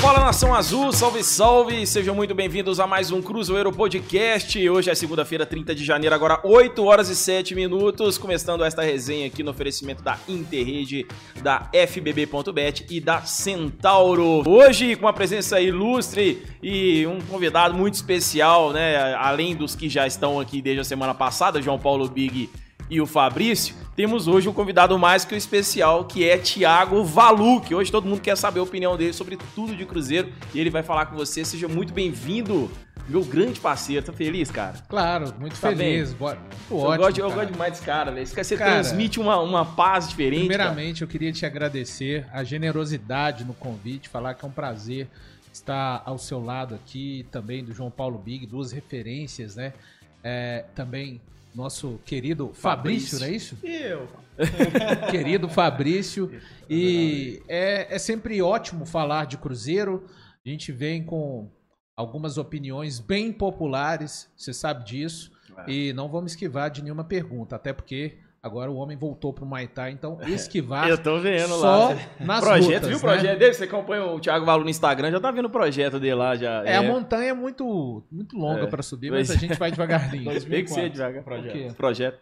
Fala nação azul, salve salve, sejam muito bem-vindos a mais um Cruzeiro Podcast. Hoje é segunda-feira, 30 de janeiro, agora 8 horas e 7 minutos, começando esta resenha aqui no oferecimento da Interrede, da FBB.bet e da Centauro. Hoje com uma presença ilustre e um convidado muito especial, né? Além dos que já estão aqui desde a semana passada, João Paulo Big e o Fabrício, temos hoje um convidado mais que o especial, que é Thiago Valu, que hoje todo mundo quer saber a opinião dele sobre tudo de Cruzeiro, e ele vai falar com você. Seja muito bem-vindo, meu grande parceiro. Tá feliz, cara? Claro, muito Tá feliz. Boa- Muito eu, ótimo, gosto, eu cara. gosto demais desse cara, velho. Esse cara, Você Cara, transmite uma, uma paz diferente. Primeiramente, eu queria te agradecer a generosidade no convite, falar que é um prazer estar ao seu lado aqui, também do João Paulo Big, duas referências, né? É, também nosso querido Fabrício, Fabrício. não é isso? Eu. querido Fabrício. E é, é sempre ótimo falar de Cruzeiro. A gente vem com algumas opiniões bem populares, você sabe disso. É. E não vamos esquivar de nenhuma pergunta, até porque agora o homem voltou pro Muay Thai, então esquivar Eu tô vendo só lá. nas projeto, lutas, viu o né? projeto dele? Você acompanha o Thiago Valu no Instagram, já tá vendo o projeto dele lá já. É, a montanha é muito, muito longa É. para subir, mas a gente vai devagarinho. Tem que ser 2004, devagar. projeto. O? Projeto.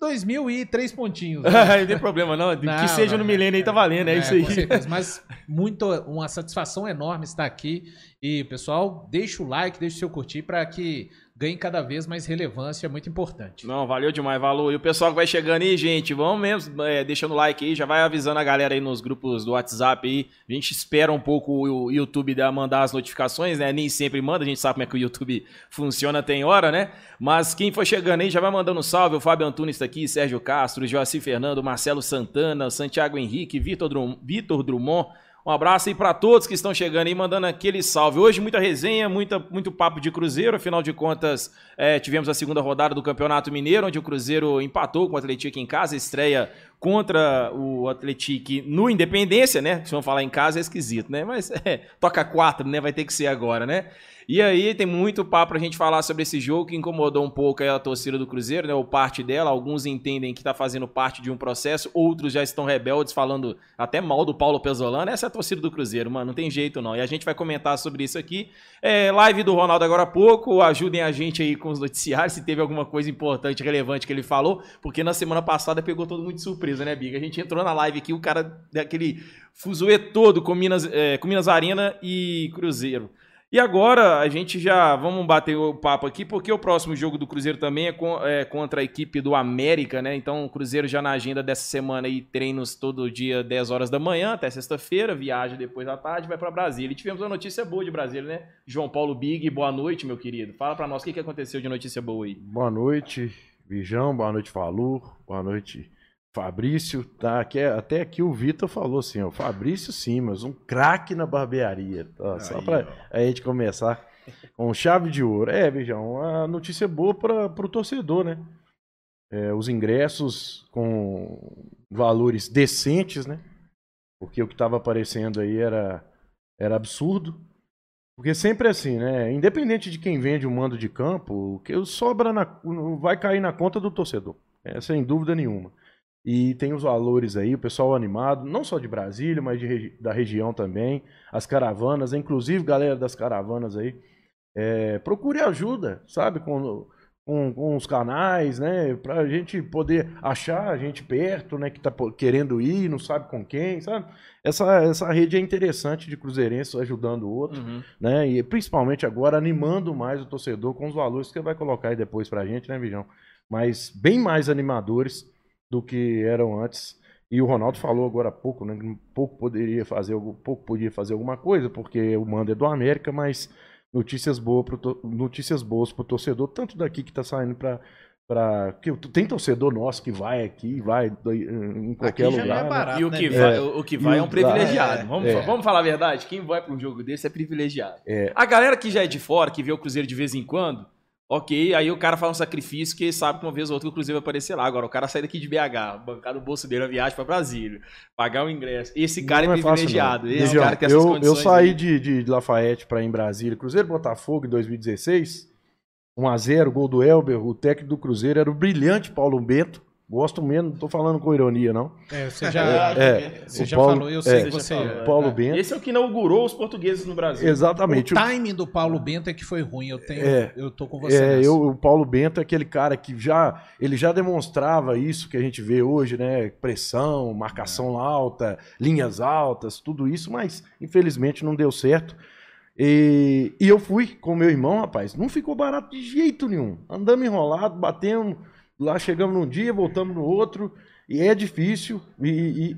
2000 e três pontinhos. né? não tem problema não. Não, que seja não, no milênio aí tá valendo, é, isso aí. Com certeza, mas muito, uma satisfação enorme estar aqui. E, pessoal, deixa o like, deixa o seu curtir para que ganhe cada vez mais relevância, é muito importante. Não, valeu demais, valor. E o pessoal que vai chegando aí, gente, vamos mesmo é, deixando o like aí, já vai avisando a galera aí nos grupos do WhatsApp aí. A gente espera um pouco o YouTube dar- mandar as notificações, né? Nem sempre manda, a gente sabe como é que o YouTube funciona, tem hora, né? Mas quem for chegando aí já vai mandando um salve. O Fábio Antunes tá aqui, Sérgio Castro, Joaci Fernando, Marcelo Santana, Santiago Henrique, Vitor Drum- Drummond. Um abraço aí pra todos que estão chegando aí, mandando aquele salve. Hoje muita resenha, muita, muito papo de Cruzeiro, afinal de contas, é, tivemos a segunda rodada do Campeonato Mineiro, onde o Cruzeiro empatou com o Atlético em casa, estreia contra o Atlético no Independência, né? Se vamos falar em casa é esquisito, né? Mas é, toca quatro, né? Vai ter que ser agora, né? E aí tem muito papo pra gente falar sobre esse jogo que incomodou um pouco a torcida do Cruzeiro, né? Ou parte dela. Alguns entendem que tá fazendo parte de um processo, outros já estão rebeldes, falando até mal do Paulo Pesolano. Essa é a torcida do Cruzeiro, mano. Não tem jeito não. E a gente vai comentar sobre isso aqui. É, live do Ronaldo agora há pouco. Ajudem a gente aí com os noticiários, se teve alguma coisa importante, relevante que ele falou, porque na semana passada pegou todo mundo de surpresa, né, Biga? A gente entrou na live aqui, o cara daquele fuzuê todo com Minas, é, com Minas Arena e Cruzeiro. E agora a gente já vamos bater o papo aqui, porque o próximo jogo do Cruzeiro também é, com- é contra a equipe do América, né? Então o Cruzeiro já na agenda dessa semana aí, treinos todo dia, 10 horas da manhã até sexta-feira, viagem depois da tarde, vai para Brasília. E tivemos uma notícia boa de Brasília, né? João Paulo Big, boa noite, meu querido. Fala pra nós o que, que aconteceu de notícia boa aí. Boa noite, Bijão. Boa noite, Falu. Boa noite, Fabrício. Tá, aqui, até aqui o Vitor falou assim, ó. Fabrício Simas, um craque na barbearia. Tá, só pra a gente começar com chave de ouro. É, Bijão, a notícia boa para pro torcedor, né? É, os ingressos com valores decentes, né? Porque o que estava aparecendo aí era, era absurdo. Porque sempre é assim, né? Independente de quem vende o mando de campo, o que sobra na, vai cair na conta do torcedor. É, sem dúvida nenhuma. E tem os valores aí, o pessoal animado, não só de Brasília, mas de da região também. As caravanas, inclusive galera das caravanas aí. É, procure ajuda, sabe? Com, com, com os canais, né? Pra gente poder achar a gente perto, né? Que tá querendo ir, não sabe com quem, sabe? Essa, essa rede é interessante de cruzeirenses ajudando o outro né? E principalmente agora animando mais o torcedor com os valores que vai colocar aí depois pra gente, né, Bijão? Mas bem mais animadores do que eram antes. E o Ronaldo falou agora há pouco, né? que Pouco poderia fazer, pouco podia fazer alguma coisa, porque o mando é do América, mas notícias boas pro, notícias boas pro torcedor, tanto daqui que tá saindo pra. Pra, que tem torcedor nosso que vai aqui, vai do- em qualquer Aqui já lugar. não é né? barato. E o né, que Bia? vai, o que vai é um privilegiado. é, vamos, é. vamos falar a verdade? Quem vai para um jogo desse é privilegiado. É. A galera que já é de fora, que vê o Cruzeiro de vez em quando, ok, aí o cara faz um sacrifício que sabe que uma vez ou outra o Cruzeiro vai aparecer lá. Agora, o cara sai daqui de BH, bancar no bolso dele a viagem para Brasília, pagar o ingresso. Esse cara Não é fácil, privilegiado. não. Esse Região, cara que tem essas eu, eu saí aí. de, de Lafayette para ir em Brasília, Cruzeiro Botafogo em 2016, 1x0, gol do Elber, o técnico do Cruzeiro era o brilhante Paulo Bento, Gosto mesmo, não tô falando com ironia, não. É, você já, É, você o já Paulo- falou, eu sei é, que você. o Paulo Bento. Esse é o que inaugurou os portugueses no Brasil. Exatamente. O timing do Paulo Bento é que foi ruim. Eu tenho, É. eu tô com você. É, nessa. eu, o Paulo Bento é aquele cara que já ele já demonstrava isso que a gente vê hoje, né? Pressão, marcação alta, linhas altas, tudo isso, mas infelizmente não deu certo. E, e eu fui com meu irmão, rapaz, não ficou barato de jeito nenhum. Andamos enrolado, batemos, lá chegamos num dia, voltamos no outro, e é difícil, e,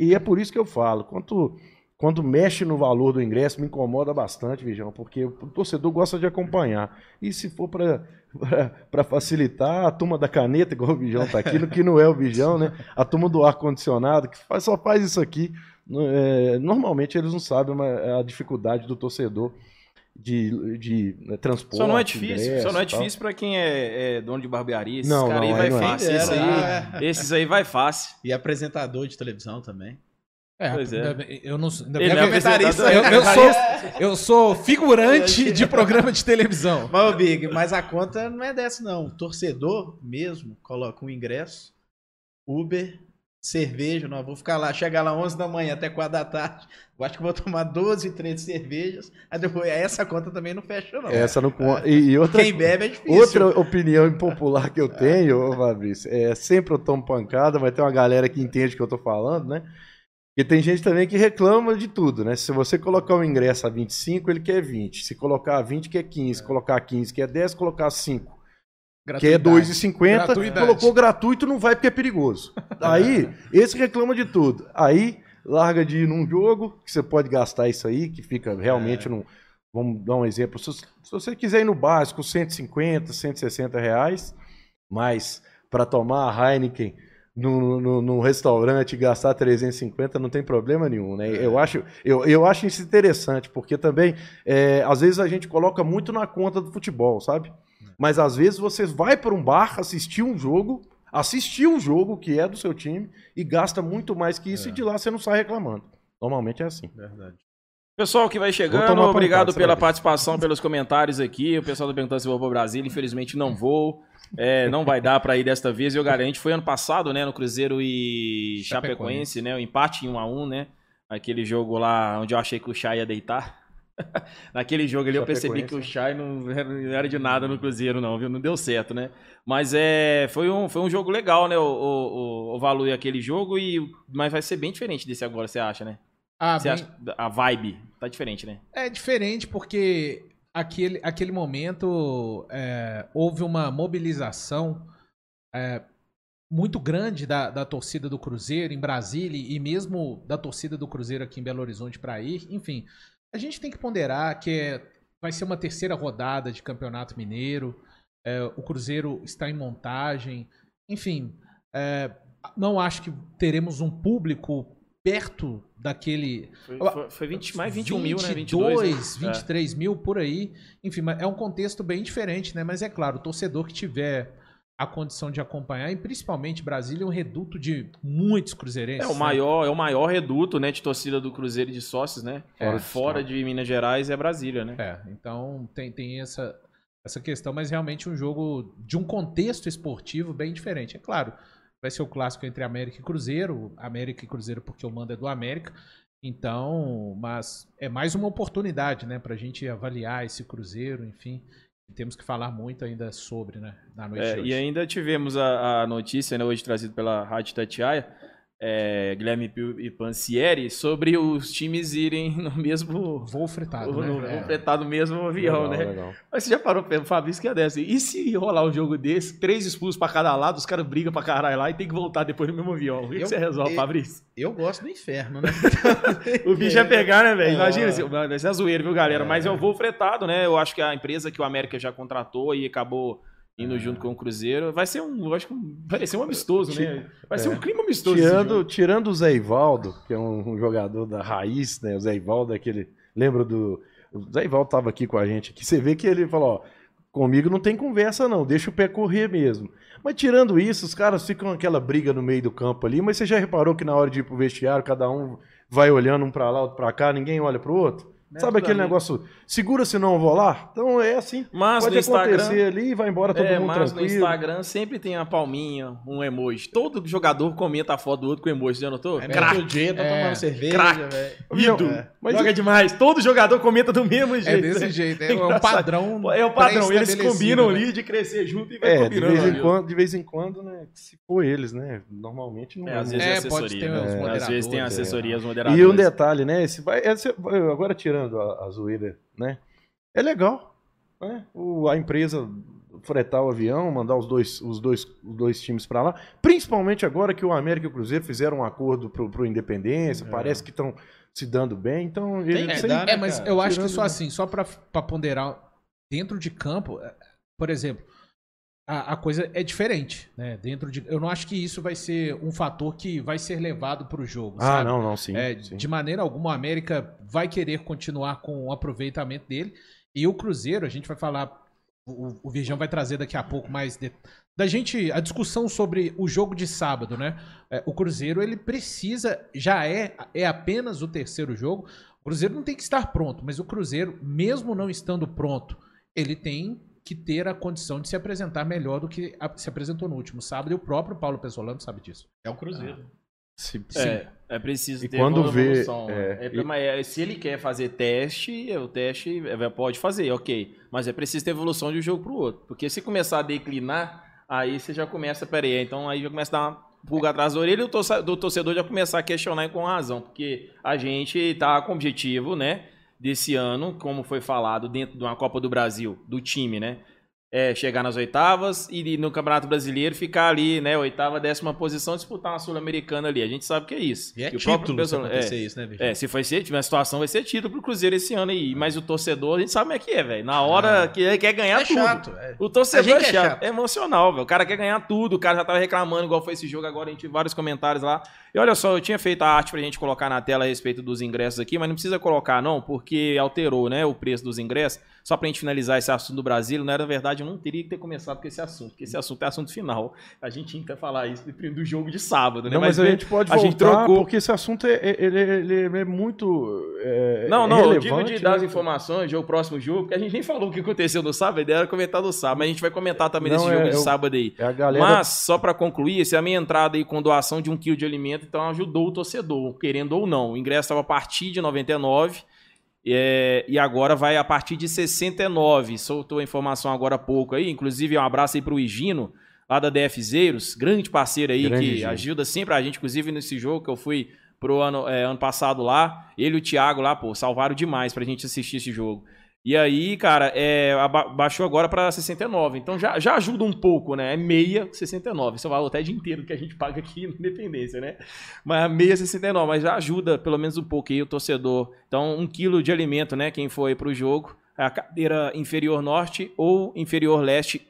e- e é por isso que eu falo. Quanto, quando mexe no valor do ingresso, me incomoda bastante, Vijão, porque o torcedor gosta de acompanhar. E se for para facilitar, a turma da caneta, igual o Bijão tá aqui, no que não é o Bijão, né? A turma do ar-condicionado, que faz- só faz isso aqui. é, normalmente eles não sabem é a dificuldade do torcedor de, de né, transporte. Só não é difícil, ingresso só não é difícil pra quem é, é dono de barbearia. Esses Não, aí vai não é. fácil. Quem Esse dera, aí, esses aí vai fácil. E apresentador de televisão também. É, Pois é. eu não ainda Ele é apresentador. eu, eu sou, eu sou figurante de programa de televisão. Mas, Big, mas a conta não é dessa, não. O torcedor mesmo coloca um ingresso, Uber, cerveja. Não, vou ficar lá, chegar lá 11 da manhã até 4 da tarde. Eu acho que vou tomar 12, 13 cervejas. Aí depois, essa conta também não fecha, não. Essa não con- e, e outra, Quem bebe é difícil. outra opinião impopular que eu tenho, Fabrício, é sempre eu tomo pancada, mas tem uma galera que entende o que eu tô falando, né? Porque tem gente também que reclama de tudo, né? Se você colocar o ingresso a 25, ele quer 20. Se colocar 20, quer 15. Se colocar 15, quer 10. Se colocar 5, que é 2,50. Gratuidade. Colocou gratuito, não vai porque é perigoso. Aí, esse reclama de tudo. Aí, larga de ir num jogo, que você pode gastar isso aí, que fica realmente num. Vamos dar um exemplo. Se, se você quiser ir no básico, 150, 160 reais, mas para tomar a Heineken no, no, no restaurante e gastar 350 não tem problema nenhum, né? Eu, acho, eu, eu acho isso interessante, porque também, é, às vezes a gente coloca muito na conta do futebol, sabe? Mas às vezes você vai para um bar assistir um jogo, assistir um jogo que é do seu time e gasta muito mais que isso e de lá você não sai reclamando. Normalmente é assim. Verdade. Pessoal que vai chegando, obrigado pancada, pela participação, pelos comentários aqui. O pessoal tá perguntando se eu vou para Brasília. Infelizmente não vou. É, não vai dar para ir desta vez. Eu garanto. Foi ano passado, né? No Cruzeiro e Chapecoense, Chapecoense. né? O empate em 1 a 1 né? Aquele jogo lá onde eu achei que o Chay ia deitar. Naquele jogo ali eu percebi que o Chay não era, não era de nada no Cruzeiro, não, viu? Não deu certo, né? Mas é, foi, um, foi um jogo legal, né? O, o, o, o Valui aquele jogo, e, mas vai ser bem diferente desse agora, você acha, né? Ah, Você bem- acha, a vibe tá diferente, né? É diferente porque aquele, aquele momento é, houve uma mobilização é, muito grande da, da torcida do Cruzeiro em Brasília e mesmo da torcida do Cruzeiro aqui em Belo Horizonte para ir. Enfim, a gente tem que ponderar que é- vai ser uma terceira rodada de Campeonato Mineiro. é, o Cruzeiro está em montagem. Enfim, é, não acho que teremos um público perto daquele Foi, foi, foi 20, mais 21 mil, né? 22, 22, né? 23 mil por aí. Enfim, é um contexto bem diferente, né? Mas é claro, o torcedor que tiver a condição de acompanhar, e principalmente Brasília é um reduto de muitos cruzeirenses. é o né? maior, é o maior reduto, né, de torcida do Cruzeiro e de sócios, né? É. Fora de Minas Gerais é Brasília, né? É, então tem, tem essa, essa questão, mas realmente um jogo de um contexto esportivo bem diferente. É claro, vai ser o clássico entre América e Cruzeiro, América e Cruzeiro porque o mando é do América. Então, mas é mais uma oportunidade, né, pra gente avaliar esse Cruzeiro, enfim. Temos que falar muito ainda sobre, né, na noite É, e ainda tivemos a, a notícia, né, hoje trazida pela Rádio Tatiaia, é, Guilherme Pio e Pansieri, sobre os times irem no mesmo. Voo fretado, no, no, né? É. fretar no mesmo avião, Legal, né? legal. Mas você já parou pra Fabrício que é dessa? E se rolar um jogo desse, três expulsos pra cada lado, os caras brigam pra caralho lá e tem que voltar depois no mesmo avião. O que, que Eu- você resolve, eu- Fabrício? Eu gosto do inferno, né? O bicho é pegar, né, velho? É. Imagina, se- vai ser zoeiro, viu, galera? Mas é o voo fretado, né? Eu acho que a empresa que o América já contratou e acabou indo junto com o Cruzeiro, vai ser um, acho que um- vai ser um amistoso, né? Vai ser É. um clima amistoso. Tirando, tirando o Zé Ivaldo, que é um, um jogador da raiz, né? O Zé Ivaldo é aquele. Lembra do. O Zé Ivaldo tava aqui com a gente aqui. Você vê que ele falou: ó, comigo não tem conversa, não, deixa o pé correr mesmo. Mas tirando isso, os caras ficam aquela briga no meio do campo ali. Mas você já reparou que na hora de ir pro vestiário, cada um vai olhando um pra lá, outro pra cá, ninguém olha pro outro? Né, Sabe aquele negócio, segura senão eu vou lá? Então é assim. Mas Pode no Instagram, acontecer ali e vai embora todo é, mundo mas no tranquilo. Instagram sempre tem uma palminha, um emoji. Todo jogador comenta a foto do outro com emoji, já notou? Aí Craque. no outro dia tá É. tomando cerveja, Craque. velho. Ídolo. É. Mas Joga demais. Todo jogador comenta do mesmo jeito. É desse né? jeito, é um Engraçado. padrão. É o padrão, eles combinam né? ali de crescer junto e vai É, de combinando. vez, em ali. quando, de vez em quando, né? Se for eles, né? Normalmente não É, às vezes É, é, pode assessoria. ter né? Às vezes tem é. assessoria, os moderadores. E um detalhe, né? Esse vai, esse- agora tirando a, a zoeira, né? É legal, né? O, a empresa fretar o avião, mandar os dois, os dois, os dois times pra lá. Principalmente agora que o América e o Cruzeiro fizeram um acordo pro, pro Independência, parece que estão se dando bem. Então, ele, sem- dar, né, É, mas cara? eu acho que só assim, só pra, pra ponderar, dentro de campo, é, por exemplo, a, a coisa é diferente, né? Dentro de, eu não acho que isso vai ser um fator que vai ser levado pro jogo, Ah, sabe? não, não, sim. É, sim. de maneira alguma, o América vai querer continuar com o aproveitamento dele. E o Cruzeiro, a gente vai falar, o, o Virgão vai trazer daqui a pouco mais de- da gente a discussão sobre o jogo de sábado, né? É, o Cruzeiro ele precisa, já é é apenas o terceiro jogo. O Cruzeiro não tem que estar pronto, mas o Cruzeiro, mesmo não estando pronto, ele tem que ter a condição de se apresentar melhor do que a- se apresentou no último sábado. E o próprio Paulo Pesolano sabe disso. É o Cruzeiro. Se- É, é preciso E ter quando uma vê, evolução. é, É, e- mas é, se ele quer fazer teste, o teste é, pode fazer, ok. Mas é preciso ter evolução de um jogo pro outro. Porque se começar a declinar, aí você já começa, peraí, então aí já começa a dar uma pulga atrás da orelha e o torce- do torcedor já começar a questionar e com razão. Porque a gente tá com o objetivo, né, desse ano, como foi falado dentro de uma Copa do Brasil, do time, né? É, chegar nas oitavas e no Campeonato Brasileiro ficar ali, né, oitava, décima posição, disputar uma Sul-Americana ali. A gente sabe que é isso. E é o próprio título se pessoal- acontecer é, isso, né, é, se for ser, tiver situação, vai ser título pro Cruzeiro esse ano aí. Mas o torcedor, a gente sabe como é que é, velho. Na hora que ele quer ganhar É tudo. chato. é. O torcedor A é gente é chato, chato. é emocional, velho. O cara quer ganhar tudo, o cara já tava reclamando, igual foi esse jogo agora, a gente viu vários comentários lá. E olha só, eu tinha feito a arte pra gente colocar na tela a respeito dos ingressos aqui, mas não precisa colocar não, porque alterou, né, o preço dos ingressos. Só pra gente finalizar esse assunto do Brasil, na verdade eu não teria que ter começado com esse assunto, porque esse assunto é assunto final. A gente tinha que falar isso do jogo de sábado, né? Não, mas, a vê- gente pode a voltar, gente trocou. porque esse assunto é, é- ele, ele é muito é, Não, não, eu digo de dar as né? informações, jogo próximo jogo, porque a gente nem falou o que aconteceu no sábado, a ideia era comentar do sábado, mas a gente vai comentar também Não, desse é- jogo de eu- sábado aí. É a galera... Mas, só pra concluir, essa é a minha entrada aí com doação de um quilo de alimento, então ajudou o torcedor, querendo ou não. O ingresso estava a partir de 99 é, e agora vai a partir de 69. Soltou a informação agora há pouco aí, inclusive um abraço aí pro Higino, lá da DF Zeiros, grande parceiro aí, Grande que Higino. ajuda sempre a gente, inclusive nesse jogo que eu fui pro ano, é, ano passado lá. Ele e o Thiago lá, pô, salvaram demais pra gente assistir esse jogo. E aí, cara, é, baixou agora pra 69. Então já, já ajuda um pouco, né? É meia 69. Isso é o valor até de inteiro que a gente paga aqui na Independência, né? Mas meia 69, mas já ajuda pelo menos um pouco aí o torcedor. Então, um quilo de alimento, né? Quem foi pro jogo, a cadeira inferior norte ou inferior leste.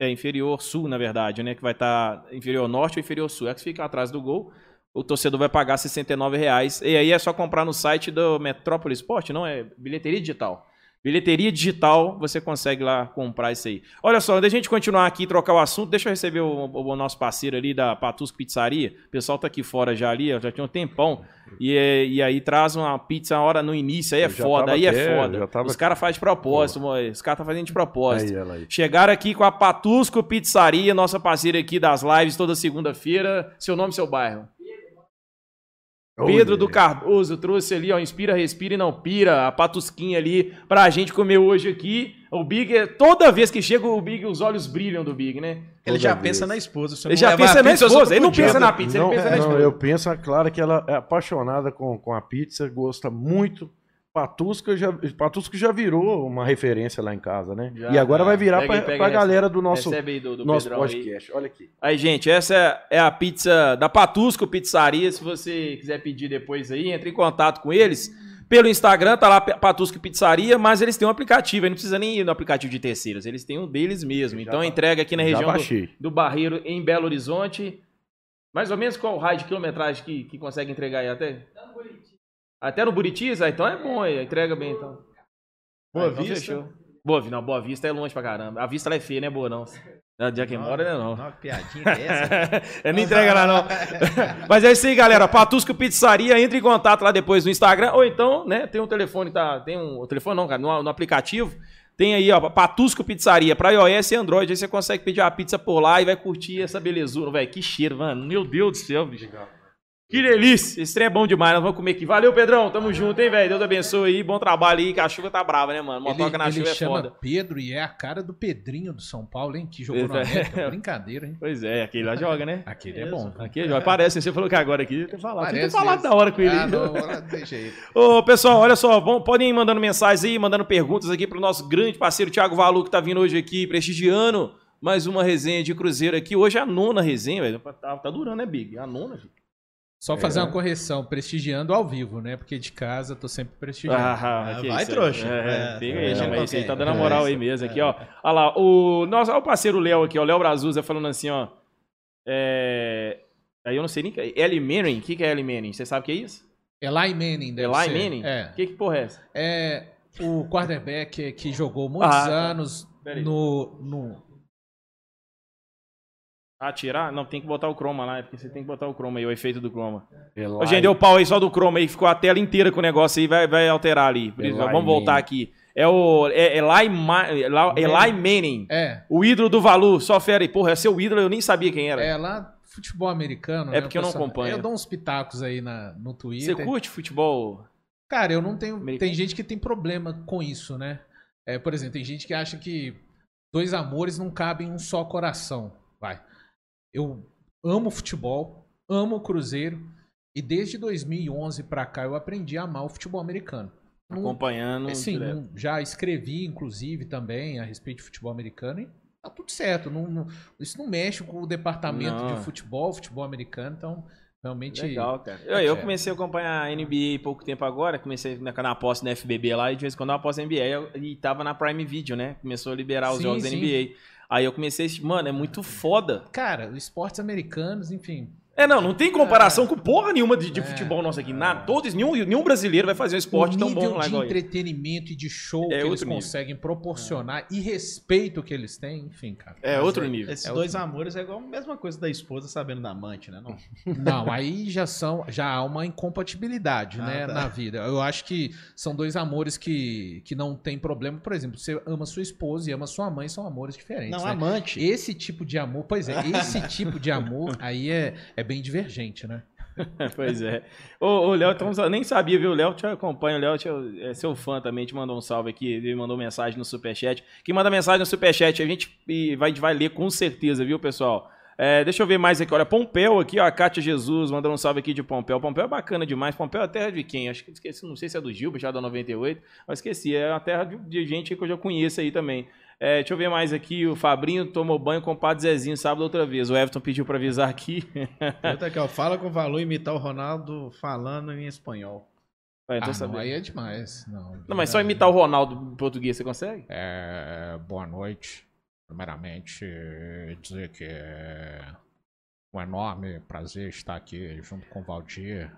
É, inferior sul, na verdade, né? Que vai estar inferior norte ou inferior sul. É que fica atrás do gol. O torcedor vai pagar 69 reais. E aí é só comprar no site do Metrópole Esporte, não? É bilheteria digital. Bilheteria digital, você consegue lá comprar isso aí. Olha só, antes da gente continuar aqui e trocar o assunto, deixa eu receber o, o nosso parceiro ali da Patusco Pizzaria. O pessoal tá aqui fora já ali, já tinha um tempão. E, é- e aí traz uma pizza na hora no início, aí é foda, aí é até- foda. já tava- Os caras fazem de propósito, moleque. os caras tá fazendo de propósito. Aí, ela aí. Chegaram aqui com a Patusco Pizzaria, nossa parceira aqui das lives toda segunda-feira. Seu nome e seu bairro? Pedro do Cardoso trouxe ali, ó, inspira, respira e não pira, a patusquinha ali pra gente comer hoje aqui. O Big, é- toda vez que chega o Big, os olhos brilham do Big, né? Ele Toda já vez. pensa na esposa. Ele não já pensa na pizza, esposa, ele não pensa na pizza, não, ele pensa na não, esposa. eu penso, é claro, que ela é apaixonada com, com a pizza, gosta muito. Patusca já, Patusca já virou uma referência lá em casa, né? Já, e agora já. vai virar Pega aí, pra, pega pra aí, galera do nosso, Recebe aí do, do nosso Pedrão aí. podcast. Olha aqui. Aí, gente, essa é- é a pizza da Patusco Pizzaria. Se você quiser pedir depois aí, entre em contato com eles. Pelo Instagram, tá lá Patusco Pizzaria, mas eles têm um aplicativo, aí não precisa nem ir no aplicativo de terceiros, eles têm um deles mesmo. Já Então entrega aqui na região do, do Barreiro, em Belo Horizonte. Mais ou menos qual o raio de quilometragem que, que consegue entregar aí até? Até no Buritis? Ah, então é bom aí, entrega bem então. Boa Ah, então Vista. fechou. Boa, não, Boa Vista é longe pra caramba. A vista ela é feia, né, boa não. Jack and Bora, né, não. Não, que piadinha é essa? é, não entrega lá, não. Mas é isso aí, galera. Patusco Pizzaria, entre em contato lá depois no Instagram. Ou então, né, tem um telefone, tá? Tem um. O telefone não, cara, no, no aplicativo. Tem aí, ó, Patusco Pizzaria, pra iOS e Android. Aí você consegue pedir a pizza por lá e vai curtir essa belezura, velho. Que cheiro, mano. Meu Deus do céu, bicho. Que delícia! Esse trem é bom demais, nós vamos comer aqui. Valeu, Pedrão. Tamo junto, hein, velho? Deus abençoe aí. Bom trabalho aí, que a chuva tá brava, né, mano? Ele, Motoca na ele chuva é chama foda. Pedro e é a cara do Pedrinho do São Paulo, hein? Que jogou no É. América. Brincadeira, hein? Pois é, aquele lá joga, né? Aquele é Isso. bom. Aquele joga. Parece, você falou que agora aqui tem falado. Tem falado da hora com ele. Ah, não, deixa ele. Ô, pessoal, olha só, vão, podem ir mandando mensagens aí, mandando perguntas aqui pro nosso grande parceiro Thiago Valu, que tá vindo hoje aqui, prestigiando mais uma resenha de Cruzeiro aqui. Hoje é a nona resenha, velho. Tá, tá durando, né, Big? É a nona, filho. Só fazer É. uma correção, prestigiando ao vivo, né? Porque de casa eu tô sempre prestigiando. Ah, que vai, isso, trouxa. É, É, pega é, aí, é, chama é, aí, você tá é, dando a é, moral é, aí mesmo, aqui, ó. Olha lá, o nosso, olha o parceiro Léo aqui, ó, Léo Brazuza falando assim, ó. É... Aí eu não sei nem... que- Ellie Manning, o que que é Ellie Manning? Você sabe o que é isso? Eli Manning, deve Eli ser. Manning? É. Que que porra é essa? É o quarterback que jogou muitos Ah, tá. anos no, no. Ah, tirar? Não, tem que botar o chroma lá, é porque você tem que botar o chroma aí, o efeito do chroma. Eli- gente, deu pau aí só do chroma aí, ficou a tela inteira com o negócio aí, vai, vai alterar ali. Eli vamos voltar aqui. É o é Eli, Ma, Eli, Eli Manning, É, o ídolo do Valu. Só fera aí, porra, é seu ídolo, eu nem sabia quem era. é lá futebol americano. É né, porque eu não pessoal? acompanho. Eu dou uns pitacos aí na, no Você Twitter. curte futebol? Cara, eu não tenho. Americano? Tem gente que tem problema com isso, né? É, por exemplo, tem gente que acha que dois amores não cabem em um só coração. Vai. Eu amo futebol, amo o Cruzeiro e desde 2011 pra cá eu aprendi a amar o futebol americano. Acompanhando. Sim, direto. não- já escrevi, inclusive, também a respeito de futebol americano e tá tudo certo. Não, não- isso não mexe com o departamento Não. de futebol, futebol americano, então realmente. Legal, cara. Eu, eu É. comecei a acompanhar a NBA pouco tempo agora, comecei na, na aposta da FBB lá, e de vez em quando eu aposto NBA, e tava na Prime Video, né? Começou a liberar os Sim, jogos da sim. NBA. Aí eu comecei mano, é muito foda. Cara, os esportes americanos, enfim. É, não, não tem comparação com porra nenhuma de, de É. futebol nosso aqui. Nada, todos, nenhum, nenhum brasileiro vai fazer um esporte tão nível bom lá de igual ele. entretenimento e de show É que eles nível. conseguem proporcionar e respeito que eles têm, enfim, cara. É outro é- nível. Esses É dois outro amores é igual a mesma coisa da esposa sabendo da amante, né? Não. Não, aí já são, já há uma incompatibilidade, Ah, né, tá. na vida. Eu acho que são dois amores que, que não tem problema. Por exemplo, você ama sua esposa e ama sua mãe, são amores diferentes. Não, né? amante. Esse tipo de amor, pois é, esse tipo de amor aí é, é bem divergente, né? pois é. Ô, ô Léo, então, nem sabia, viu? O Léo te acompanha, o Léo te- é seu fã também, te mandou um salve aqui, ele mandou mensagem no Superchat. Quem manda mensagem no Superchat, a gente vai, vai ler com certeza, viu, pessoal? É, deixa eu ver mais aqui, olha, Pompeu aqui, ó, a Kátia Jesus, mandou um salve aqui de Pompeu. Pompeu é bacana demais, Pompeu é a terra de quem? Acho que esqueci, não sei se é do Gilberto, já da 98, mas esqueci, é a terra de, de gente que eu já conheço aí também. É, deixa eu ver mais aqui, o Fabrinho tomou banho com o Padre Zezinho sábado outra vez, o Everton pediu pra avisar aqui. Aqui, ó. Fala com o Valor imitar o Ronaldo falando em espanhol. Vai, então ah, não, aí é demais. Não, Não, mas só imitar o Ronaldo em português, você consegue? É, boa noite. Primeiramente, dizer que é um enorme prazer estar aqui junto com o Valdir,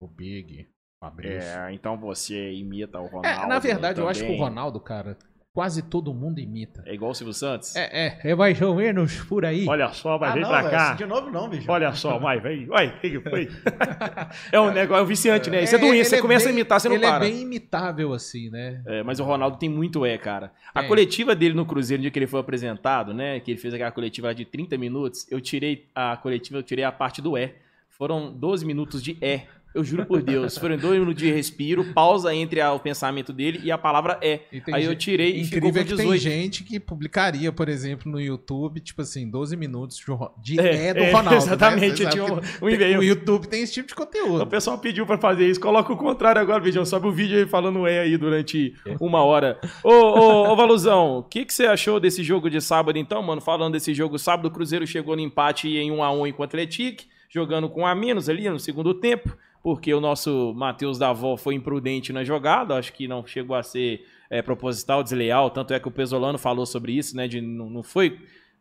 o Big, o Fabrício. É, então você imita o É, Ronaldo. na verdade, eu acho que o. Ronaldo, cara, quase todo mundo imita. É igual o Silvio Santos? É, é, é mais ou menos por aí. Olha só, vai ah, vir não, pra velho, cá. assim de novo não, bicho. Olha só, vai, vem. Uai, o que foi? é um negócio, é um viciante, né? Isso é, ele doença, você começa bem- a imitar, você não ele para. é bem imitável, assim, né? É, mas o Ronaldo tem muito é, cara. A Tem. coletiva dele no Cruzeiro, no dia que ele foi apresentado, né? Que ele fez aquela coletiva de 30 minutos, eu tirei a coletiva, eu tirei a parte do é. Foram 12 minutos de é. Eu juro por Deus. Foram dois minutos de respiro, pausa entre a- o pensamento dele e a palavra é. E Aí eu tirei e ficou Incrível com é que tem 18. gente que publicaria, por exemplo, no YouTube, tipo assim, 12 minutos de, É, é, do é, Ronaldo. exatamente, né? Eu tinha um- um e-mail. O YouTube tem esse tipo de O conteúdo. pessoal pediu pra fazer isso. Coloca o contrário agora, Beijão. Sobe o vídeo aí falando é aí durante uma hora. Ô, ô, ô Valuzão, o que, que você achou desse jogo de sábado, então, mano? Falando desse jogo sábado, o Cruzeiro chegou no empate em 1 a 1 com o Atlético, jogando com a menos ali no segundo tempo, porque o nosso Matheus Davó foi imprudente na jogada. Acho que não chegou a ser é, proposital, desleal. Tanto é que o Pesolano falou sobre isso, né? De não, não foi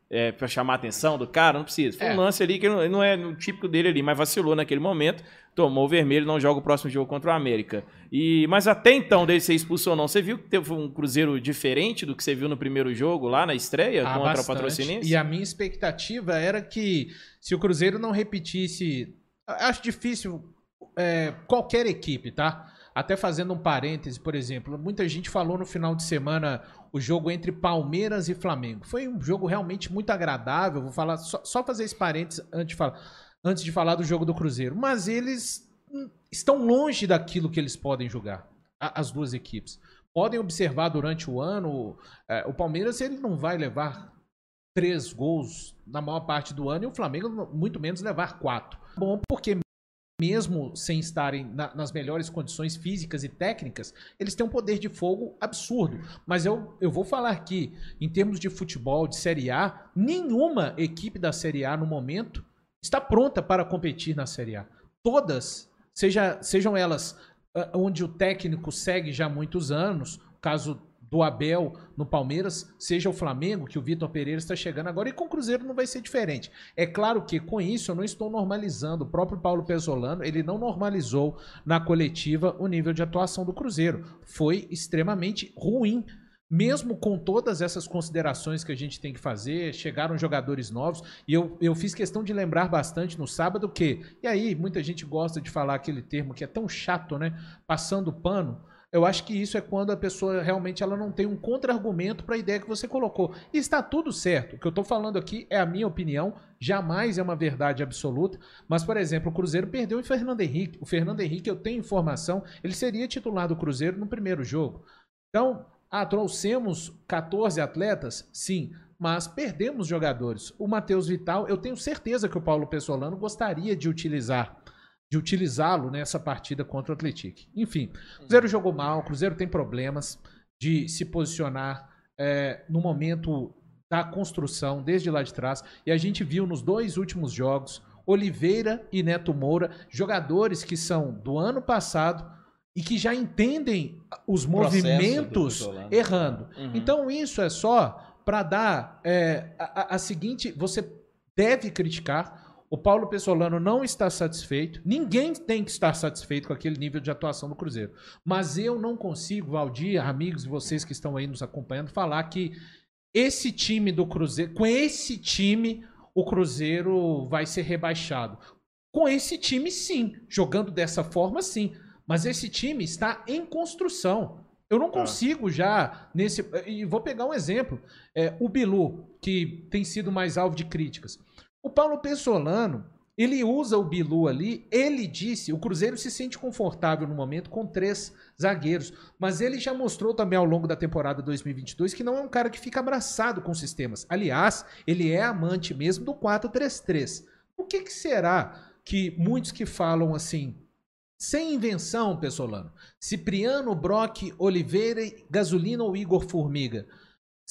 é, pra chamar a atenção do cara, não precisa. Foi É. um lance ali que não, não é no típico dele ali, mas vacilou naquele momento, tomou o vermelho, não joga o próximo jogo contra o América. E, mas até então, desde ser expulso ou não, você viu que teve um Cruzeiro diferente do que você viu no primeiro jogo lá na estreia Ah, contra bastante. o Patrocinense? E a minha expectativa era que se o Cruzeiro não repetisse. Acho difícil é, qualquer equipe, tá? Até fazendo um parêntese, por exemplo, muita gente falou no final de semana o jogo entre Palmeiras e Flamengo. Foi um jogo realmente muito agradável. Vou falar só, só fazer esse parênteses antes de, falar, antes de falar do jogo do Cruzeiro. Mas eles hum, estão longe daquilo que eles podem jogar, as duas equipes. Podem observar durante o ano, é, o Palmeiras ele não vai levar três gols na maior parte do ano e o Flamengo muito menos levar quatro. Bom, porque mesmo sem estarem na- nas melhores condições físicas e técnicas, eles têm um poder de fogo absurdo. Mas eu, eu vou falar aqui, em termos de futebol, de Série A, nenhuma equipe da Série A no momento está pronta para competir na Série A. Todas, seja, sejam elas ah, onde o técnico segue já há muitos anos, caso do Abel no Palmeiras, seja o Flamengo, que o Vitor Pereira está chegando agora, e com o Cruzeiro não vai ser diferente. É claro que com isso eu não estou normalizando. O próprio Paulo Pesolano, ele não normalizou na coletiva o nível de atuação do Cruzeiro. Foi extremamente ruim. Mesmo com todas essas considerações que a gente tem que fazer, chegaram jogadores novos, e eu, eu fiz questão de lembrar bastante no sábado que, e aí muita gente gosta de falar aquele termo que é tão chato, né? Passando pano. Eu acho que isso é quando a pessoa realmente ela não tem um contra-argumento para a ideia que você colocou. E está tudo certo. O que eu estou falando aqui é a minha opinião, jamais é uma verdade absoluta. Mas, por exemplo, o Cruzeiro perdeu o Fernando Henrique. O Fernando Henrique, eu tenho informação, ele seria titular do Cruzeiro no primeiro jogo. Então, ah, trouxemos 14 atletas? Sim, mas perdemos jogadores. O Matheus Vital, eu tenho certeza que o Paulo Pessolano gostaria de utilizar de utilizá-lo nessa partida contra o Atlético. Enfim, o Cruzeiro jogou mal, o Cruzeiro tem problemas de se posicionar é, no momento da construção, desde lá de trás. E a gente viu nos dois últimos jogos, Oliveira e Neto Moura, jogadores que são do ano passado e que já entendem os Processo movimentos errando. Uhum. Então isso é só para dar é, a- a seguinte: você deve criticar. O Paulo Pessolano não está satisfeito. Ninguém tem que estar satisfeito com aquele nível de atuação do Cruzeiro. Mas eu não consigo, Valdir, amigos e vocês que estão aí nos acompanhando, falar que esse time do Cruzeiro, com esse time, o Cruzeiro vai ser rebaixado. Com esse time, sim. Jogando dessa forma, sim. Mas esse time está em construção. Eu não consigo já nesse. E vou pegar um exemplo. É, o Bilu, que tem sido mais alvo de críticas. O Paulo Pessolano, ele usa o Bilu ali. Ele disse: o Cruzeiro se sente confortável no momento com três zagueiros. Mas ele já mostrou também ao longo da temporada 2022 que não é um cara que fica abraçado com sistemas. Aliás, ele é amante mesmo do 4-3-3. O que, que será que muitos que falam assim, sem invenção, Pessolano, Cipriano, Brock, Oliveira, Gasolina ou Igor Formiga?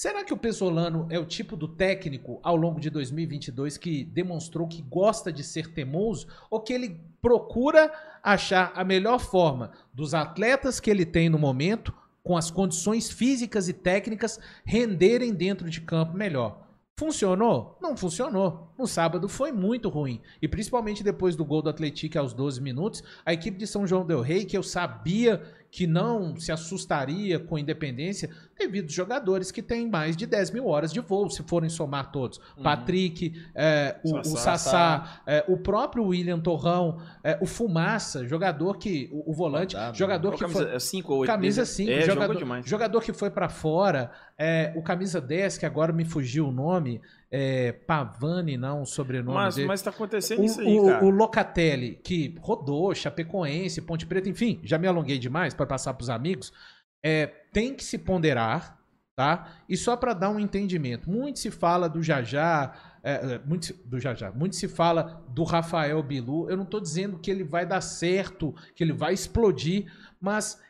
Será que o Pessolano é o tipo do técnico ao longo de 2022 que demonstrou que gosta de ser teimoso ou que ele procura achar a melhor forma dos atletas que ele tem no momento, com as condições físicas e técnicas, renderem dentro de campo melhor? Funcionou? Não funcionou. No sábado foi muito ruim. E principalmente depois do gol do Atlético aos 12 minutos, a equipe de São João Del Rey, que eu sabia que não se assustaria com independência, devido aos jogadores que têm mais de 10 mil horas de voo, se forem somar todos. Patrick, é, o, o Sassá. Sassá, é, o próprio William Torrão, é, o Fumaça, jogador que. O, o volante, Rodado, jogador Qual que foi. camisa? 5 ou 8? Camisa 5, É, jogador, jogador que foi pra fora. é, o camisa 10, que agora me fugiu o nome. É, Pavani, não, o sobrenome Mas, dele. mas tá acontecendo O, isso aí, o- cara. o Locatelli, que rodou, Chapecoense, Ponte Preta, enfim, já me alonguei demais para passar pros amigos. É, tem que se ponderar, tá? E só para dar um entendimento, muito se fala do Jajá, é, é, muito do Jajá, muito se fala do Rafael Bilu. Eu não tô dizendo que ele vai dar certo, que ele vai explodir, mas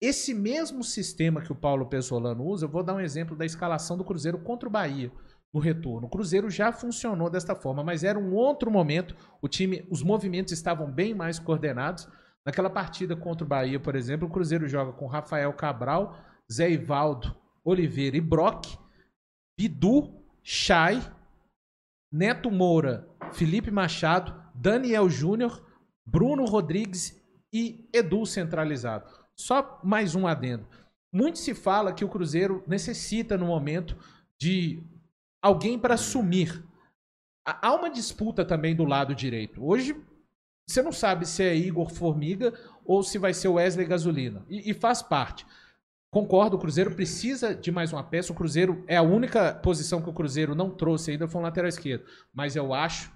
esse mesmo sistema que o Paulo Pessolano usa, eu vou dar um exemplo da escalação do Cruzeiro contra o Bahia no retorno. O Cruzeiro já funcionou desta forma, mas era um outro momento. O time, os movimentos estavam bem mais coordenados. Naquela partida contra o Bahia, por exemplo, o Cruzeiro joga com Rafael Cabral, Zé Ivaldo, Oliveira e Brock, Bidu, Chay Neto Moura, Felipe Machado, Daniel Júnior, Bruno Rodrigues e Edu centralizado. Só mais um adendo. Muito se fala que o Cruzeiro necessita no momento de alguém para assumir. Há uma disputa também do lado direito. Hoje você não sabe se é Igor Formiga ou se vai ser Wesley Gasolina. E, e faz parte. Concordo, o Cruzeiro precisa de mais uma peça. O Cruzeiro é a única posição que o Cruzeiro não trouxe ainda foi um lateral esquerdo. Mas eu acho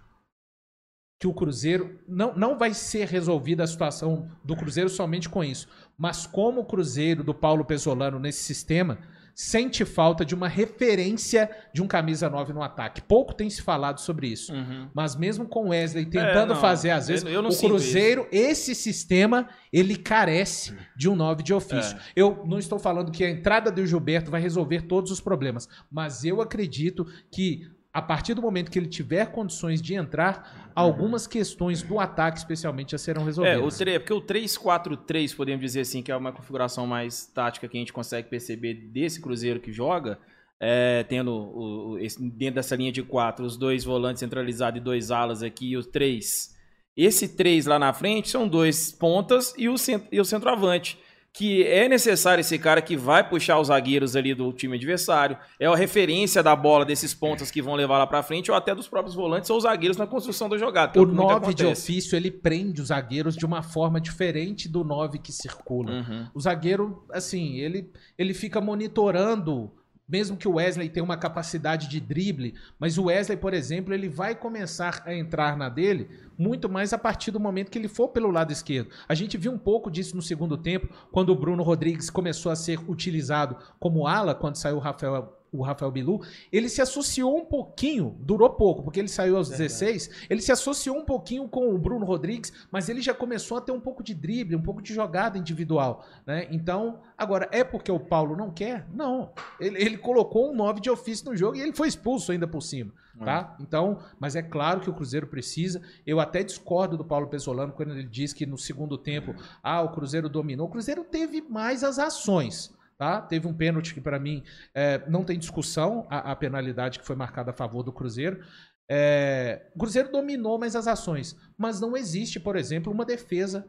que o Cruzeiro não, não vai ser resolvida a situação do Cruzeiro somente com isso. Mas como o Cruzeiro do Paulo Pesolano nesse sistema sente falta de uma referência de um camisa 9 no ataque. Pouco tem se falado sobre isso. Mas mesmo com o Wesley tentando É, fazer, às vezes, eu- eu o Cruzeiro, esse sistema, ele carece de um 9 de ofício. É. Eu não estou falando que a entrada do Gilberto vai resolver todos os problemas, mas eu acredito que a partir do momento que ele tiver condições de entrar, algumas questões do ataque, especialmente, já serão É, o resolvidas. 3, porque o 3-4-3, podemos dizer assim, que é uma configuração mais tática que a gente consegue perceber desse Cruzeiro que joga, é, tendo o- esse- dentro dessa linha de quatro, os dois volantes centralizados e dois alas aqui, e os três. Esse três lá na frente são dois pontas e o, e o centroavante. Que é necessário esse cara que vai puxar os zagueiros ali do time adversário. É a referência da bola desses pontas que vão levar lá pra frente, ou até dos próprios volantes ou os zagueiros na construção da jogada. é O que muito 9 de ofício, ele prende os zagueiros de uma forma diferente do 9 que circula. Uhum. O zagueiro, assim, ele, ele fica monitorando, mesmo que o Wesley tenha uma capacidade de drible, mas o Wesley, por exemplo, ele vai começar a entrar na dele muito mais a partir do momento que ele for pelo lado esquerdo. A gente viu um pouco disso no segundo tempo, quando o Bruno Rodrigues começou a ser utilizado como ala, quando saiu o Rafael. O Rafael Bilu, ele se associou um pouquinho, durou pouco, porque ele saiu aos 16, ele se associou um pouquinho com o Bruno Rodrigues, mas ele já começou a ter um pouco de drible, um pouco de jogada individual, né? Então, agora, é porque o Paulo não quer? Não. Ele, ele colocou um 9 de ofício no jogo e ele foi expulso ainda por cima, tá? Então, mas é claro que o Cruzeiro precisa. Eu até discordo do Paulo Pesolano quando ele diz que no segundo tempo, ah, o Cruzeiro dominou. O Cruzeiro teve mais as ações. Tá? Teve um pênalti que, para mim, é, não tem discussão a, a penalidade que foi marcada a favor do Cruzeiro. É, o Cruzeiro dominou mais as ações, mas não existe, por exemplo, uma defesa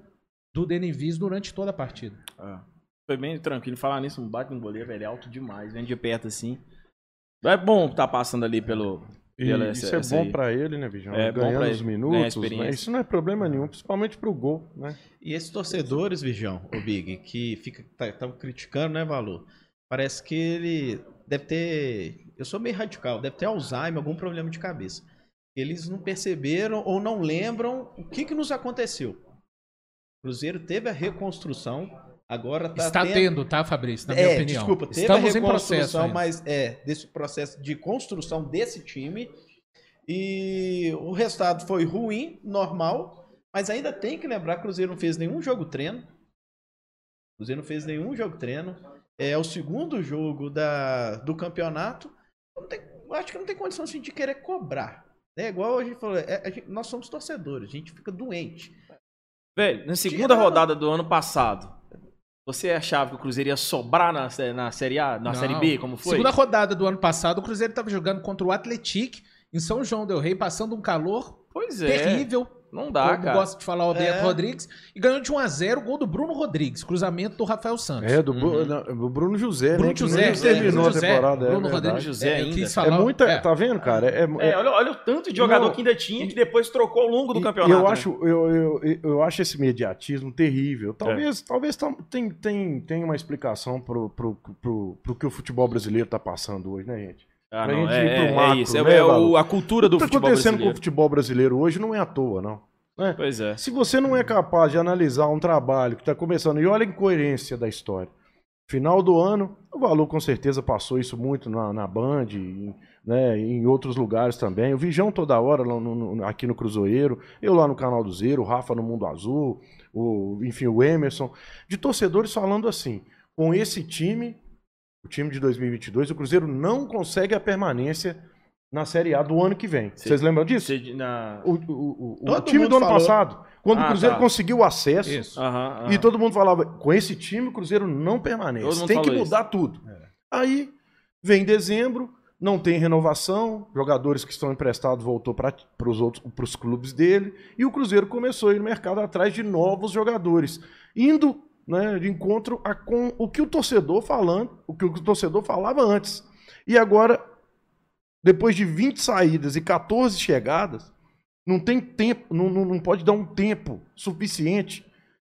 do Denivis durante toda a partida. É. Foi bem tranquilo. Falar nisso, um bate no goleiro, velho, é alto demais. Vem de perto assim. É bom estar passando ali pelo. E pela- isso essa- é essa bom pra ele, né, Bijão? É bom Ganhando os minutos, experiência. né? Isso não é problema nenhum, principalmente pro gol, né? E esses torcedores, Virgão, o Big, que fica estão criticando, né, Valor? Parece que ele deve ter. Eu sou meio radical, deve ter Alzheimer, algum problema de cabeça. Eles não perceberam ou não lembram o que, que nos aconteceu. O Cruzeiro teve a reconstrução, agora tá Está tendo- tendo, tá, Fabrício? Na minha é, opinião. desculpa, teve Estamos a em processo. ainda. mas é, desse processo de construção desse time. E o resultado foi ruim, normal, mas ainda tem que lembrar que o Cruzeiro não fez nenhum jogo treino. O Cruzeiro não fez nenhum jogo treino. É o segundo jogo da, do campeonato. Não tem- eu acho que não tem condição assim, de querer cobrar. É igual a gente falou, é, a gente- nós somos torcedores, a gente fica doente. Velho, na segunda rodada do ano passado, você achava que o Cruzeiro ia sobrar na, na Série A, na Não. Série B, como foi? Segunda rodada do ano passado, o Cruzeiro estava jogando contra o Atlético em São João del Rei, passando um calor Pois é. terrível. Não dá, como cara. gosta de falar o Alberto É. Rodrigues. E ganhou de 1 a 0 o gol do Bruno Rodrigues, cruzamento do Rafael Santos. É, do, Uhum. não, Bruno José, Bruno né? José, terminou Bruno a temporada. é Bruno verdade. Rodrigues José É, ainda. quis É falar- muita, é. tá vendo, cara? É, É, olha, olha o tanto de jogador Não. que ainda tinha que depois trocou ao longo do E- campeonato. Eu né? acho, eu, eu, eu- eu acho esse mediatismo terrível. É. Talvez, talvez tem, tem, tem uma explicação pro, pro, pro, pro que o futebol brasileiro tá passando hoje, né, gente? Ah, pra não, gente é, ir pro macro, é isso. É, né, é o- a cultura do o que tá futebol acontecendo com brasileiro. o futebol brasileiro hoje não é à toa, não. né? Pois é. Se você não é capaz de analisar um trabalho que está começando, e olha a incoerência da história. Final do ano, o Valor com certeza passou isso muito na, na Band, em, né, em outros lugares também. O Vijão toda hora no- no- aqui no Cruzeiro, eu lá no Canal do Zero, o Rafa no Mundo Azul, o, enfim, o Emerson, de torcedores falando assim, com esse time, o time de 2022, o Cruzeiro não consegue a permanência na Série A do ano que vem. Sim. Vocês lembram disso? Na... O, o- o- o time do ano falou. passado, quando Ah, o Cruzeiro tá. conseguiu o acesso, Isso. Aham, aham. e todo mundo falava, com esse time o Cruzeiro não permanece, tem que mudar tudo. Aí vem dezembro, não tem renovação, jogadores que estão emprestados voltou para os outros para os clubes dele e o Cruzeiro começou a ir no mercado atrás de novos jogadores, indo né, de encontro a, com o que o torcedor falando, o que o torcedor falava antes. E agora, depois de 20 saídas e 14 chegadas, não tem tempo, não, não, pode dar um tempo suficiente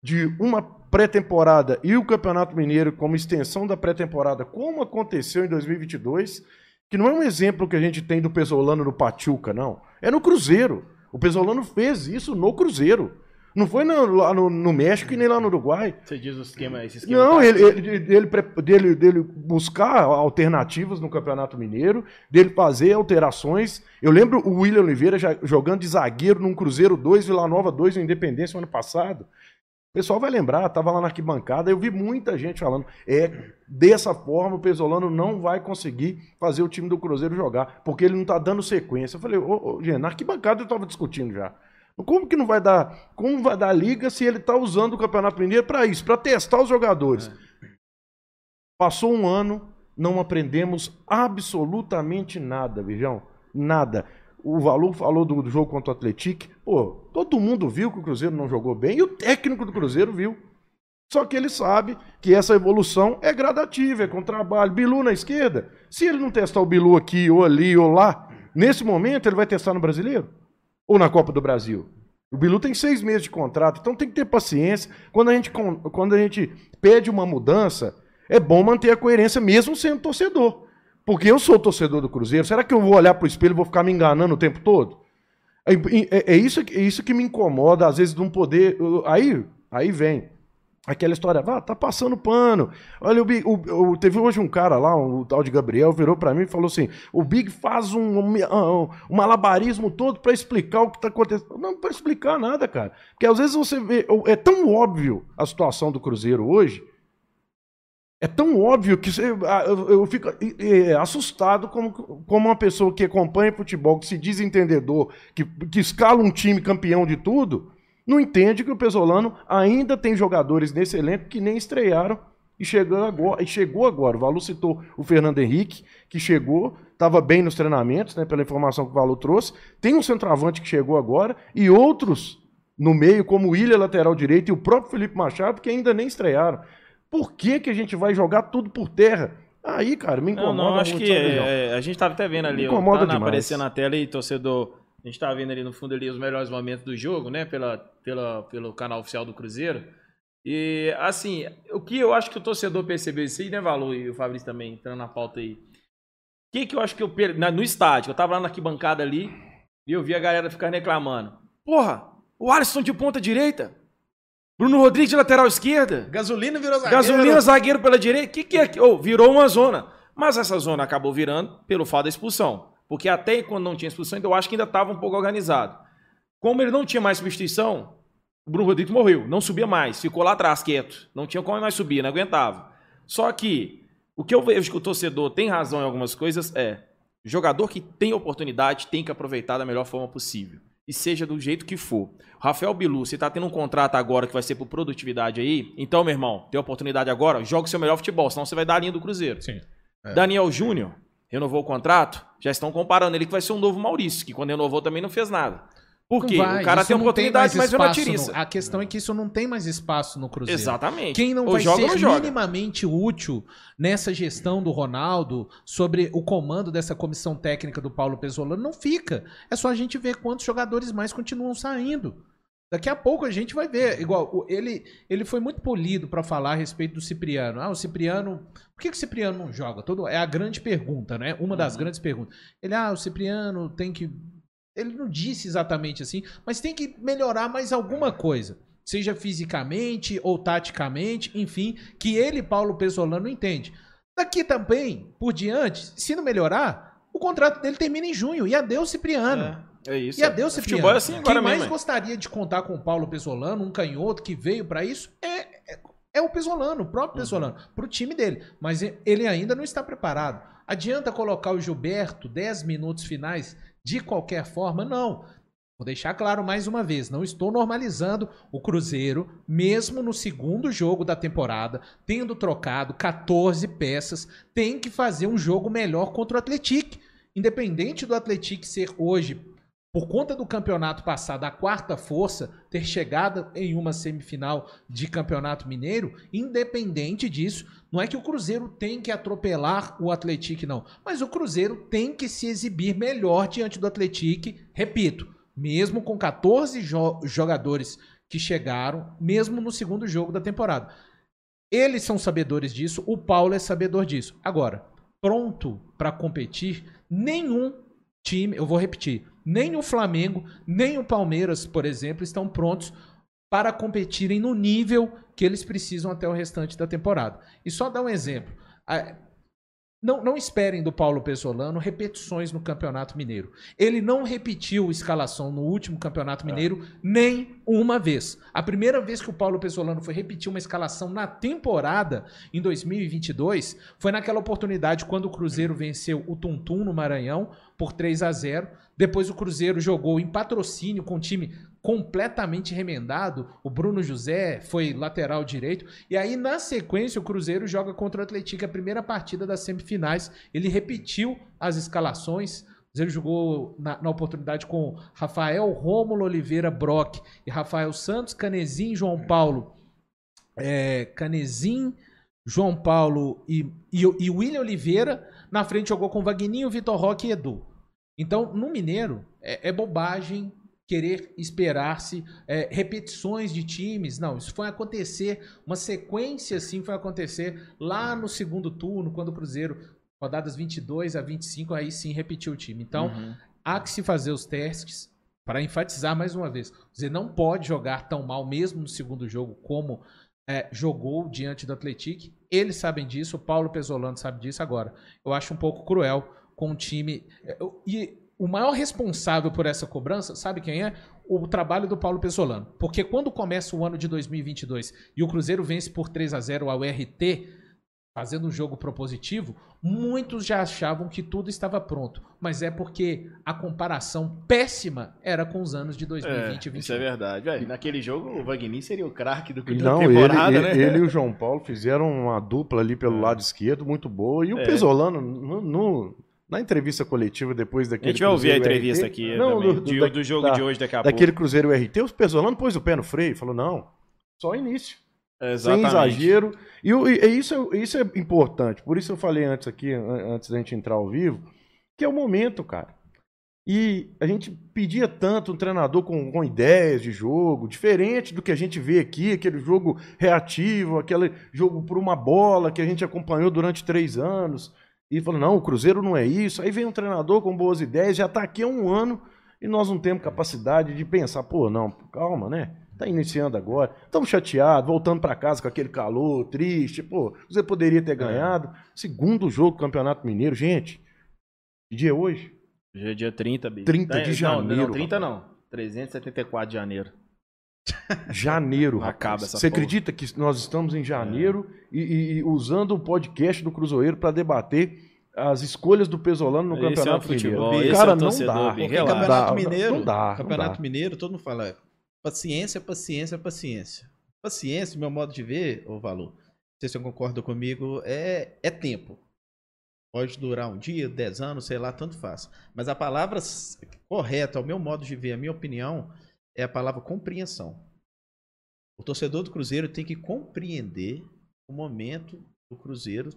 de uma pré-temporada e o Campeonato Mineiro como extensão da pré-temporada, como aconteceu em 2022 que não é um exemplo que a gente tem do Pesolano no Pachuca, não. É no Cruzeiro. O Pesolano fez isso no Cruzeiro. Não foi no, lá no, no, México e nem lá no Uruguai. Você diz o esquema, esse esquema? Não, ele, ele, dele, dele, dele buscar alternativas no Campeonato Mineiro, dele fazer alterações. Eu lembro o William Oliveira já jogando de zagueiro num Cruzeiro 2, Vila Nova 2 no Independência no ano passado. O pessoal vai lembrar, estava lá na arquibancada, eu vi muita gente falando, é, dessa forma o Pesolano não vai conseguir fazer o time do Cruzeiro jogar, porque ele não está dando sequência. Eu falei, ô, ô, gente, na arquibancada eu estava discutindo já. Como que não vai dar, como vai dar liga se ele está usando o Campeonato Mineiro para isso, para testar os jogadores? É. Passou um ano, não aprendemos absolutamente nada, Vijão, nada. O Valu falou do, do, jogo contra o Atlético. Pô, todo mundo viu que o Cruzeiro não jogou bem e o técnico do Cruzeiro viu. Só que ele sabe que essa evolução é gradativa, é com trabalho. Bilu na esquerda, se ele não testar o Bilu aqui, ou ali, ou lá, nesse momento ele vai testar no brasileiro? Ou na Copa do Brasil? O Bilu tem seis meses de contrato, então tem que ter paciência. Quando a gente, quando a gente pede uma mudança, é bom manter a coerência, mesmo sendo torcedor. Porque eu sou torcedor do Cruzeiro. Será que eu vou olhar para o espelho e vou ficar me enganando o tempo todo? É, é, é, isso, é isso que me incomoda, às vezes, de um poder. Aí, aí vem. Aquela história, ah, tá passando pano. Olha, o, Big, o, o, teve hoje um cara lá, o tal de Gabriel, virou para mim e falou assim: o Big faz um, um, um malabarismo todo para explicar o que tá acontecendo. Não, para explicar nada, cara. Porque às vezes você vê, é tão óbvio a situação do Cruzeiro hoje, é tão óbvio que você, ah, eu, fico assustado como, como uma pessoa que acompanha futebol, que se diz entendedor, que, que escala um time campeão de tudo, não entende que o Pesolano ainda tem jogadores nesse elenco que nem estrearam e chegou agora. E chegou agora. O Valu citou o Fernando Henrique, que chegou, estava bem nos treinamentos, né, pela informação que o Valu trouxe. Tem um centroavante que chegou agora e outros no meio, como o Ilha, lateral direito, e o próprio Felipe Machado, que ainda nem estrearam. Por que, que a gente vai jogar tudo por terra? Aí, cara, me incomoda não, não, acho muito. que é, a gente tava até vendo ali, me incomoda tá demais. aparecendo na tela e torcedor, a gente tava vendo ali no fundo ali os melhores momentos do jogo, né, pela, pela, pelo canal oficial do Cruzeiro. E, assim, o que eu acho que o torcedor percebeu isso aí, né, Valor, e o Fabrício também, entrando na pauta aí. O que que eu acho que eu na, no estádio, eu tava lá na arquibancada ali, e eu vi a galera ficando reclamando. Porra, o Alisson de ponta direita, Bruno Rodrigues de lateral esquerda. Gasolina virou zagueiro. Gasolina zagueiro pela direita. O que, que é? Oh, virou uma zona. Mas essa zona acabou virando pelo fato da expulsão. Porque até quando não tinha expulsão, eu acho que ainda estava um pouco organizado. Como ele não tinha mais substituição, o Bruno Rodrigues morreu. Não subia mais. Ficou lá atrás, quieto. Não tinha como mais subir, não aguentava. Só que o que eu vejo que o torcedor tem razão em algumas coisas é jogador que tem oportunidade tem que aproveitar da melhor forma possível e seja do jeito que for. Rafael Bilu, você tá tendo um contrato agora que vai ser por produtividade aí, então, meu irmão, tem oportunidade agora, joga o seu melhor futebol, senão você vai dar a linha do Cruzeiro. Sim. É. Daniel Júnior, renovou o contrato, já estão comparando ele que vai ser um novo Maurício, que quando renovou também não fez nada. Por quê? Vai, o cara tem oportunidade, mas é uma tiriça. A questão é que isso não tem mais espaço no Cruzeiro. Exatamente. Quem não Ou vai joga, ser não minimamente útil nessa gestão do Ronaldo, sobre o comando dessa comissão técnica do Paulo Pesolano, não fica. É só a gente ver quantos jogadores mais continuam saindo. Daqui a pouco a gente vai ver. Igual, ele, ele foi muito polido para falar a respeito do Cipriano. Ah, o Cipriano. Por que, que o Cipriano não joga? Todo, é a grande pergunta, né? Uma das uhum. grandes perguntas. Ele, ah, o Cipriano tem que ele não disse exatamente assim, mas tem que melhorar mais alguma coisa. Seja fisicamente ou taticamente, enfim, que ele, Paulo Pesolano, entende. Daqui também, por diante, se não melhorar, o contrato dele termina em junho. E adeus, Cipriano. É, é isso. E adeus, é. Cipriano. É assim Quem mais mesmo, gostaria de contar com o Paulo Pesolano, um canhoto que veio para isso, é, é, é, o Pesolano, o próprio uhum. Pesolano, para o time dele. Mas ele ainda não está preparado. Adianta colocar o Gilberto 10 minutos finais de qualquer forma? Não. Vou deixar claro mais uma vez, não estou normalizando o Cruzeiro, mesmo no segundo jogo da temporada, tendo trocado 14 peças, tem que fazer um jogo melhor contra o Atlético. Independente do Atlético ser hoje, por conta do campeonato passado, a quarta força, ter chegado em uma semifinal de campeonato mineiro, independente disso, não é que o Cruzeiro tem que atropelar o Atlético, não. Mas o Cruzeiro tem que se exibir melhor diante do Atlético, repito mesmo com 14 jo jogadores que chegaram, mesmo no segundo jogo da temporada. Eles são sabedores disso, o Paulo é sabedor disso. Agora, pronto para competir, nenhum time, eu vou repetir, nem o Flamengo, nem o Palmeiras, por exemplo, estão prontos para competirem no nível que eles precisam até o restante da temporada. E só dar um exemplo. Não, não esperem do Paulo Pesolano repetições no Campeonato Mineiro. Ele não repetiu escalação no último Campeonato Mineiro é. nem uma vez. A primeira vez que o Paulo Pesolano foi repetir uma escalação na temporada, em 2022, foi naquela oportunidade quando o Cruzeiro venceu o Tuntum no Maranhão por 3 a 0. Depois o Cruzeiro jogou em patrocínio com o time completamente remendado. O Bruno José foi lateral direito. E aí, na sequência, o Cruzeiro joga contra o Atlético a primeira partida das semifinais. Ele repetiu as escalações. Cruzeiro jogou na, na oportunidade com Rafael Rômulo Oliveira Brock e Rafael Santos, Canezin, João Paulo. É, Canezin, João Paulo e, e, e William Oliveira. Na frente jogou com Vagninho, Vitor Roque e Edu. Então, no Mineiro, é, é bobagem querer esperar-se é, repetições de times. Não, isso foi acontecer, uma sequência assim foi acontecer lá no segundo turno, quando o Cruzeiro, rodadas 22 a 25, aí sim repetiu o time. Então, uhum. há que se fazer os testes para enfatizar mais uma vez. Você não pode jogar tão mal mesmo no segundo jogo como é, jogou diante do Atlético. Eles sabem disso, o Paulo Pesolano sabe disso agora. Eu acho um pouco cruel com o time. É, e o maior responsável por essa cobrança, sabe quem é? O trabalho do Paulo Pesolano. Porque quando começa o ano de 2022 e o Cruzeiro vence por 3 a 0 ao RT, fazendo um jogo propositivo, muitos já achavam que tudo estava pronto. Mas é porque a comparação péssima era com os anos de 2020 é, e 2021. Isso é verdade. Véio, naquele jogo, o Wagner seria o craque do, Não, temporada, ele, né? Ele, ele e o João Paulo fizeram uma dupla ali pelo é. lado esquerdo muito boa. E o é. Pesolano, no, no na entrevista coletiva depois daquele. A gente vai ouvir a entrevista RT, aqui não, do, do, do, jogo da, de hoje daqui a. Daquele Cruzeiro RT, o Pesolano pôs o pé no freio e falou: não, só início. Exatamente. Sem exagero. E, e, isso, isso é importante. Por isso eu falei antes aqui, antes da gente entrar ao vivo, que é o momento, cara. E a gente pedia tanto um treinador com, com ideias de jogo, diferente do que a gente vê aqui, aquele jogo reativo, aquele jogo por uma bola que a gente acompanhou durante três anos e falou: não, o Cruzeiro não é isso. Aí vem um treinador com boas ideias, já está aqui há um ano e nós não temos capacidade de pensar, pô, não, calma, né? Está iniciando agora, estamos chateados, voltando para casa com aquele calor, triste, pô, você poderia ter é. ganhado. Segundo jogo do Campeonato Mineiro, gente, que dia é hoje? Hoje é dia 30, bicho. 30 de janeiro. Não, não 30 rapaz. não, 374 de janeiro. Janeiro. Acaba essa Você porra. acredita que nós estamos em janeiro é. e, e, usando o podcast do Cruzeiro para debater as escolhas do Pesolano no esse Campeonato é Mineiro? Esse Cara, é não dá. Porque Campeonato Mineiro, não dá, Campeonato não Mineiro, todo mundo fala paciência, paciência, paciência. Paciência, meu modo de ver, o valor. Não sei se você concorda comigo, é, é tempo. Pode durar um dia, dez anos, sei lá, tanto faz. Mas a palavra correta, ao meu modo de ver, a minha opinião, é a palavra compreensão. O torcedor do Cruzeiro tem que compreender o momento do Cruzeiro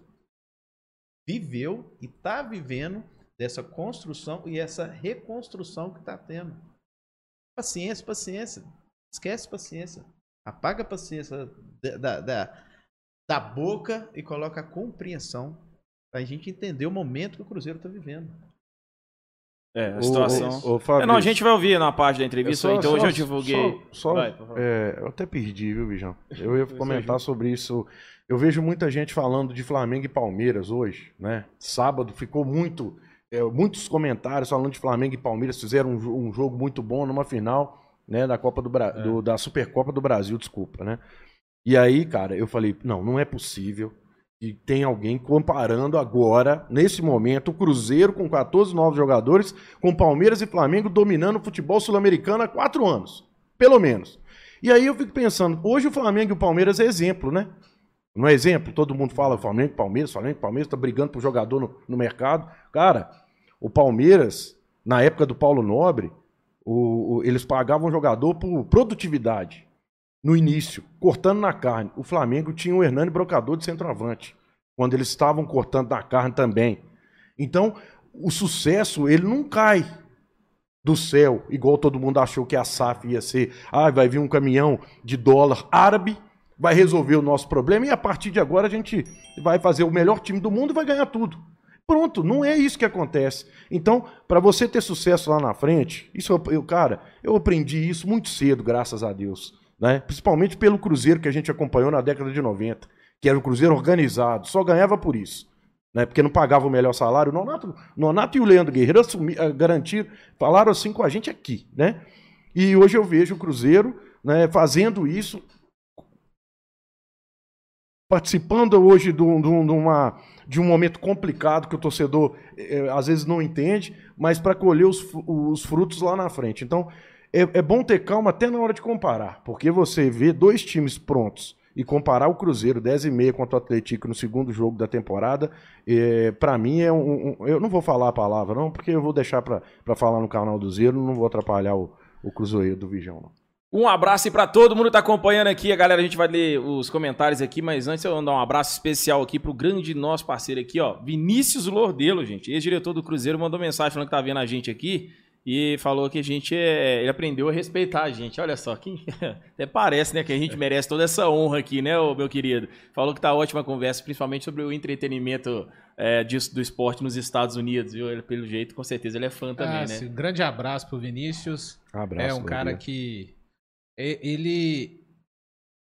viveu e está vivendo dessa construção e essa reconstrução que está tendo. Paciência, paciência. Esquece paciência. Apaga a paciência da, da, da boca e coloca a compreensão para a gente entender o momento que o Cruzeiro está vivendo. É, a situação. É, não, a gente vai ouvir na parte da entrevista, só, então só, hoje eu divulguei. Só, só vai, é, eu até perdi, viu, Bijão? Eu ia comentar sobre isso. Eu vejo muita gente falando de Flamengo e Palmeiras hoje, né? Sábado ficou muito. É, muitos comentários falando de Flamengo e Palmeiras fizeram um, um jogo muito bom numa final, né? Da Copa do, Bra... É. do da Supercopa do Brasil, desculpa, né? E aí, cara, eu falei, não, não é possível Tem alguém comparando agora, nesse momento, o Cruzeiro com 14 novos jogadores, com Palmeiras e Flamengo dominando o futebol sul-americano há quatro anos. Pelo menos. E aí eu fico pensando, hoje o Flamengo e o Palmeiras é exemplo, né? Não é exemplo? Todo mundo fala Flamengo, Palmeiras, Flamengo, Palmeiras, tá brigando pro jogador no, no mercado. Cara, o Palmeiras, na época do Paulo Nobre, o, o, eles pagavam o jogador por produtividade no início, cortando na carne. O Flamengo tinha o Hernani Brocador de centroavante, quando eles estavam cortando na carne também. Então, o sucesso, ele não cai do céu, igual todo mundo achou que a SAF ia ser. Ah, vai vir um caminhão de dólar árabe, vai resolver o nosso problema e a partir de agora a gente vai fazer o melhor time do mundo e vai ganhar tudo. Pronto, não é isso que acontece. Então, para você ter sucesso lá na frente, isso eu, cara, eu aprendi isso muito cedo, graças a Deus né? principalmente pelo Cruzeiro que a gente acompanhou na década de 90, que era o Cruzeiro organizado, só ganhava por isso. Né? Porque não pagava o melhor salário. Nonato, Nonato e o Leandro Guerreiro assumi, uh, garantiram, falaram assim com a gente aqui. Né? E hoje eu vejo o Cruzeiro né, fazendo isso, participando hoje de, de, de, uma, de um momento complicado que o torcedor eh, às vezes não entende, mas para colher os, os frutos lá na frente. Então, é, é bom ter calma até na hora de comparar, porque você vê dois times prontos e comparar o Cruzeiro 10 e meia contra o Atlético no segundo jogo da temporada, é, para mim é um, um, Eu não vou falar a palavra, não, porque eu vou deixar para falar no canal do Zero, não vou atrapalhar o, o Cruzeiro do Vigião, não. Um abraço para todo mundo que tá acompanhando aqui. A galera, a gente vai ler os comentários aqui, mas antes eu vou dar um abraço especial aqui pro grande nosso parceiro aqui, ó, Vinícius Lordelo, gente. Ex-diretor do Cruzeiro mandou mensagem falando que tá vendo a gente aqui e falou que a gente é, ele aprendeu a respeitar a gente. Olha só, que até parece, né, que a gente merece toda essa honra aqui, né, meu querido? Falou que tá ótima a conversa, principalmente sobre o entretenimento é, disso, do esporte nos Estados Unidos, viu? Ele, pelo jeito, com certeza ele é fã também, ah, né? Sim. Um grande abraço pro Vinícius. Um abraço, é um cara dia. que ele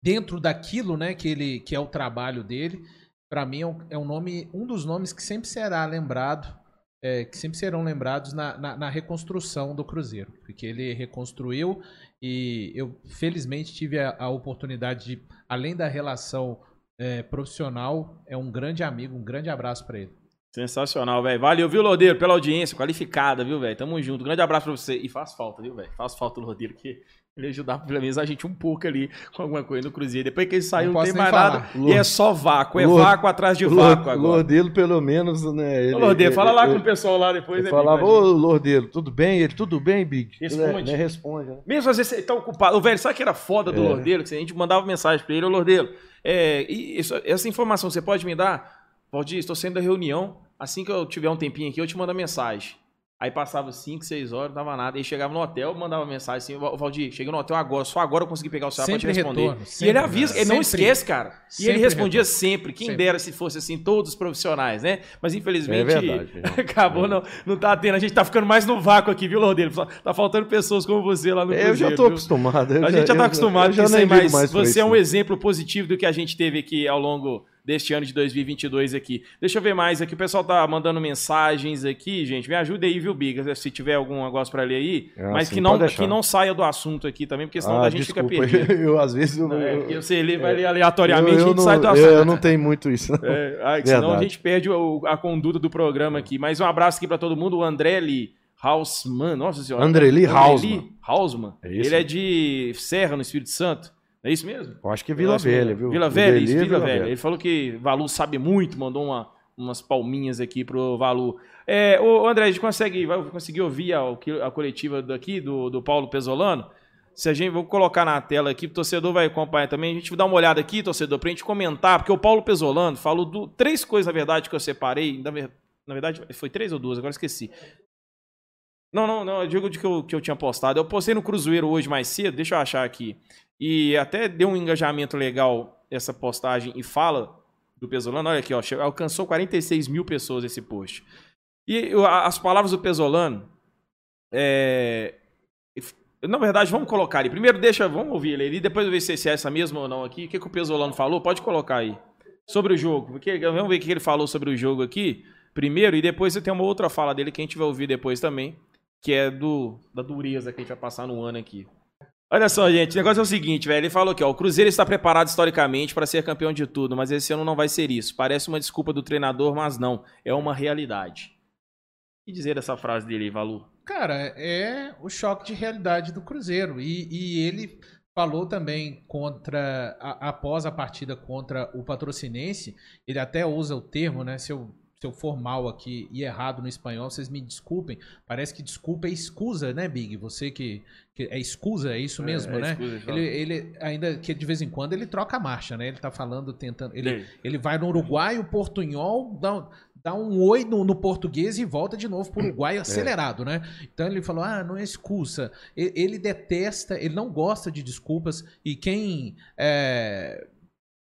dentro daquilo, né, que ele que é o trabalho dele, para mim é um, é um nome, um dos nomes que sempre será lembrado é, que sempre serão lembrados na, na, na, reconstrução do Cruzeiro, porque ele reconstruiu e eu felizmente tive a, a oportunidade de, além da relação é, profissional, é um grande amigo, um grande abraço para ele. Sensacional, velho. Valeu, viu, Lodeiro, pela audiência, qualificada, viu, velho? Tamo junto. Grande abraço pra você. E faz falta, viu, velho? Faz falta o Lodeiro, que ele ajudar pelo menos a gente um pouco ali com alguma coisa no Cruzeiro. Depois que ele saiu, não, não tem mais falar. nada. Lord, e é só vácuo. É Lord, vácuo atrás de vácuo agora. Lordelo, pelo menos, né? Ele, Lordelo, fala lá com o pessoal lá depois. Ele né, falava, ô Lordelo, tudo bem? Ele, tudo bem, Big? Responde. Né, responde. Né? Mesmo às vezes ele tá ocupado. O velho, sabe que era foda do é. Lordelo? Que a gente mandava mensagem pra ele, ô Lordelo, é, isso, essa informação você pode me dar? Valdir, estou saindo da reunião. Assim que eu tiver um tempinho aqui, eu te mando a mensagem. Aí passava 5, 6 horas, não dava nada. Aí chegava no hotel, mandava mensagem assim: Valdir, cheguei no hotel agora, só agora eu consegui pegar o celular pra te responder. Retorno, sempre, e ele avisa, ele não esquece, cara. E ele respondia retorno. sempre. Quem sempre. dera se fosse assim, todos os profissionais, né? Mas infelizmente é verdade, acabou, é. não, não tá tendo. A gente tá ficando mais no vácuo aqui, viu, Lordeiro? Tá faltando pessoas como você lá no Cruzeiro. Eu já tô viu? acostumado. a gente já tá acostumado com isso aí, mas você é um exemplo positivo do que a gente teve aqui ao longo deste ano de 2022 aqui. Deixa eu ver mais aqui. O pessoal tá mandando mensagens aqui, gente. Me ajuda aí, viu, Biga? Se tiver algum negócio para ler aí. Ah, mas que, não, que não saia do assunto aqui também, porque senão ah, a gente desculpa. fica perdido. Eu, às vezes. Eu, é, eu, você lê, vai ler aleatoriamente eu, eu a gente não, sai do assunto. Eu não tenho muito isso. É, ah, senão a gente perde o, a conduta do programa aqui. Mas um abraço aqui para todo mundo. O André Lee. Hausmann, nossa senhora. André Lee Hausmann. Hausmann. É Ele é de Serra, no Espírito Santo. É isso mesmo? Eu acho que é Vila Velha, viu? Vila Velha, isso, Vila, Vila Velha. Velha. Ele falou que Valu sabe muito, mandou uma, umas palminhas aqui pro Valu. É, ô, André, a gente consegue, vai conseguir ouvir a, a coletiva daqui do, do Paulo Pesolano? Se a gente, vou colocar na tela aqui, o torcedor vai acompanhar também. A gente vai dar uma olhada aqui, torcedor, pra gente comentar, porque o Paulo Pesolano falou do, três coisas, na verdade, que eu separei. Na, na verdade, foi três ou duas, agora esqueci. Não, não, não, eu digo de que eu, que eu tinha postado. Eu postei no Cruzeiro hoje mais cedo, deixa eu achar aqui. E até deu um engajamento legal essa postagem e fala do Pesolano. Olha aqui, ó, alcançou 46 mil pessoas esse post. E as palavras do Pesolano, é, na verdade, vamos colocar ali. Primeiro, deixa, vamos ouvir ele ali, depois ver se é essa mesma ou não aqui. O que, que o Pesolano falou? Pode colocar aí. Sobre o jogo. Porque, vamos ver o que ele falou sobre o jogo aqui, primeiro, e depois você tem uma outra fala dele que a gente vai ouvir depois também, que é do da dureza que a gente vai passar no ano aqui. Olha só, gente, o negócio é o seguinte, velho. Ele falou ó. O Cruzeiro está preparado historicamente para ser campeão de tudo, mas esse ano não vai ser isso. Parece uma desculpa do treinador, mas não. É uma realidade. Que dizer dessa frase dele, Valu? Cara, é o choque de realidade do Cruzeiro. E, e ele falou também contra. A, após a partida contra o patrocinense, ele até usa o termo, né? Se eu se eu for mal aqui e errado no espanhol, vocês me desculpem. Parece que desculpa é escusa, né, Big? Você que, que é escusa, é isso mesmo, é, é né? Escusa, ele, ele ainda que de vez em quando ele troca a marcha, né? Ele tá falando, tentando. Ele, ele vai no Uruguai, o portunhol dá, dá um oi no, no, português e volta de novo pro Uruguai é. acelerado, é. né? Então ele falou: ah, não é excusa. Ele, ele, detesta, ele não gosta de desculpas e quem. É,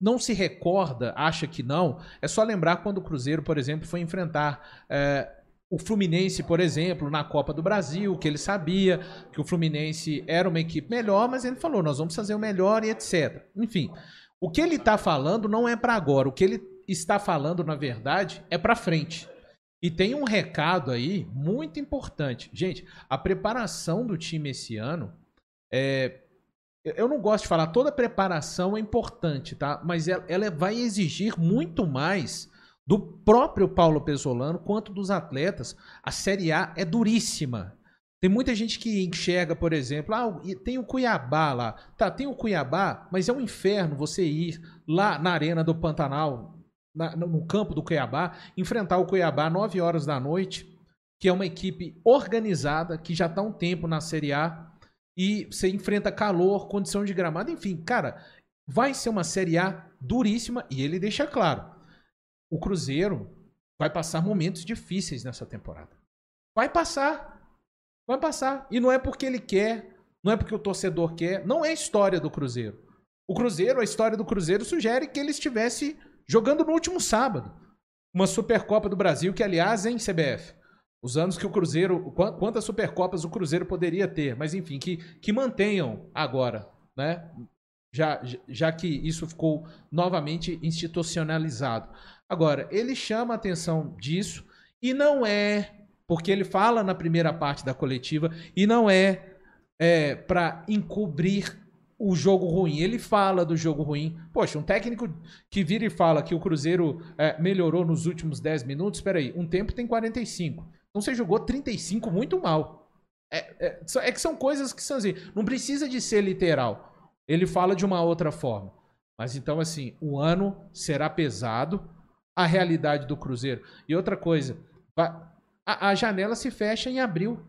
não se recorda, acha que não, é só lembrar quando o Cruzeiro, por exemplo, foi enfrentar é, o Fluminense, por exemplo, na Copa do Brasil, que ele sabia que o Fluminense era uma equipe melhor, mas ele falou: nós vamos fazer o melhor e etc. Enfim, o que ele está falando não é para agora, o que ele está falando, na verdade, é para frente. E tem um recado aí muito importante. Gente, a preparação do time esse ano é, eu não gosto de falar, toda preparação é importante, tá? Mas ela, vai exigir muito mais do próprio Paulo Pesolano quanto dos atletas. A Série A é duríssima. Tem muita gente que enxerga, por exemplo, ah, tem o Cuiabá lá. Tá, tem o Cuiabá, mas é um inferno você ir lá na Arena do Pantanal, na, no campo do Cuiabá, enfrentar o Cuiabá 9 horas da noite, que é uma equipe organizada, que já está um tempo na Série A e você enfrenta calor, condição de gramado, enfim, cara, vai ser uma Série A duríssima e ele deixa claro: o Cruzeiro vai passar momentos difíceis nessa temporada. Vai passar. Vai passar. E não é porque ele quer, não é porque o torcedor quer, não é a história do Cruzeiro. O Cruzeiro, a história do Cruzeiro sugere que ele estivesse jogando no último sábado. Uma Supercopa do Brasil, que aliás, em CBF, os anos que o Cruzeiro. Quantas Supercopas o Cruzeiro poderia ter, mas enfim, que, que mantenham agora, né? Já, já que isso ficou novamente institucionalizado. Agora, ele chama a atenção disso e não é, porque ele fala na primeira parte da coletiva, e não é, é para encobrir o jogo ruim. Ele fala do jogo ruim. Poxa, um técnico que vira e fala que o Cruzeiro é, melhorou nos últimos 10 minutos, espera aí, um tempo tem 45. Então você jogou 35 muito mal. É, é, é, que são coisas que são assim. Não precisa de ser literal. Ele fala de uma outra forma. Mas então, assim, o ano será pesado. A realidade do Cruzeiro. E outra coisa, a, a janela se fecha em abril.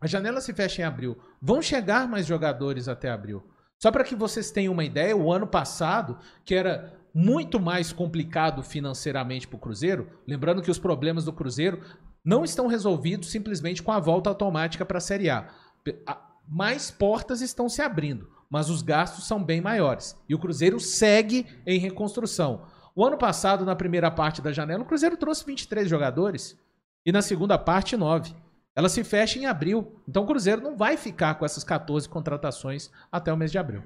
A janela se fecha em abril. Vão chegar mais jogadores até abril. Só para que vocês tenham uma ideia, o ano passado, que era muito mais complicado financeiramente para o Cruzeiro, lembrando que os problemas do Cruzeiro não estão resolvidos simplesmente com a volta automática para a Série A. Mais portas estão se abrindo, mas os gastos são bem maiores. E o Cruzeiro segue em reconstrução. O ano passado, na primeira parte da janela, o Cruzeiro trouxe 23 jogadores e na segunda parte, 9. Ela se fecha em abril. Então o Cruzeiro não vai ficar com essas 14 contratações até o mês de abril.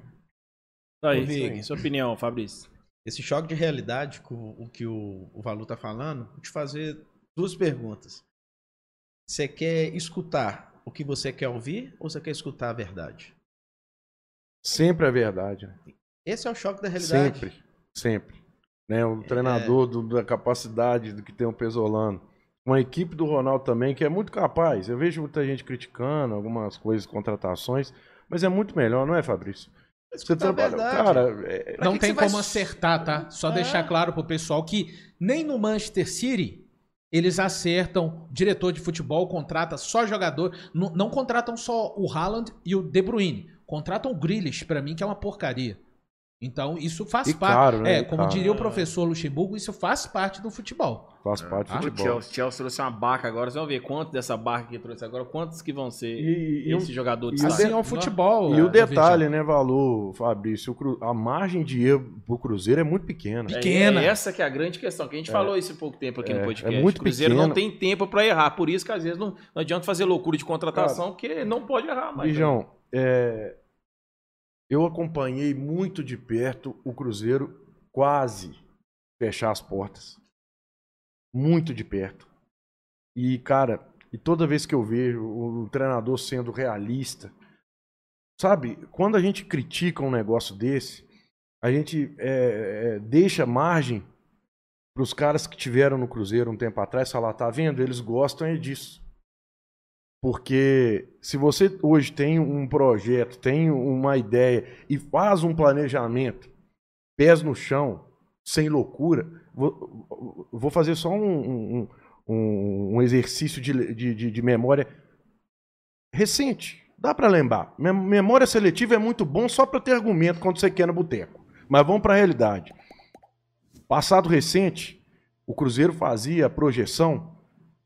Aí, Vig, sua opinião, Fabrício. Esse choque de realidade com o que o, o Valu está falando, vou te fazer duas perguntas. Você quer escutar o que você quer ouvir ou você quer escutar a verdade? Sempre a verdade. Né? Esse é o choque da realidade. Sempre, sempre. Né? O é... treinador do, da capacidade do que tem o Pesolano. Uma equipe do Ronaldo também que é muito capaz. Eu vejo muita gente criticando algumas coisas, contratações, mas é muito melhor, não é, Fabrício? Você trabalha, cara, é... não tem como vai... acertar, tá? Só é. deixar claro pro pessoal que nem no Manchester City eles acertam, diretor de futebol contrata só jogador, não, não contratam só o Haaland e o De Bruyne, contratam o Grealish para mim que é uma porcaria. Então, isso faz parte. Né? É, como caro, diria o professor Luxemburgo, isso faz parte do futebol. Faz parte do ah, futebol. O Chelsea, trouxe uma barca agora, vocês vão ver quanto dessa barca que trouxe agora, quantos que vão ser e, esse e, jogador de Assim é o futebol. E o detalhe, né, Valor, Fabrício, a margem de erro pro Cruzeiro é muito pequena. Pequena. É, essa que é a grande questão, que a gente é. falou isso há pouco tempo aqui é, no podcast. É muito o Cruzeiro pequena. não tem tempo para errar, por isso que às vezes não, não adianta fazer loucura de contratação, Cara, porque não pode errar mais. Bijão, é eu acompanhei muito de perto o Cruzeiro quase fechar as portas. Muito de perto. E, cara, e toda vez que eu vejo o treinador sendo realista, sabe, quando a gente critica um negócio desse, a gente é, é, deixa margem para os caras que tiveram no Cruzeiro um tempo atrás falar, tá vendo? Eles gostam é disso. Porque se você hoje tem um projeto, tem uma ideia e faz um planejamento, pés no chão, sem loucura, vou, vou fazer só um, um, um exercício de, de, de, memória recente. Dá para lembrar. Memória seletiva é muito bom só para ter argumento quando você quer no boteco. Mas vamos para a realidade. Passado recente, o Cruzeiro fazia a projeção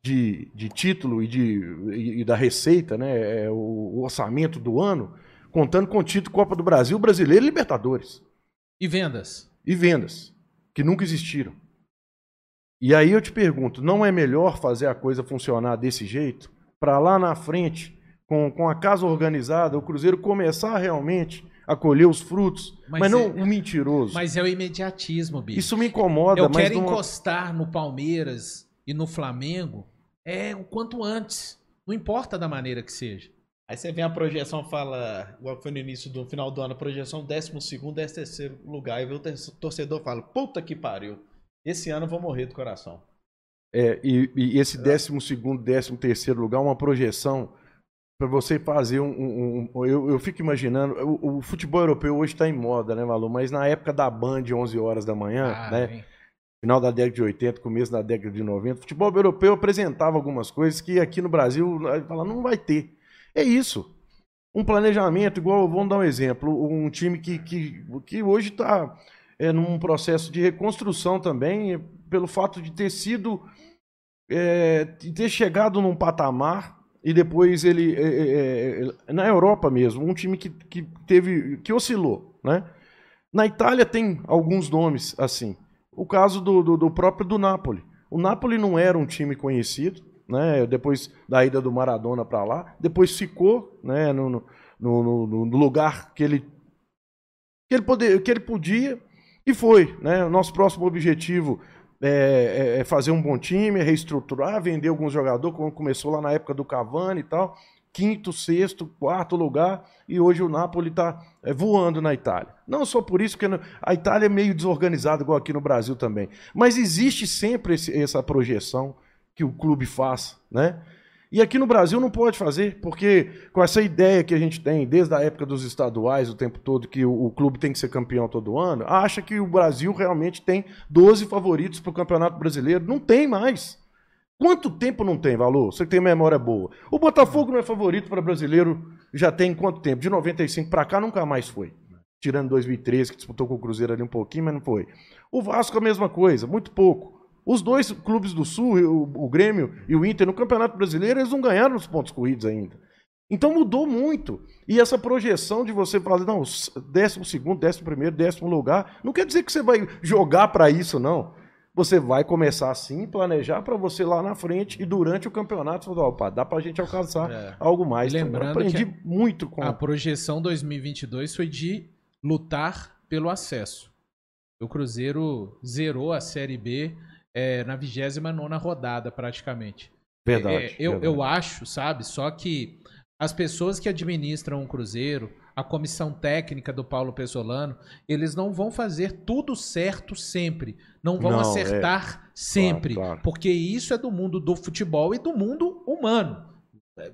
de, de título e, de, e, e da receita, né, é, o, o, orçamento do ano, contando com o título Copa do Brasil, Brasileiro e Libertadores. E vendas? E vendas, que nunca existiram. E aí eu te pergunto, não é melhor fazer a coisa funcionar desse jeito? Para lá na frente, com, com a casa organizada, o Cruzeiro começar realmente a colher os frutos, mas, mas não é, o mentiroso. Mas é o imediatismo, bicho. Isso me incomoda. Eu quero não... encostar no Palmeiras e no Flamengo é o quanto antes. Não importa da maneira que seja. Aí você vem a projeção, fala, igual foi no início do final do ano, a projeção 12 segundo, 13 terceiro lugar. E o torcedor fala, puta que pariu. Esse ano eu vou morrer do coração. É, e, e esse 12 segundo, 13 terceiro lugar, uma projeção para você fazer um. um, um eu, eu, fico imaginando, o, o futebol europeu hoje está em moda, né, Malu? Mas na época da Band, 11 horas da manhã, ah, né? Final da década de 80, começo da década de 90, o futebol europeu apresentava algumas coisas que aqui no Brasil fala, não vai ter. É isso. Um planejamento, igual, vamos dar um exemplo, um time que, que, que hoje está é, num processo de reconstrução também, pelo fato de ter sido, é, de ter chegado num patamar e depois ele, é, é, é na Europa mesmo, um time que, que teve, que oscilou, né? Na Itália tem alguns nomes assim. O caso do, do, do próprio do Napoli. O Napoli não era um time conhecido, né? Depois da ida do Maradona para lá, depois ficou, né? No, no, no, no, lugar que ele que ele, poder, que ele podia e foi, né? O nosso próximo objetivo é, é, é fazer um bom time, reestruturar, vender alguns jogadores, como começou lá na época do Cavani e tal quinto, sexto, quarto lugar, e hoje o Napoli está é, voando na Itália. Não só por isso, porque a Itália é meio desorganizada, igual aqui no Brasil também. Mas existe sempre esse, essa projeção que o clube faz, né? E aqui no Brasil não pode fazer, porque com essa ideia que a gente tem desde a época dos estaduais, o tempo todo, que o, o clube tem que ser campeão todo ano, acha que o Brasil realmente tem 12 favoritos para o Campeonato Brasileiro. Não tem mais. Quanto tempo não tem valor? Você tem memória boa. O Botafogo não é favorito para brasileiro já tem quanto tempo? De 95 para cá nunca mais foi. Tirando 2013, que disputou com o Cruzeiro ali um pouquinho, mas não foi. O Vasco a mesma coisa, muito pouco. Os dois clubes do Sul, o, o Grêmio e o Inter, no Campeonato Brasileiro, eles não ganharam os pontos corridos ainda. Então mudou muito. E essa projeção de você falar, não, décimo segundo, décimo primeiro, décimo lugar, não quer dizer que você vai jogar para isso, não você vai começar assim, planejar para você lá na frente e durante o campeonato falar, opa, dá para a gente alcançar é. algo mais. Lembrando aprendi que muito com a projeção 2022 foi de lutar pelo acesso. O Cruzeiro zerou a Série B é, na 29 rodada praticamente. Verdade, é, eu, verdade. eu acho, sabe? Só que as pessoas que administram o Cruzeiro, a comissão técnica do Paulo Pesolano, eles não vão fazer tudo certo sempre. Não vão não, acertar é. sempre. Claro, claro. Porque isso é do mundo do futebol e do mundo humano.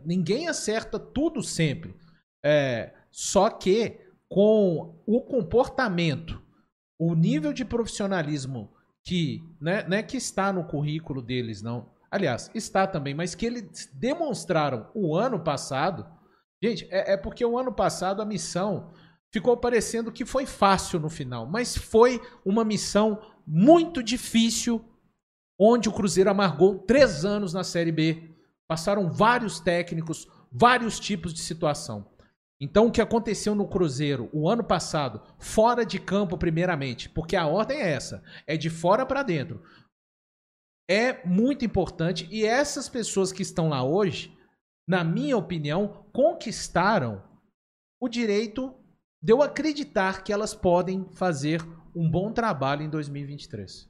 Ninguém acerta tudo sempre. É, só que com o comportamento, o nível de profissionalismo que né, não é que está no currículo deles, não. Aliás, está também, mas que eles demonstraram o ano passado Gente, é, é porque o ano passado a missão ficou parecendo que foi fácil no final, mas foi uma missão muito difícil, onde o Cruzeiro amargou três anos na Série B. Passaram vários técnicos, vários tipos de situação. Então, o que aconteceu no Cruzeiro o ano passado, fora de campo, primeiramente, porque a ordem é essa: é de fora para dentro. É muito importante e essas pessoas que estão lá hoje, na minha opinião, conquistaram o direito de eu acreditar que elas podem fazer um bom trabalho em 2023.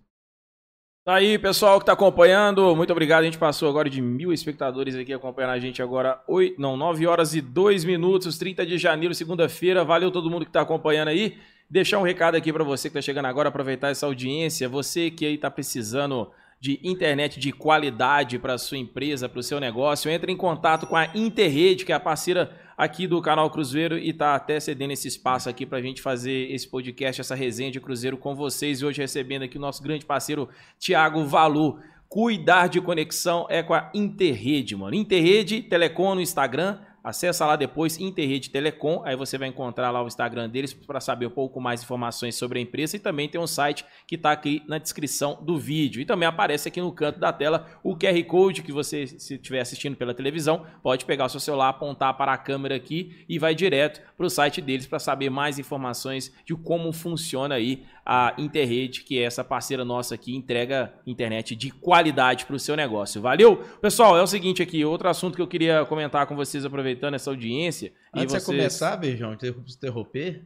Tá aí, pessoal que tá acompanhando, muito obrigado. A gente passou agora de mil espectadores aqui acompanhando a gente agora, 8, não, 9 horas e 2 minutos, 30 de janeiro, segunda-feira. Valeu todo mundo que tá acompanhando aí. Deixar um recado aqui para você que tá chegando agora, aproveitar essa audiência. Você que aí tá precisando de internet de qualidade para sua empresa, para o seu negócio, entre em contato com a Interrede, que é a parceira aqui do canal Cruzeiro e tá até cedendo esse espaço aqui pra gente fazer esse podcast, essa resenha de Cruzeiro com vocês. E hoje recebendo aqui o nosso grande parceiro Thiago Valu. Cuidar de conexão é com a Interrede, mano. Interrede Telecom no Instagram, Acessa lá depois Interrede Telecom, aí você vai encontrar lá o Instagram deles para saber um pouco mais informações sobre a empresa e também tem um site que está aqui na descrição do vídeo. E também aparece aqui no canto da tela o QR Code que você, se estiver assistindo pela televisão, pode pegar o seu celular, apontar para a câmera aqui e vai direto para o site deles para saber mais informações de como funciona aí a Interrede, que é essa parceira nossa aqui, entrega internet de qualidade para o seu negócio. Valeu? Pessoal, é o seguinte aqui, outro assunto que eu queria comentar com vocês, aproveitando essa audiência. Antes de começar, Beijão, interromper,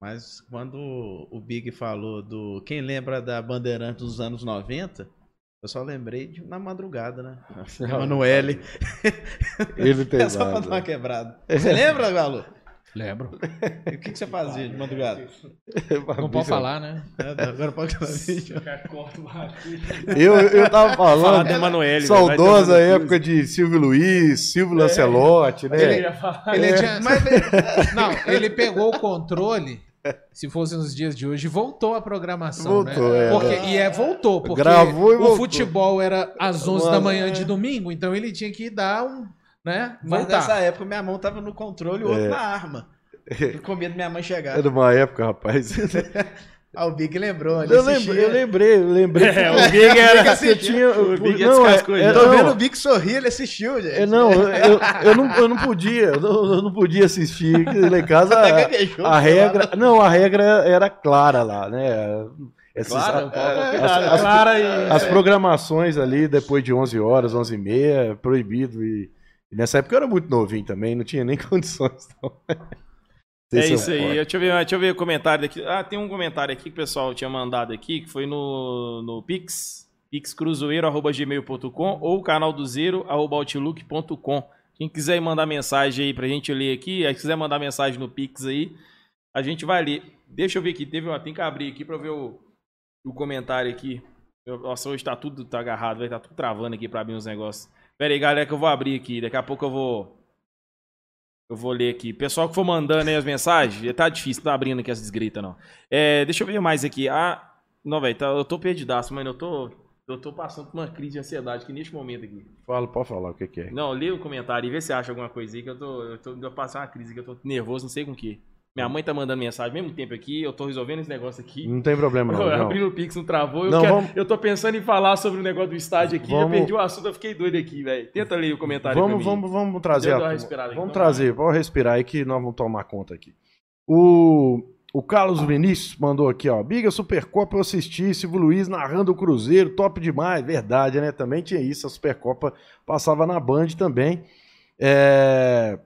mas quando o Big falou do. Quem lembra da Bandeirante dos anos 90? Eu só lembrei de na madrugada, né? Emanuele. Ele tem É só pra dar uma quebrada. Você lembra, Galo? Lembro. E o que, que você fazia de madrugada? Não pode falar, né? É, Agora pode falar. Eu, eu tava Falar falando. do Emanuele. Saudosa época de Silvio Luiz, Silvio Lancelotti, né? Ele, ele tinha- Não, ele pegou o controle. Se fosse nos dias de hoje, voltou a programação, Voltou, né? é. Porque, e é, voltou, porque Gravou e o voltou. futebol era às 11 da Mano, manhã de domingo, então ele tinha que dar um, né? Mas Voltar. nessa época minha mão tava no controle e o outro na arma. Eu com medo da minha mãe chegar. Era uma época, rapaz. Ah, o Big lembrou. Ele Eu lembrei, eu lembrei, eu lembrei. É, o Big era. Você tinha. O Big não, é, é. Tô vendo o Big sorrir, ele assistiu, gente. é, não, eu, eu, não, eu não podia, eu não, eu não podia assistir. Lá em casa a, a regra, não, a regra era clara lá, né? Essas- Claro, a- a- cuidado, as, as- Clara e. as programações ali depois de 11 horas, 11 e meia, proibido e, e nessa época eu era muito novinho também, não tinha nem condições. Não. É isso aí. Deixa eu, ver, deixa eu ver o comentário daqui. Ah, tem um comentário aqui que o pessoal tinha mandado aqui, que foi no, no Pix, pixcruzeiro.gmail.com ou canal do zero, arroba outlook.com. Quem quiser mandar mensagem aí pra gente ler aqui, aí quiser mandar mensagem no Pix aí, a gente vai ler. Deixa eu ver aqui, teve, ó, tem que abrir aqui pra ver o, o comentário aqui. Eu- nossa, hoje tá tudo tá agarrado, vai tá tudo travando aqui pra abrir uns negócios. Pera aí, galera, que eu vou abrir aqui. Daqui a pouco eu vou. Eu vou ler aqui. Pessoal que for mandando aí as mensagens, tá difícil, não tá abrindo aqui as desgritas, não. É, deixa eu ver mais aqui. Ah, não, velho, tá, eu tô perdidaço, mano. Eu tô, eu tô passando por uma crise de ansiedade aqui neste momento aqui. Fala, pode falar o que, que é. Não, lê o comentário e vê se acha alguma coisa aí, que eu tô, eu tô, eu passando uma crise, que eu tô nervoso, não sei com o que. Minha mãe tá mandando mensagem ao mesmo tempo aqui, eu tô resolvendo esse negócio aqui. Não tem problema não, Eu João. abri o Pix, não travou. Eu, Não, quero- vamos- eu tô pensando em falar sobre o negócio do estádio aqui. Vamos- Eu perdi o assunto, eu fiquei doido aqui, velho. Tenta ler o comentário Vamos, vamos, vamos trazer. A- aqui, vamos então trazer, vamos respirar aí que nós vamos tomar conta aqui. O, o Carlos Vinícius mandou aqui, ó. Biga Supercopa eu assisti, Silvio Luiz narrando o Cruzeiro, top demais. Verdade, né? Também tinha isso, a Supercopa passava na Band também. É...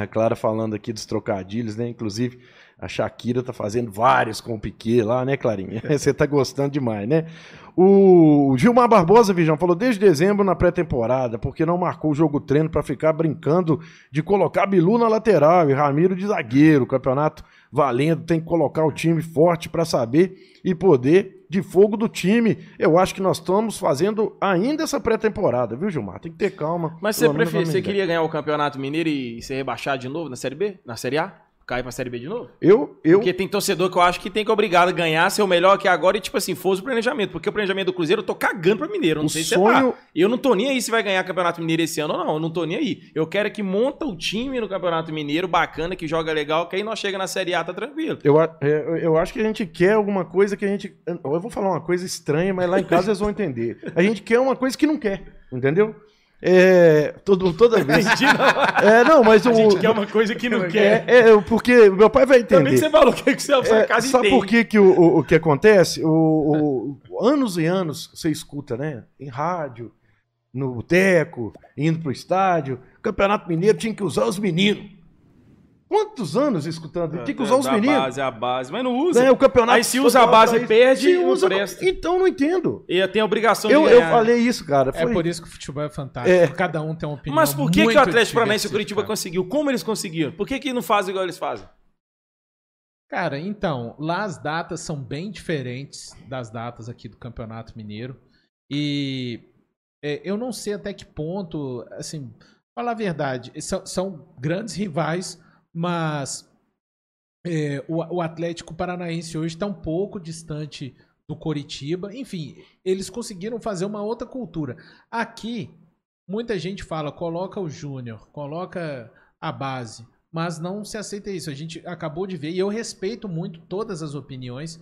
A Clara falando aqui dos trocadilhos, né? Inclusive, a Shakira tá fazendo vários com o Piquet lá, né, Clarinha? Você tá gostando demais, né? O Gilmar Barbosa, Vijão, falou desde dezembro na pré-temporada, porque não marcou o jogo treino para ficar brincando de colocar Bilu na lateral e Ramiro de zagueiro. O campeonato valendo, tem que colocar o time forte para saber e poder de fogo do time. Eu acho que nós estamos fazendo ainda essa pré-temporada, viu, Gilmar? Tem que ter calma. Mas você, prefere, você queria ganhar o Campeonato Mineiro e ser rebaixado de novo na Série B? Na Série A? Cair pra Série B de novo? Eu, eu, Porque tem torcedor que eu acho que tem que obrigado a ganhar, ser o melhor que agora e, tipo assim, fosse o planejamento. Porque o planejamento do Cruzeiro eu tô cagando pra Mineiro. eu Não O sei se sonho- você tá. Eu não tô nem aí se vai ganhar Campeonato Mineiro esse ano ou não. Eu não tô nem aí. Eu quero que monta o time no Campeonato Mineiro, bacana, que joga legal, que aí nós chega na Série A, tá tranquilo. Eu, a- é, eu, eu acho que a gente quer alguma coisa que a gente. Eu vou falar uma coisa estranha, mas lá em casa eles vão entender. A gente quer uma coisa que não quer, entendeu? É. Todo, toda vez. É, não, mas o. A gente quer uma coisa que não quer. É, é, porque meu pai vai Também que entender. você falou que você É, casa sabe por que, que o, o, o que acontece? O, o- anos e anos você escuta, né? Em rádio, no boteco, indo pro estádio. O Campeonato Mineiro tinha que usar os meninos. Quantos anos escutando? Tem que É, usar os meninos. base, a base, mas não usa. Né, o campeonato Aí se usa a base isso. perde, Se não usa- presta. Então não entendo. E tem a obrigação Eu, de eu ganhar. falei isso, cara. É Foi- por isso que o futebol é fantástico. É. Cada um tem uma opinião. Mas por que, que o Atlético Paranaense e o Curitiba diversificada. conseguiu? Como eles conseguiram? Por que, que não fazem igual eles fazem? Cara, então, lá as datas são bem diferentes das datas aqui do Campeonato Mineiro. E é, eu não sei até que ponto, assim, falar a verdade, são, são grandes rivais, mas é, o, o Atlético Paranaense hoje está um pouco distante do Coritiba. Enfim, eles conseguiram fazer uma outra cultura. Aqui, muita gente fala, coloca o Júnior, coloca a base, mas não se aceita isso. A gente acabou de ver, e eu respeito muito todas as opiniões,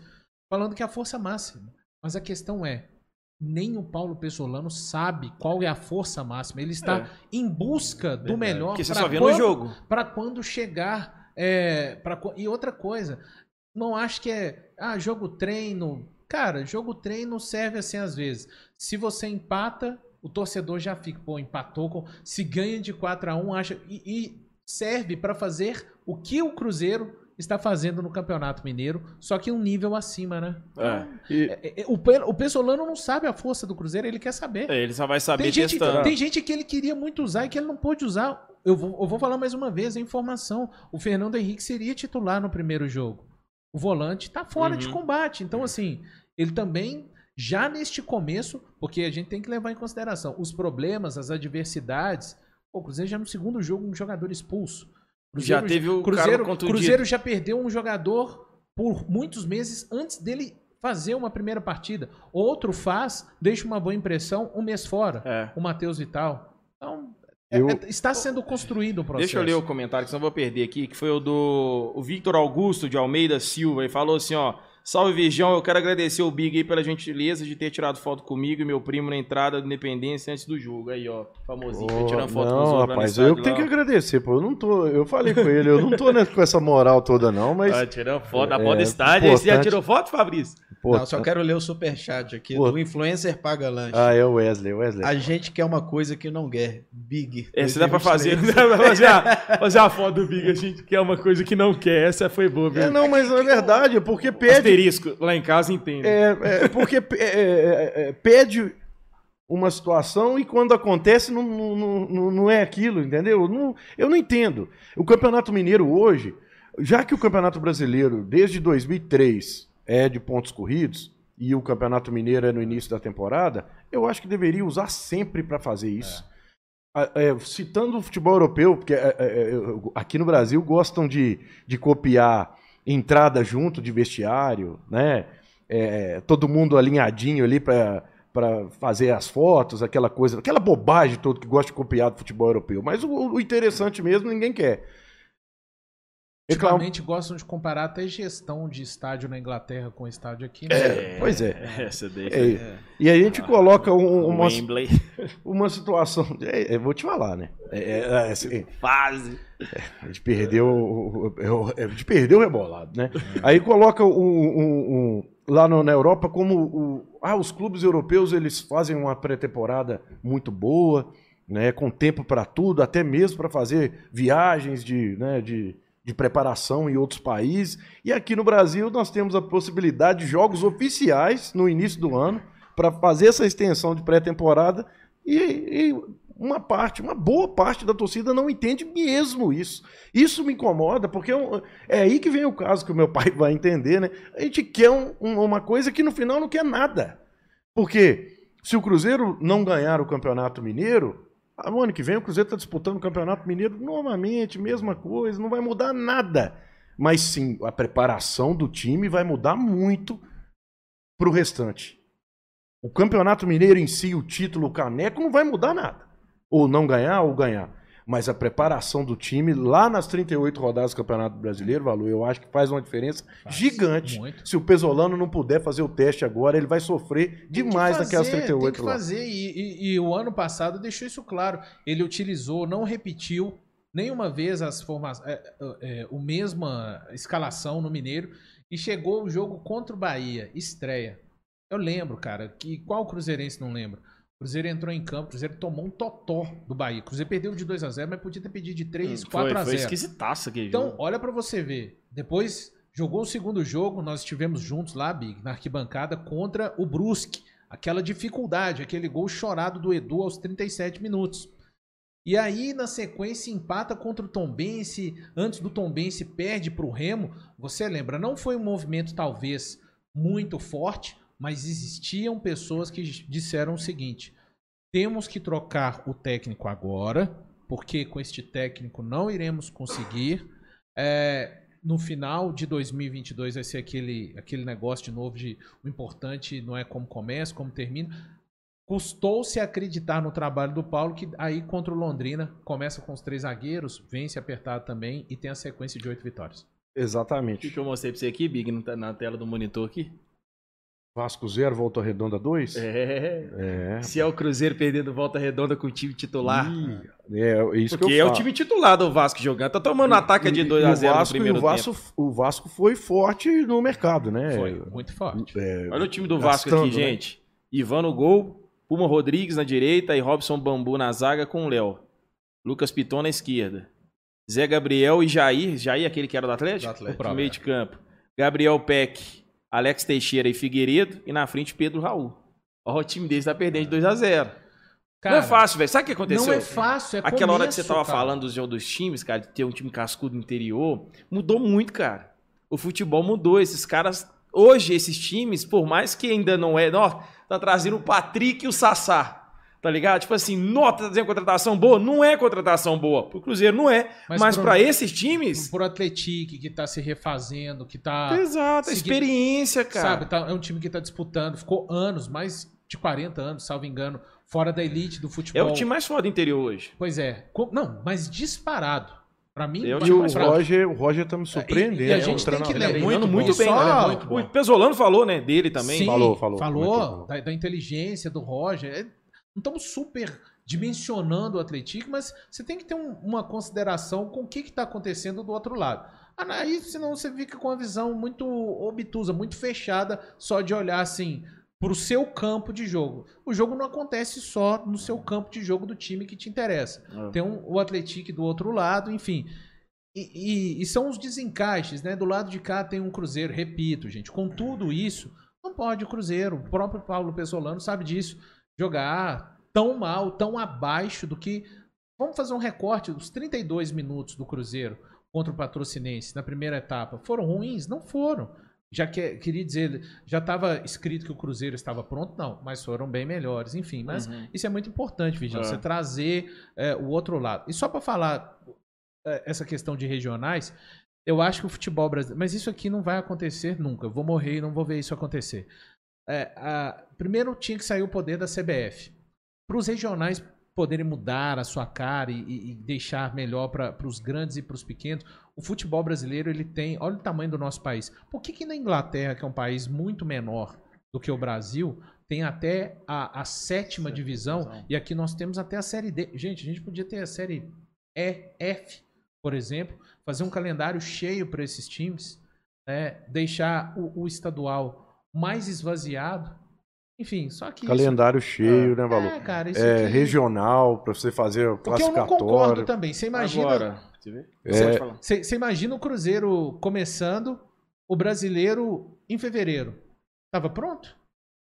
falando que é a força máxima. Mas a questão é, nem o Paulo Pessolano sabe qual é a força máxima. Ele está É. em busca do Verdade. melhor Porque você pra só vê quando- no jogo. para quando chegar. É, pra, e outra coisa, não acho que é. Ah, jogo treino. Cara, jogo treino serve assim às vezes. Se você empata, o torcedor já fica, pô, empatou. Com, se ganha de 4 a 1 acha. E, e serve para fazer o que o Cruzeiro está fazendo no Campeonato Mineiro, só que um nível acima, né? É. E- É, é, O, Pe- o Pessolano não sabe a força do Cruzeiro, ele quer saber. É, Ele só vai saber Tem gente, tem gente que ele queria muito usar e que ele não pôde usar. Eu vou, eu vou falar mais uma vez a informação. O Fernando Henrique seria titular no primeiro jogo. O volante tá fora de Uhum. combate. Então, assim, ele também, já neste começo, porque a gente tem que levar em consideração os problemas, as adversidades. Pô, o Cruzeiro já no segundo jogo, um jogador expulso. Já teve o Cruzeiro. Cruzeiro já perdeu um jogador por muitos meses antes dele fazer uma primeira partida. Outro faz, deixa uma boa impressão, um mês fora. É. O Matheus Vital. Então, é- Eu- é- está sendo construído o processo. Deixa eu ler o comentário, que senão eu vou perder aqui, que foi o do o Victor Augusto de Almeida Silva. E falou assim, ó. Salve, Virgão. Eu quero agradecer o Big aí pela gentileza de ter tirado foto comigo e meu primo na entrada do Independência antes do jogo. Aí, ó. Famosinho, Ô, tirando foto com os não, outros rapaz, eu que tenho lá, que agradecer, pô. Eu não tô. Eu falei com ele, eu não tô né, com essa moral toda, não, mas. Ah, tirando foto da É, porta do estádio. Aí você já importante. tirou foto, Fabrício? Pô, Não, só quero ler o superchat aqui Pô. do Influencer Paga Lanche. Ah, é o Wesley, Wesley. A gente quer uma coisa que não quer. Big. Essa dá pra fazer, 2023. dá pra fazer, a, fazer a foto do Big. A gente quer uma coisa que não quer. Essa foi boa, viu? É, não, mas é verdade, porque pede. Asterisco, lá em casa entende. É, é, porque é, é, é, pede uma situação e quando acontece não, não, não, não é aquilo, entendeu? Não, eu não entendo. O Campeonato Mineiro hoje, já que o Campeonato Brasileiro, desde 2003, é de pontos corridos e o Campeonato Mineiro é no início da temporada, eu acho que deveria usar sempre para fazer isso. Ah, é, citando o futebol europeu, porque é, é, é, aqui no Brasil gostam de, de copiar entrada junto de vestiário, né? É, todo mundo alinhadinho ali para para fazer as fotos, aquela coisa, aquela bobagem toda que gosta de copiar do futebol europeu. Mas o, o interessante mesmo ninguém quer. Reclam- Ultimamente gostam de comparar até gestão de estádio na Inglaterra com estádio aqui. né? É, pois é. Essa daí. É, E aí a gente coloca um- uma, uma situação. É, eu vou te falar, né? É, é, é, assim, Fase. A gente perdeu, o- o- a gente perdeu o rebolado, né? Aí coloca um, um- um- lá no- na Europa como o- ah, os clubes europeus eles fazem uma pré-temporada muito boa, né? Com tempo para tudo, até mesmo para fazer viagens de, né, de, de preparação em outros países. E aqui no Brasil nós temos a possibilidade de jogos oficiais no início do ano para fazer essa extensão de pré-temporada e, e uma parte, uma boa parte da torcida não entende mesmo isso. Isso me incomoda, porque é um- é aí que vem o caso que o meu pai vai entender, né? A gente quer um- um- uma coisa que no final não quer nada. Porque se o Cruzeiro não ganhar o Campeonato Mineiro, ah, no ano que vem o Cruzeiro está disputando o Campeonato Mineiro novamente, mesma coisa, não vai mudar nada. Mas sim, a preparação do time vai mudar muito para o restante. O Campeonato Mineiro em si, o título, o caneco, não vai mudar nada. Ou não ganhar ou ganhar. Mas a preparação do time lá nas 38 rodadas do Campeonato Brasileiro, Valor, eu acho que faz uma diferença Faz, gigante. muito. Se o Pesolano não puder fazer o teste agora, ele vai sofrer Tem que demais fazer, naquelas Tem 38 que lá. fazer. E, e- e o ano passado deixou isso claro. Ele utilizou, não repetiu nenhuma vez as formas, é, é, o mesma escalação no Mineiro e chegou o jogo contra o Bahia, estreia. Eu lembro, cara, que qual cruzeirense não lembra? O Cruzeiro entrou em campo, o Cruzeiro tomou um totó do Bahia. O Cruzeiro perdeu de 2 a 0 mas podia ter pedido de 3, 4 foi, a foi 0 esquisitaço aquele Então, jogo. olha pra você ver. Depois jogou o segundo jogo, nós estivemos juntos lá, Big, na arquibancada contra o Brusque. Aquela dificuldade, aquele gol chorado do Edu aos 37 minutos. E aí, na sequência, empata contra o Tombense. Antes do Tombense, perde pro Remo. Você lembra, não foi um movimento talvez muito forte, mas existiam pessoas que disseram o seguinte: temos que trocar o técnico agora, porque com este técnico não iremos conseguir. É, no final de 2022 vai ser aquele, aquele negócio de novo de o importante não é como começa, como termina. Custou-se acreditar no trabalho do Paulo, que aí contra o Londrina começa com os três zagueiros, vence apertado também e tem a sequência de oito vitórias. O que, Exatamente. que eu mostrei pra você aqui, Big, na tela do monitor aqui? Vasco 0, Volta Redonda 2? É. É. Se é o Cruzeiro perdendo volta redonda com o time titular. Ih, É, isso Porque que eu é o time titular do Vasco jogando. Tá tomando E- ataque de e- 2 e a o 0 no e primeiro o Vasco, tempo. o Vasco foi forte no mercado, né? Foi muito forte. É, Olha o time do Vasco Gastando, aqui, né? gente. Ivan no gol, Puma Rodrigues na direita e Robson Bambu na zaga com o Léo. Lucas Piton na esquerda. Zé Gabriel e Jair. Jair, aquele que era do Atlético? Do Atlético. No meio de campo. Gabriel Peck, Alex Teixeira e Figueiredo. E na frente, Pedro Raul. Ó, o time deles tá perdendo de 2 a 0 Cara, Não é fácil, velho. Sabe o que aconteceu? Não é fácil, é Aquela hora que você começo, tava cara. falando dos, dos times, cara, de ter um time cascudo no interior, mudou muito, cara. O futebol mudou. Esses caras. Hoje, esses times, por mais que ainda não é. Ó, tá trazendo o Patrick e o Sassá. Tá ligado? Tipo assim, nota tá trazendo contratação boa? Não é contratação boa. Pro Cruzeiro não é. Mas Mas, pro- pra esses times. Por Atletique, que tá se refazendo, que tá. exato, a segui- experiência, cara. Sabe, tá- é um time que tá disputando, ficou anos, mais de 40 anos, salvo engano, fora da elite do É futebol. o time mais foda do interior hoje. Pois é. Não, mas disparado. Pra mim, É o pra- E o pra- Roger, o Roger tá me surpreendendo. E- e a é um gente tem que lembrar- é muito muito, bem. Só- ele é muito. O Pesolano falou, né, dele também. Sim, Falou, falou, Falou da, da inteligência do Roger. Não estamos super dimensionando o Atlético, mas você tem que ter um- uma consideração com o que está acontecendo do outro lado. Ah, Aí, senão você fica com uma visão muito obtusa, muito fechada, só de olhar assim para o seu campo de jogo. O jogo não acontece só no seu campo de jogo do time que te interessa. É. Tem um- o Atlético do outro lado, enfim. E, e- e são os desencaixes, né? Do lado de cá tem um Cruzeiro, repito, gente. Com tudo isso, não pode o Cruzeiro. O próprio Paulo Pesolano sabe disso. Jogar tão mal, tão abaixo do que. Vamos fazer um recorte dos 32 minutos do Cruzeiro contra o Patrocinense na primeira etapa. Foram ruins? Não foram. Já que, queria dizer, já estava escrito que o Cruzeiro estava pronto? Não, mas foram bem melhores. Enfim, mas Uhum. isso é muito importante, Vigil, É. você trazer é, o outro lado. E só para falar é, essa questão de regionais, eu acho que o futebol brasileiro. Mas isso aqui não vai acontecer nunca. Eu vou morrer e não vou ver isso acontecer. É, a- primeiro tinha que sair o poder da CBF. Para os regionais poderem mudar a sua cara e, e- deixar melhor para os grandes e para os pequenos, o futebol brasileiro ele tem. Olha o tamanho do nosso país. Por que, que na Inglaterra, que é um país muito menor do que o Brasil, tem até a, a sétima divisão divisão. e aqui nós temos até a série D. Gente, a gente podia ter a série E, F, por exemplo, fazer um calendário cheio para esses times, né? deixar o, o estadual mais esvaziado. Enfim, só que isso- Calendário cheio, né, Valor? É, cara, isso É, aqui- regional, pra você fazer o Porque eu não concordo também. Você imagina, Agora, você vê? É. Você pode falar. você, você imagina o Cruzeiro começando o brasileiro em fevereiro. Tava pronto?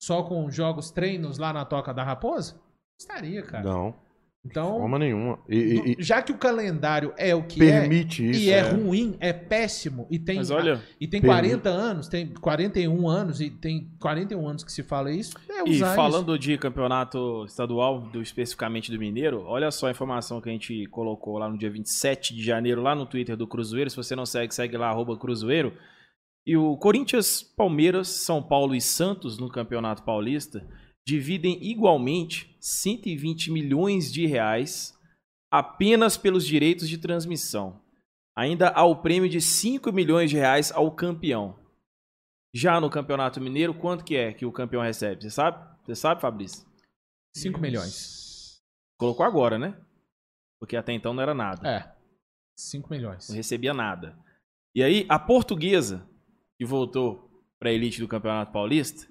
Só com jogos, treinos lá na Toca da Raposa? Estaria, cara. Não, de Então, forma nenhuma. E, e- e já que o calendário é o que permite é, isso. e é, é. ruim, é péssimo, e tem, Mas olha, e tem permite. 40 anos, tem 41 anos, e tem 41 anos que se fala isso, é E falando de campeonato estadual, do, especificamente do Mineiro, olha só a informação que a gente colocou lá no dia 27 de janeiro, lá no Twitter do Cruzeiro. Se você não segue, segue lá, arroba Cruzeiro. E o Corinthians, Palmeiras, São Paulo e Santos no Campeonato Paulista dividem igualmente 120 milhões de reais apenas pelos direitos de transmissão. Ainda há o prêmio de 5 milhões de reais ao campeão. Já no Campeonato Mineiro, quanto que é que o campeão recebe? Você sabe? Você sabe, Fabrício? 5 milhões. Colocou agora, né? Porque até então não era nada. É. 5 milhões. Não recebia nada. E aí, a portuguesa, que voltou para a elite do Campeonato Paulista,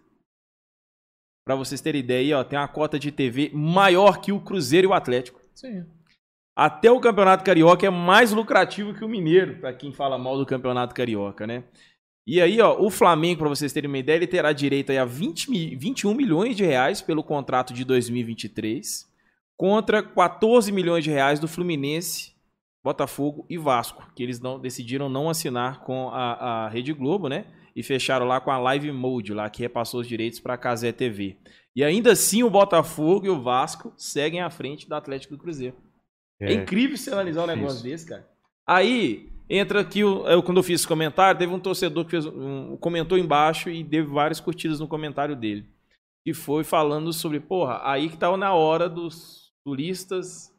Pra vocês terem ideia, ó, tem uma cota de TV maior que o Cruzeiro e o Atlético. Sim. Até o Campeonato Carioca é mais lucrativo que o Mineiro, pra quem fala mal do Campeonato Carioca, né? E aí, ó, o Flamengo, pra vocês terem uma ideia, ele terá direito a 20, mi- 21 milhões de reais pelo contrato de 2023, contra 14 milhões de reais do Fluminense, Botafogo e Vasco, que eles não decidiram não assinar com a, a Rede Globo, né? E fecharam lá com a Live Mode, lá que repassou os direitos para a Casé TV. E ainda assim o Botafogo e o Vasco seguem à frente do Atlético do Cruzeiro. É, incrível você analisar um negócio desse, cara. Aí entra aqui, eu, quando eu fiz esse comentário, teve um torcedor que fez um- comentou embaixo e deu várias curtidas no comentário dele. Que foi falando sobre, porra, aí que tava na hora dos turistas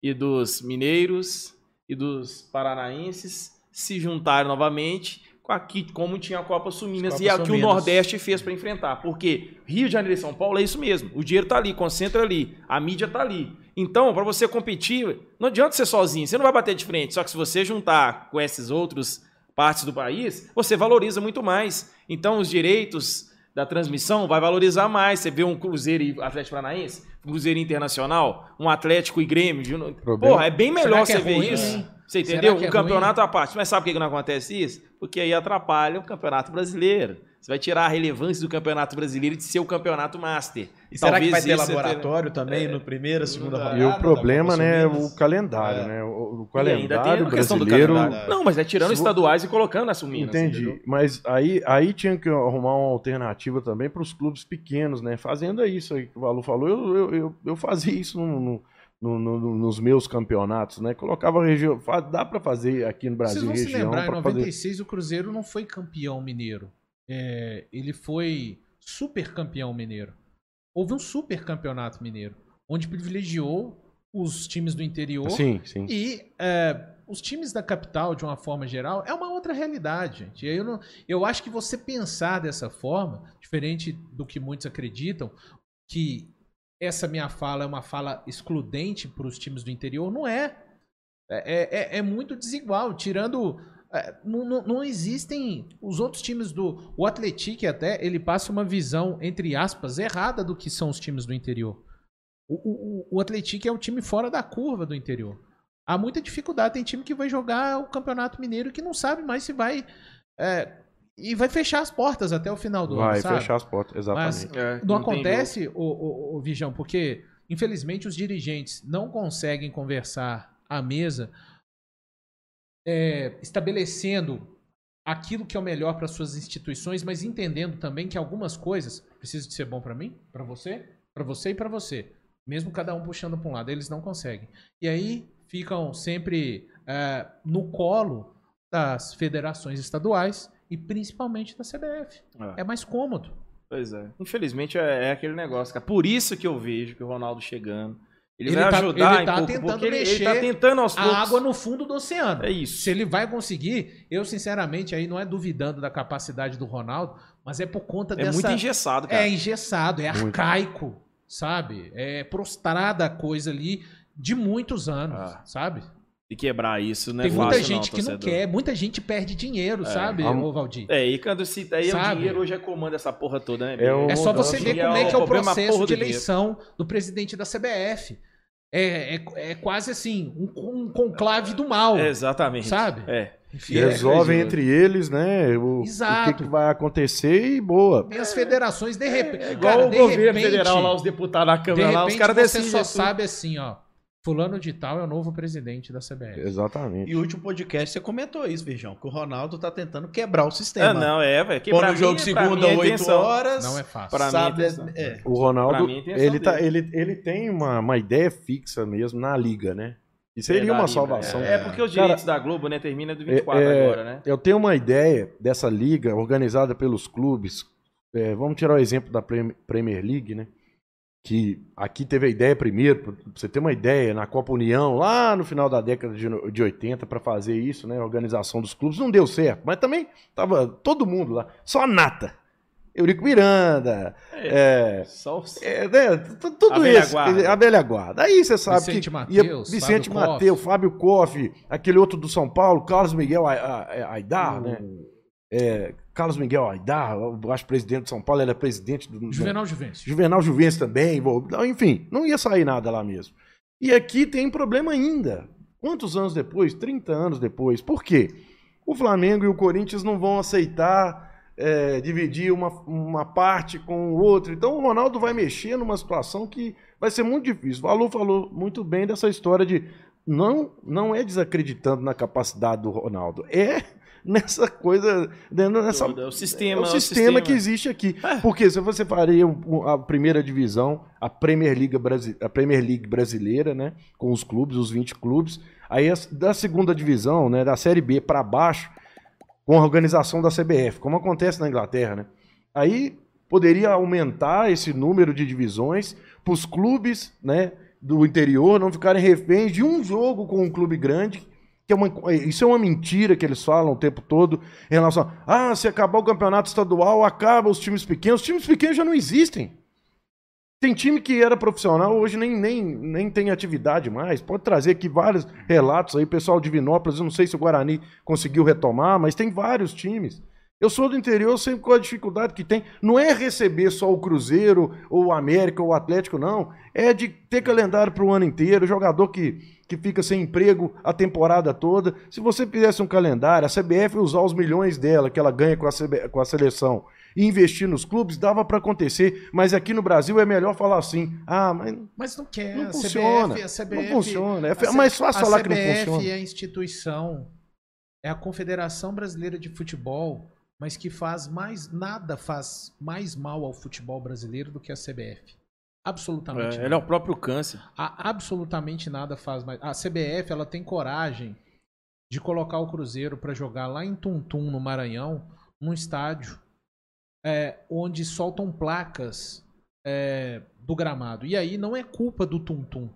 e dos mineiros e dos paranaenses se juntarem novamente aqui, como tinha a Copa Suminas As e a Copas que o. Nordeste fez para enfrentar. Porque Rio de Janeiro e São Paulo é isso mesmo. O dinheiro tá ali, concentra ali, a mídia tá ali. Então, para você competir, não adianta ser sozinho, você não vai bater de frente. Só que se você juntar com esses outros partes do país, você valoriza muito mais. Então, os direitos da transmissão vai valorizar mais. Você vê um Cruzeiro e Atlético Paranaense, um Cruzeiro Internacional, um Atlético e Grêmio. Porra, é bem melhor Será você é ver ruim, isso. hein? Você entendeu? que é o campeonato à parte. Mas sabe por que não acontece isso? Porque aí atrapalha o campeonato brasileiro. Você vai tirar a relevância do campeonato brasileiro de ser o campeonato master. E será que vai ter laboratório também no primeiro, segunda rodada? E o problema, né, Suminas? o calendário, É. né? O, o E ainda tem calendário a questão do brasileiro. calendário. Não, mas é tirando Se estaduais e colocando as Minas. Entendi. entendeu? Mas aí, aí tinha que arrumar uma alternativa também para os clubes pequenos, né? Fazendo isso aí que o Valu falou, eu, eu, eu, eu fazia isso no- no- no- no- nos meus campeonatos, né? Colocava região. Dá para fazer aqui no Vocês Brasil vão se região. lembrar, em pra fazer... 96 o Cruzeiro não foi campeão mineiro. É, ele foi super campeão mineiro. Houve um super campeonato mineiro, onde privilegiou os times do interior Sim, sim. e é, os times da capital, de uma forma geral, é uma outra realidade, gente. Eu, não, eu acho que você pensar dessa forma, diferente do que muitos acreditam, que essa minha fala é uma fala excludente para os times do interior, não é. É, é- é muito desigual, tirando. é, não, não- não existem os outros times do. O Atlético até ele passa uma visão, entre aspas, errada do que são os times do interior. O, o, o Atlético é o time fora da curva do interior. Há muita dificuldade. Tem time que vai jogar o Campeonato Mineiro que não sabe mais se vai. é, e vai fechar as portas até o final do Vai ano. sabe? fechar as portas, exatamente. Mas É, não, tem acontece, o, o, o Vijão, porque infelizmente os dirigentes não conseguem conversar à mesa é, estabelecendo aquilo que é o melhor para suas instituições, mas entendendo também que algumas coisas precisam de ser bom para mim, para você, para você e para você. Mesmo cada um puxando para um lado, eles não conseguem. E aí ficam sempre é, no colo das federações estaduais e principalmente da CBF. É. É mais cômodo. Pois é. Infelizmente é, é aquele negócio, cara. Por isso que eu vejo que o Ronaldo chegando. Ele, Ele vai tá- ajudar ele tá pouco, tentando porque ele, ele mexer tá tentando aos poucos. a água no fundo do oceano. É isso. Se ele vai conseguir, eu sinceramente aí não é duvidando da capacidade do Ronaldo, mas é por conta É dessa muito engessado, cara. é engessado, é Muito. arcaico, sabe? É prostrada a coisa ali de muitos anos, Ah. sabe? E quebrar isso não é Tem muita fácil, gente não, que não quer, muita gente perde dinheiro, sabe, Am- ô Valdir? É, e quando se. Aí é o Sabe? dinheiro hoje é comanda essa porra toda, né? É o- É só você ver como é que é o problema, a processo de do dinheiro. eleição do presidente da CBF. É, é, é quase assim, um, um conclave do mal, É, exatamente. sabe? É. Enfim, Resolvem é, entre eles, né? O, o Exato. que, que vai acontecer e boa. E as federações, de repente. É igual cara, o governo repente- federal lá, os deputados da De Câmara lá, os repente caras você decidem. só tudo. sabe assim, ó. Fulano de tal é o novo presidente da CBF. Exatamente. E o último podcast você comentou isso, Virgão, que o Ronaldo tá tentando quebrar o sistema. Ah, não, é, velho. Pôr no jogo segunda, 8 horas. Não é fácil. Pra mim, sabe, atenção. é, O Ronaldo, mim, ele, tá, ele, ele tem uma, uma ideia fixa mesmo na liga, né? E seria É, uma Liga, salvação. É, É porque os Cara, direitos da Globo, né, termina do 24 é- agora, né? Eu tenho uma ideia dessa liga organizada pelos clubes. É, vamos tirar o exemplo da Prem- Premier League, né? Que aqui teve a ideia primeiro, pra você ter uma ideia, na Copa União, lá no final da década de, no- de 80, para fazer isso, né? A organização dos clubes não deu certo, mas também tava todo mundo lá, só a nata. Eurico Miranda, é, Só os... é, né, t- tudo A isso, guarda. a velha guarda. Aí você sabe Vicente que Mateus, Vicente Fábio Mateus, Fábio Koff, aquele outro do São Paulo, Carlos Miguel Aidar, né? é, Carlos Miguel Aidar, eu acho presidente de São Paulo, ele é presidente do. Juvenal Juvencio. Juvenal Juvencio também, enfim, não ia sair nada lá mesmo. E aqui tem problema ainda. Quantos anos depois? 30 anos depois. Por quê? O Flamengo e o Corinthians não vão aceitar é, dividir uma, uma parte com o outro. Então o Ronaldo vai mexer numa situação que vai ser muito difícil. O Alô falou muito bem dessa história de não, não é desacreditando na capacidade do Ronaldo, é nessa coisa, né, nessa, é o sistema, é o é o sistema, sistema. que existe aqui. Porque se você faria a primeira divisão, a Premier League, Brasi- a Premier League brasileira, né, com os clubes, os 20 clubes, aí da segunda divisão, né, da Série B para baixo, com a organização da CBF, como acontece na Inglaterra, né? Aí poderia aumentar esse número de divisões para os clubes, né, do interior não ficarem reféns de um jogo com um clube grande. Que é uma, isso é uma mentira que eles falam o tempo todo em relação a, ah, se acabar o campeonato estadual, acaba os times pequenos. Os times pequenos já não existem. Tem time que era profissional, hoje nem, nem, nem tem atividade mais. Pode trazer aqui vários relatos aí, pessoal de Vinópolis, eu não sei se o Guarani conseguiu retomar, mas tem vários times. Eu sou do interior, eu sei qual a dificuldade que tem. Não é receber só o Cruzeiro, ou o América, ou o Atlético, não. É de ter calendário para o ano inteiro, jogador que, que fica sem emprego a temporada toda. Se você fizesse um calendário, a CBF usar os milhões dela, que ela ganha com a, com a seleção, e investir nos clubes, dava para acontecer. Mas aqui no Brasil é melhor falar assim: ah, mas Mas não quer. Não a funciona. CBF, a CBF, Não funciona. É a C- mais fácil a falar que não CBF funciona. é a instituição, é a Confederação Brasileira de Futebol, mas que faz mais nada faz mais mal ao futebol brasileiro do que a CBF. Absolutamente. É, nada. ele é o próprio câncer. A- absolutamente nada faz mais. A CBF ela tem coragem de colocar o Cruzeiro para jogar lá em Tuntum, no Maranhão, num estádio é, onde soltam placas é, do gramado. E aí não é culpa do Tuntum,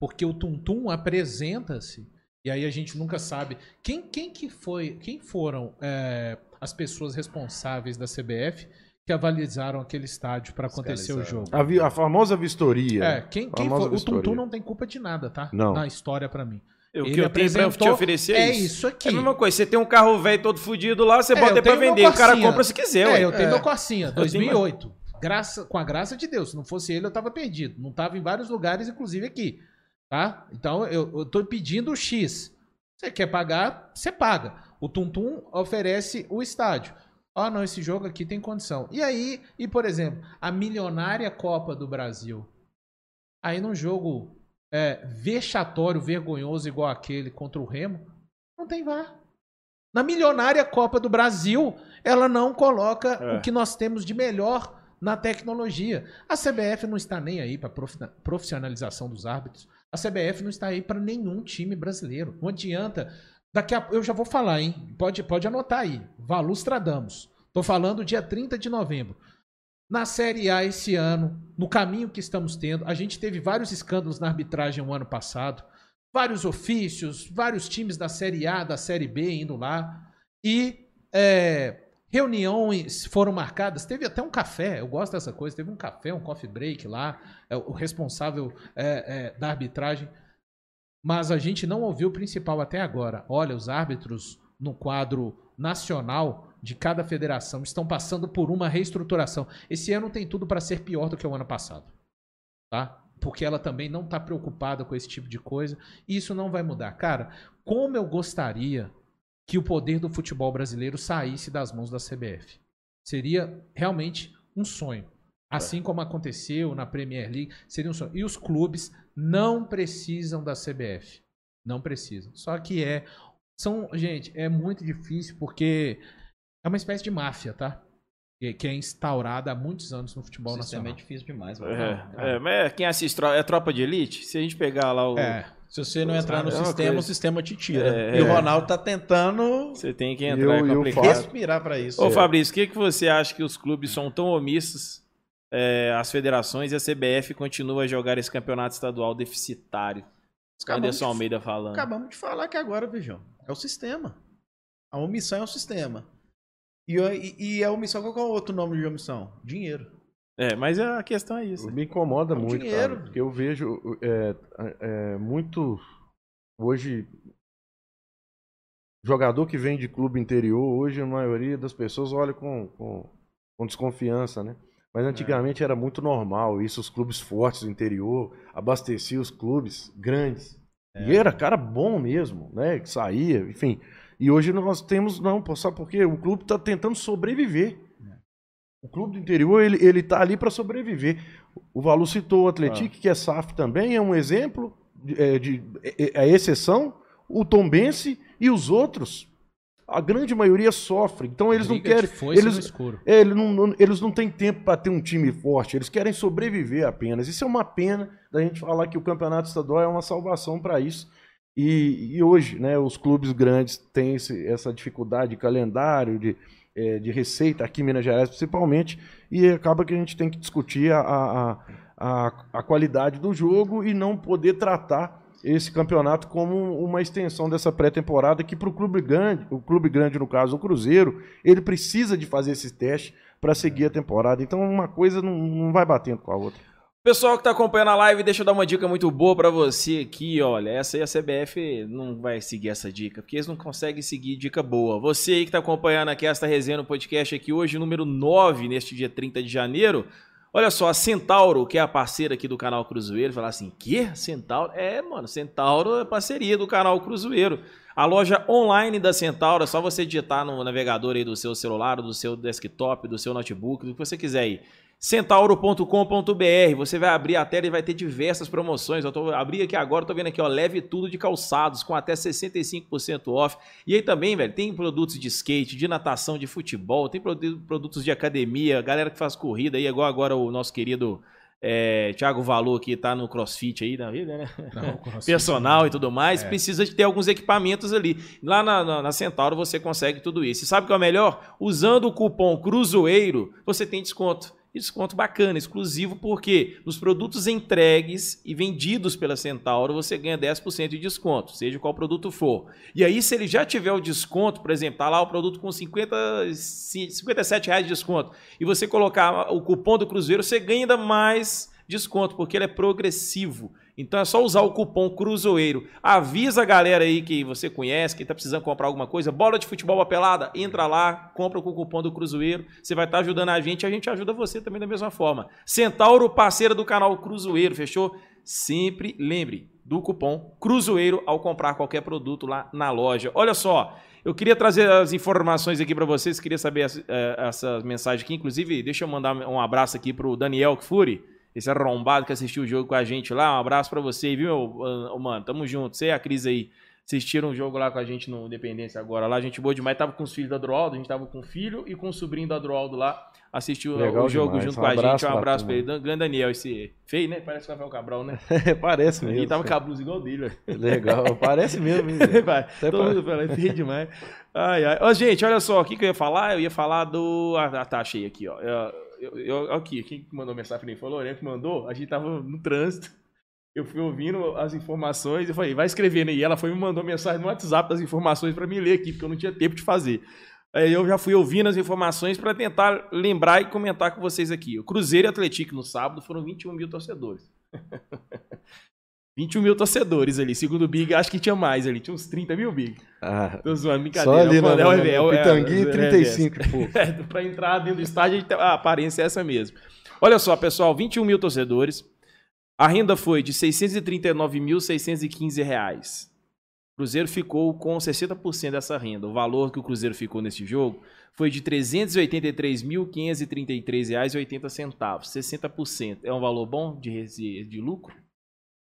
porque o Tuntum apresenta-se e aí a gente nunca sabe quem, quem que foi, quem foram é, as pessoas responsáveis da CBF que avalizaram aquele estádio para acontecer o jogo. a, vi- a famosa vistoria. É, quem, quem Famosa foi? O vistoria. Tuntum não tem culpa de nada, tá? Não. Na história pra mim. O Ele que eu tenho pra te oferecer é é isso. isso aqui. É a mesma coisa. Você tem um carro velho todo fudido lá, você É, bota pra vender. O cara compra se quiser, É, ué. eu tenho É. meu Corsinha, tenho 2008. Graça, com a graça de Deus. Se não fosse ele, eu tava perdido. Não tava em vários lugares, inclusive aqui. Tá? Então eu, eu tô pedindo o X. Você quer pagar, você paga. O Tuntum oferece o estádio. Ó, não, esse jogo aqui tem condição. E aí, e por exemplo, a milionária Copa do Brasil. Aí num jogo é, vexatório, vergonhoso, igual aquele contra o Remo, não tem VAR. Na milionária Copa do Brasil, ela não coloca É. o que nós temos de melhor na tecnologia. A CBF não está nem aí para profissionalização dos árbitros. A CBF não está aí para nenhum time brasileiro. Não adianta. Daqui a eu já vou falar, hein? Pode, pode anotar aí. Valustradamos. Tô falando dia 30 de novembro. Na Série A esse ano, no caminho que estamos tendo, a gente teve vários escândalos na arbitragem o ano passado, vários ofícios, vários times da Série A, da Série B indo lá, e é, reuniões foram marcadas. Teve até um café, eu gosto dessa coisa, teve um café, um coffee break lá, é, o responsável é, é, da arbitragem. Mas a gente não ouviu o principal até agora. Olha, os árbitros no quadro nacional de cada federação estão passando por uma reestruturação. Esse ano tem tudo para ser pior do que o ano passado. Tá? Porque ela também não está preocupada com esse tipo de coisa. E isso não vai mudar. Cara, como eu gostaria que o poder do futebol brasileiro saísse das mãos da CBF. Seria realmente um sonho. Assim como aconteceu na Premier League, seria um sonho. E os clubes não precisam da CBF. Não precisam. Só que é. São, gente, é muito difícil porque é uma espécie de máfia, tá? Que, é instaurada há muitos anos no futebol sistema é nacional. difícil demais. mano. É, é, mas quem assiste é tropa de elite? Se a gente pegar lá o. É. Se você não entrar no É sistema, coisa. o sistema te tira. É, e o é. Ronaldo tá tentando Você tem que entrar, eu- é eu complicado. faço- respirar pra isso. Ô Fabrício, o que, que você acha que os clubes são tão omissos, é, as federações e a CBF continuam a jogar esse campeonato estadual deficitário? Acabamos Anderson de- Almeida falando. Acabamos de falar que agora, Vejão, é o sistema. A omissão é o sistema. E, e, e a omissão, qual é o outro nome de omissão? Dinheiro. É, mas a questão é isso. Me incomoda É muito, dinheiro. cara, porque eu vejo é, é, muito hoje jogador que vem de clube interior, hoje a maioria das pessoas olha com, com, com desconfiança, né? Mas antigamente era muito normal isso, os clubes fortes do interior abasteciam os clubes grandes. E era cara bom mesmo, né? Que saía, enfim. E hoje nós temos, não, sabe por quê? O clube está tentando sobreviver. O clube do interior, ele, ele tá ali para sobreviver. O Valu citou o Atlético, que é SAF também, é um exemplo, de, é, de, é, é a exceção, o Tombense e os outros. A grande maioria sofre. Então eles não Briga querem. foice no Eles, escuro. é, eles, não, não- eles não têm tempo para ter um time forte, eles querem sobreviver apenas. Isso é uma pena da gente falar que o campeonato estadual é uma salvação para isso. E, e hoje, né, os clubes grandes têm esse- essa dificuldade de calendário, de, é, de receita, aqui em Minas Gerais principalmente, e acaba que a gente tem que discutir a, a, a, a qualidade do jogo e não poder tratar esse campeonato como uma extensão dessa pré-temporada que para o clube grande, o clube grande no caso o Cruzeiro, ele precisa de fazer esse teste para seguir a temporada. Então uma coisa não, não vai batendo com a outra. Pessoal que tá acompanhando a live, deixa eu dar uma dica muito boa pra você aqui, olha. Essa aí a CBF não vai seguir essa dica, porque eles não conseguem seguir dica boa. Você aí que tá acompanhando aqui esta resenha no podcast aqui hoje, número 9, neste dia 30 de janeiro. Olha só, a Centauro, que é a parceira aqui do canal Cruzeiro, falar assim, que? Centauro? É, mano, Centauro é parceria do canal Cruzeiro. A loja online da Centauro, é só você digitar no navegador aí do seu celular, do seu desktop, do seu notebook, do que você quiser aí. Centauro.com.br, você vai abrir a tela e vai ter diversas promoções. Eu tô abri aqui agora, tô vendo aqui, ó, leve tudo de calçados com até 65% off. E aí também, velho, tem produtos de skate, de natação, de futebol, tem produ- produtos de academia, galera que faz corrida aí, igual agora o nosso querido é, Thiago Valor que tá no CrossFit aí na vida, né? Não, personal e tudo mais, É. precisa de ter alguns equipamentos ali. Lá na, na, na Centauro você consegue tudo isso. E sabe o que é o melhor? Usando o cupom Cruzoeiro, você tem desconto. Desconto bacana, exclusivo, porque nos produtos entregues e vendidos pela Centauro você ganha 10% de desconto, seja qual produto for. E aí, se ele já tiver o desconto, por exemplo, tá lá o produto com 50, ci- 57 reais de desconto, e você colocar o cupom do Cruzeiro, você ganha ainda mais desconto, porque ele é progressivo. Então é só usar o cupom Cruzoeiro. Avisa a galera aí que você conhece, que tá precisando comprar alguma coisa. Bola de futebol pelada, entra lá, compra com o cupom do Cruzoeiro. Você vai estar ajudando a gente, a gente ajuda você também da mesma forma. Centauro, parceira do canal Cruzoeiro, fechou? Sempre lembre do cupom Cruzoeiro ao comprar qualquer produto lá na loja. Olha só, eu queria trazer as informações aqui para vocês, queria saber essa, eh, essa mensagem aqui. Inclusive, deixa eu mandar um abraço aqui pro Daniel Kfouri, esse arrombado que assistiu o jogo com a gente lá. Um abraço pra você, viu, ô, mano? Tamo junto. Você e a Cris aí assistiram um jogo lá com a gente no Independência agora. Lá, a gente boa demais. Tava com os filhos da Adroaldo, a gente tava com o filho e com o sobrinho da Adroaldo lá. Assistiu Legal o jogo demais. junto Um com a gente. Um abraço pra ele. Grande Daniel, esse feio, né? Parece o Rafael Cabral, né? Parece mesmo. Ele tava com a blusa igual dele, velho. Legal, parece mesmo. Vai, todo pa- mundo fala, é feio demais. Ai, ai. Ó, gente, olha só, o que, que eu ia falar? Eu ia falar do. Ah, tá, achei aqui, ó. Eu, eu, eu- aqui, quem que mandou mensagem? Foi o Lorena que mandou. A gente tava no trânsito. Eu fui ouvindo as informações. Eu falei, vai escrevendo aí. Ela foi e me mandou mensagem no WhatsApp das informações pra mim ler aqui, porque eu não tinha tempo de fazer. Aí eu já fui ouvindo as informações pra tentar lembrar e comentar com vocês aqui. O Cruzeiro e Atlético no sábado foram 21 mil torcedores. 21 mil torcedores ali. Segundo o Big, acho que tinha mais ali. Tinha uns 30 mil, Big. Ah, Tô zoando, só brincadeira. ali É o- na, é é na é- Pitangui, é- é- 35 e pouco. é, pra entrar dentro do estádio, a, aparência é essa mesmo. Olha só, pessoal, 21 mil torcedores. A renda foi de 639.615 reais. O Cruzeiro ficou com 60% dessa renda. O valor que o Cruzeiro ficou nesse jogo foi de 383.533,80 reais e 80 centavos. 60%. É um valor bom de, de lucro?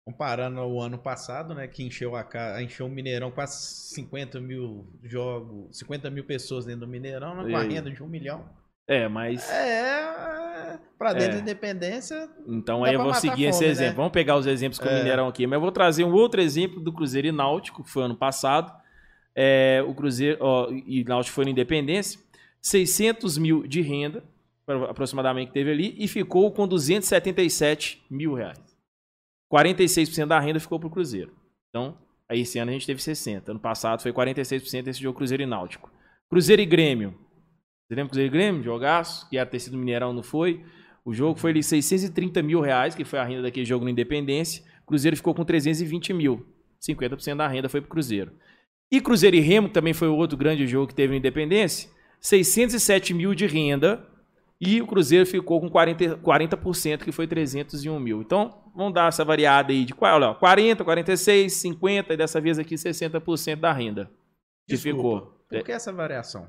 Comparando ao ano passado, né? Que encheu a ca- encheu o Mineirão quase 50 mil jogos, 50 mil pessoas dentro do Mineirão, né, com a renda de um milhão. É, mas... É, pra dentro É. da independência, Então aí eu vou seguir esse fome, exemplo. né? Vamos pegar os exemplos com o É. Mineirão aqui. Mas eu vou trazer um outro exemplo do Cruzeiro e Náutico, que foi ano passado. É, o Cruzeiro ó, e Náutico foi no Independência. 600 mil de renda, aproximadamente, que teve ali, e ficou com 277 mil reais. 46% da renda ficou pro Cruzeiro. Então, aí esse ano a gente teve 60%. Ano passado foi 46% esse jogo Cruzeiro e Náutico. Cruzeiro e Grêmio. Você lembra Cruzeiro e Grêmio? Jogaço, que era ter sido Mineirão, não foi. O jogo foi ali 630 mil reais, que foi a renda daquele jogo no Independência. O Cruzeiro ficou com 320 mil. 50% da renda foi pro Cruzeiro. E Cruzeiro e Remo que também foi o outro grande jogo que teve no Independência. 607 mil de renda e o Cruzeiro ficou com 40%, 40% que foi 301 mil. Então, vamos dar essa variada aí de qual? Olha, ó, 40, 46, 50 e dessa vez aqui 60% da renda que Desculpa, ficou. Por que essa variação?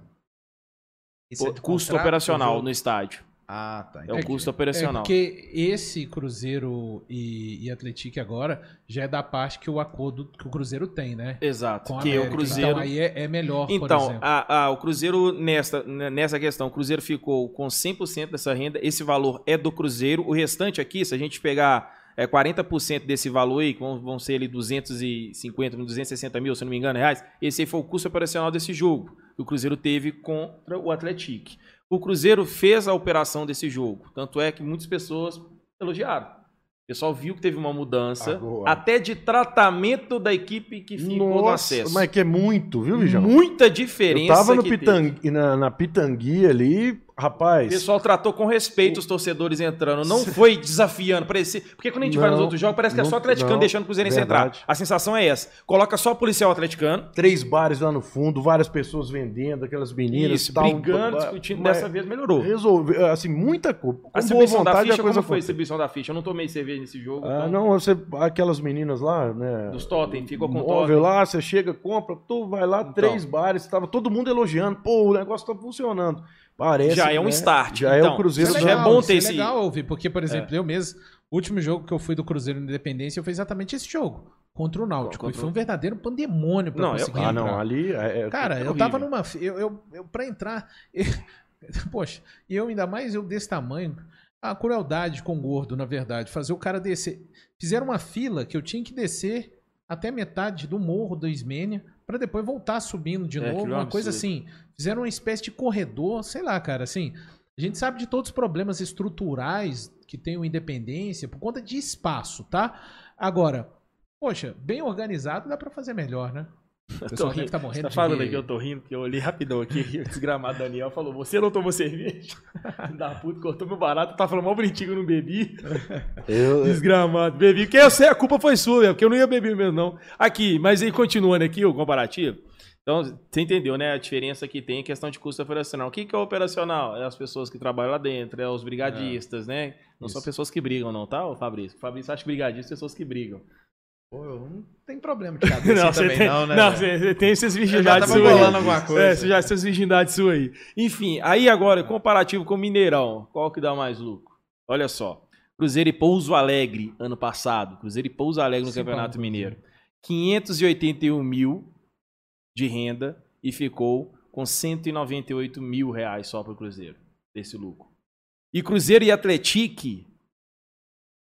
Isso é custo contrato operacional no estádio. Ah, tá. É o entendi. custo É operacional. porque esse Cruzeiro e, e Atlético agora já é da parte que o acordo que o Cruzeiro tem, né? Exato. Com a que América. o Cruzeiro. Então aí é, é melhor, por Então, exemplo. a- a- o Cruzeiro, nessa, nessa questão, o Cruzeiro ficou com 100% dessa renda. Esse valor é do Cruzeiro. O restante aqui, se a gente pegar é, 40% desse valor aí, que vão, vão ser ali 250, 260 mil, se eu não me engano, reais, esse aí foi o custo operacional desse jogo que o Cruzeiro teve contra o Atlético. O Cruzeiro fez a operação desse jogo. Tanto é que muitas pessoas elogiaram. O pessoal viu que teve uma mudança, Agora. até de tratamento da equipe que ficou no Nossa, acesso. mas que é muito, viu, Vijão? Muita Eu diferença. tava no pitang... na, na pitangui ali, O rapaz. pessoal tratou com respeito os torcedores entrando, não foi desafiando. Parecia... Porque quando a gente vai nos Não, outros jogos, parece que é não- só atleticano não, deixando o Cruzeirense verdade. entrar. A sensação é essa. Coloca só policial atleticano, Três bares lá no fundo, várias pessoas vendendo, aquelas meninas. isso, tal, brigando, discutindo. mas Dessa vez melhorou. Resolve, assim, muita coisa. A distribuição da ficha, como foi a distribuição da ficha? Eu não tomei cerveja nesse jogo. Ah, então- não, você, aquelas meninas lá, né? Dos totem, ficou com totem. lá, você chega, compra, tu vai lá, Então. três bares, tava todo mundo elogiando, pô, o negócio tá funcionando. Parece, Já é um né? start, Já é então. o Cruzeiro Isso é é bom isso ter é esse- legal ouvir, porque, por exemplo, eu mesmo, o último jogo que eu fui do Cruzeiro no Independência, eu fiz exatamente esse jogo, contra o Náutico. Contra E foi um verdadeiro pandemônio pra Não, eu- conseguir Ah, entrar. não, ali é, é- Cara, é eu tava numa. Eu, eu, eu, pra entrar. poxa, e eu ainda mais eu desse tamanho. A crueldade com o gordo, na verdade. Fazer o cara descer. Fizeram uma fila que eu tinha que descer até metade do morro do Ismênia pra depois voltar subindo de É, novo. é um Uma coisa assim. Fizeram uma espécie de corredor, sei lá, cara, assim. A gente sabe de todos os problemas estruturais que tem o Independência por conta de espaço, tá? Agora, poxa, bem organizado dá pra fazer melhor, né? O tô pessoal rindo. Você morrendo tá de falando rir. aqui, eu tô rindo, porque eu olhei rapidão aqui, e o desgramado Daniel falou, você não tomou cerveja? da puta, cortou meu barato, tá falando mal bonitinho que eu não bebi. Eu- Desgramado, bebi. Porque eu sei, a culpa foi sua, porque eu não ia beber mesmo, não. Aqui, mas aí continuando aqui o comparativo. Então, você entendeu, né? A diferença que tem em questão de custo operacional. O que, que é operacional? É as pessoas que trabalham lá dentro, é os brigadistas, né? Não são Isso. pessoas que brigam, não, tá, ô Fabrício? O Fabrício acha que brigadistas são pessoas que brigam. Pô, eu não tenho problema de cabeça Não, também tem, não, né? não, você, você tem essas já virgindades tava suas aí. bolando alguma coisa. É, você já essas virgindades suas aí. Enfim, aí agora, comparativo com o Mineirão, qual que dá mais lucro? Olha só. Cruzeiro e Pouso Alegre, ano passado. Cruzeiro e Pouso Alegre no Sim, Campeonato bom, Mineiro. 581 mil de renda e ficou com 198 mil reais só para o Cruzeiro, desse lucro. E Cruzeiro e Atletique,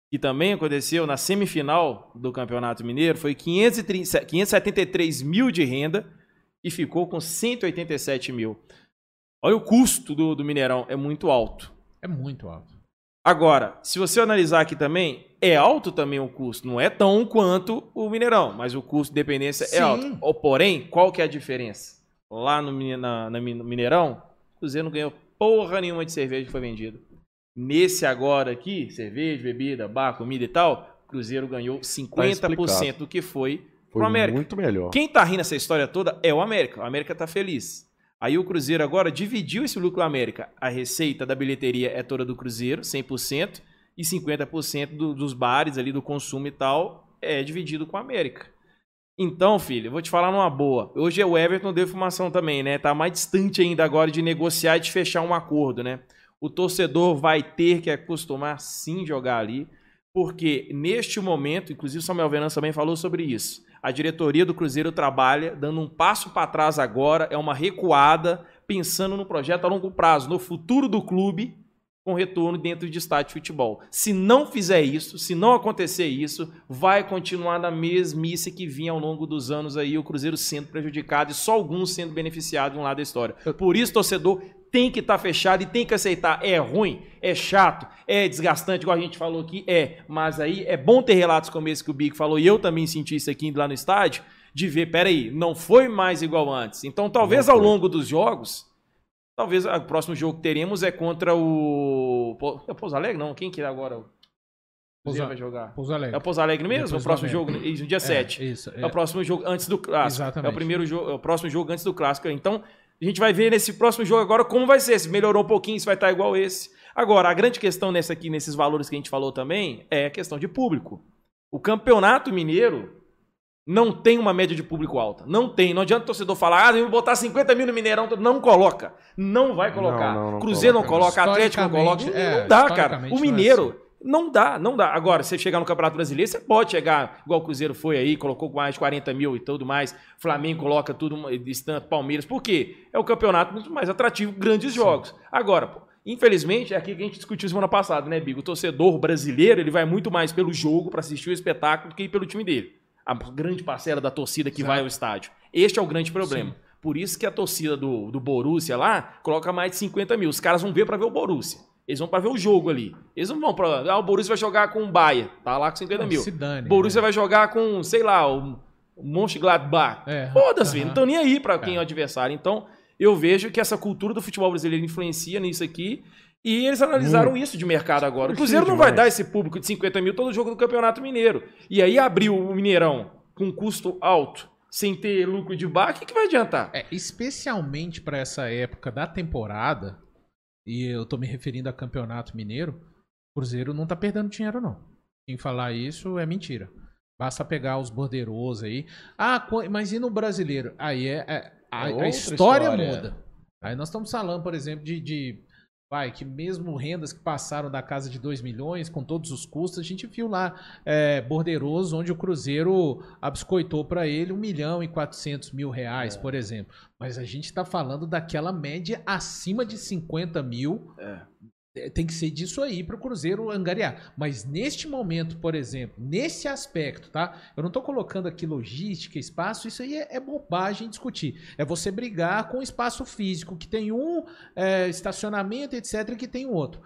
que também aconteceu na semifinal do Campeonato Mineiro, foi 530 573 mil de renda e ficou com 187 mil. Olha o custo do, do Mineirão, é muito alto. É muito alto. Agora, se você analisar aqui também, é alto também o custo. Não é tão quanto o Mineirão, mas o custo de dependência Sim. é alto. Ou, porém, qual que é a diferença? Lá no, na, na Mineirão, o Cruzeiro não ganhou porra nenhuma de cerveja que foi vendida. Nesse agora aqui, cerveja, bebida, bar, comida e tal, o Cruzeiro ganhou 50% explicado. do que foi Foi pro América. muito melhor. Quem tá rindo essa história toda é o América. O América tá feliz. Aí o Cruzeiro agora dividiu esse lucro América. A receita da bilheteria é toda do Cruzeiro, 100%, e 50% do- dos bares ali, do consumo e tal, é dividido com o América. Então, filho, vou te falar numa boa. Hoje o Everton deu informação também, né? Tá mais distante ainda agora de negociar e de fechar um acordo, né? O torcedor vai ter que acostumar sim jogar ali, porque neste momento, inclusive o Samuel Venâncio também falou sobre isso. A diretoria do Cruzeiro trabalha dando um passo para trás agora, é uma recuada, pensando no projeto a longo prazo, no futuro do clube, com retorno dentro de estádio de futebol. Se não fizer isso, se não acontecer isso, vai continuar na mesmice que vinha ao longo dos anos aí, o Cruzeiro sendo prejudicado e só alguns sendo beneficiados de um lado da história. Por isso, torcedor tem que estar fechado e tem que aceitar. É ruim, é chato, é desgastante, igual a gente falou aqui, é. Mas aí é bom ter relatos como esse que o Big falou, e eu também senti isso aqui lá no estádio, de ver, peraí, não foi mais igual antes. Então, talvez ao longo dos jogos, talvez o próximo jogo que teremos é contra o. É Pouso Alegre? Não, quem que é agora? Pouso- vai jogar? Pouso Alegre. É o Pouso Alegre mesmo? Depois o próximo jogo, isso, no dia 7. Isso. É. o próximo jogo antes do clássico. Exatamente. É o primeiro jogo, é o próximo jogo antes do clássico. Então, a gente vai ver nesse próximo jogo agora como vai ser. Se melhorou um pouquinho, se vai estar igual esse. Agora, a grande questão nessa aqui, nesses valores que a gente falou também, é a questão de público. O campeonato mineiro não tem uma média de público alta. Não tem. Não adianta o torcedor falar, ah, eu vou botar 50 mil no Mineirão. Não coloca. Não vai colocar. Não, não, não Cruzeiro coloca. não coloca, Atlético não coloca. É, não dá, cara. O não é Mineiro. Não dá, não dá. Agora, você chegar no Campeonato Brasileiro, você pode chegar, igual o Cruzeiro foi aí, colocou mais de 40 mil e tudo mais. Flamengo coloca tudo distante, Palmeiras. Por quê? É o campeonato muito mais atrativo, grandes jogos. Agora, pô, infelizmente, é aquilo que a gente discutiu semana passada, né, Bigo? O torcedor brasileiro, ele vai muito mais pelo jogo, para assistir o espetáculo, do que pelo time dele. A grande parcela da torcida que Exato. vai ao estádio. Este é o grande problema. Por isso que a torcida do, do Borussia lá coloca mais de 50 mil. Os caras vão ver para ver o Borussia. Eles vão para ver o jogo ali. Eles não vão para. Ah, o Borussia vai jogar com o Bahia. Tá lá com 50 Não, mil. se dane, Borussia né? vai jogar com, sei lá, o Mönchengladbach. É, Foda-se, aham. não estão nem aí para quem é É. o adversário. Então, eu vejo que essa cultura do futebol brasileiro influencia nisso aqui. E eles analisaram isso de mercado agora. O Cruzeiro não vai dar esse público de 50 mil todo jogo do Campeonato Mineiro. E aí abriu o Mineirão com custo alto, sem ter lucro de bar, o que, que vai adiantar? É, especialmente para essa época da temporada, e eu tô me referindo a Campeonato Mineiro, o Cruzeiro não tá perdendo dinheiro, não. Quem falar isso é mentira. Basta pegar os bordeiros aí. Ah, mas e no brasileiro? Aí é, é- a, É a história, história. muda. Aí nós estamos falando, por exemplo, de, de- vai, que mesmo rendas que passaram da casa de 2 milhões, com todos os custos, a gente viu lá é, Bordeiroso, onde o Cruzeiro abiscoitou para ele 1 milhão e 400 mil reais, É. por exemplo. Mas a gente está falando daquela média acima de 50 mil. É. Tem que ser disso aí para o Cruzeiro angariar. Mas neste momento, por exemplo, nesse aspecto, tá? Eu não estou colocando aqui logística, espaço, isso aí é, é bobagem discutir. É você brigar com o espaço físico, que tem um é, estacionamento, etc., que tem outro.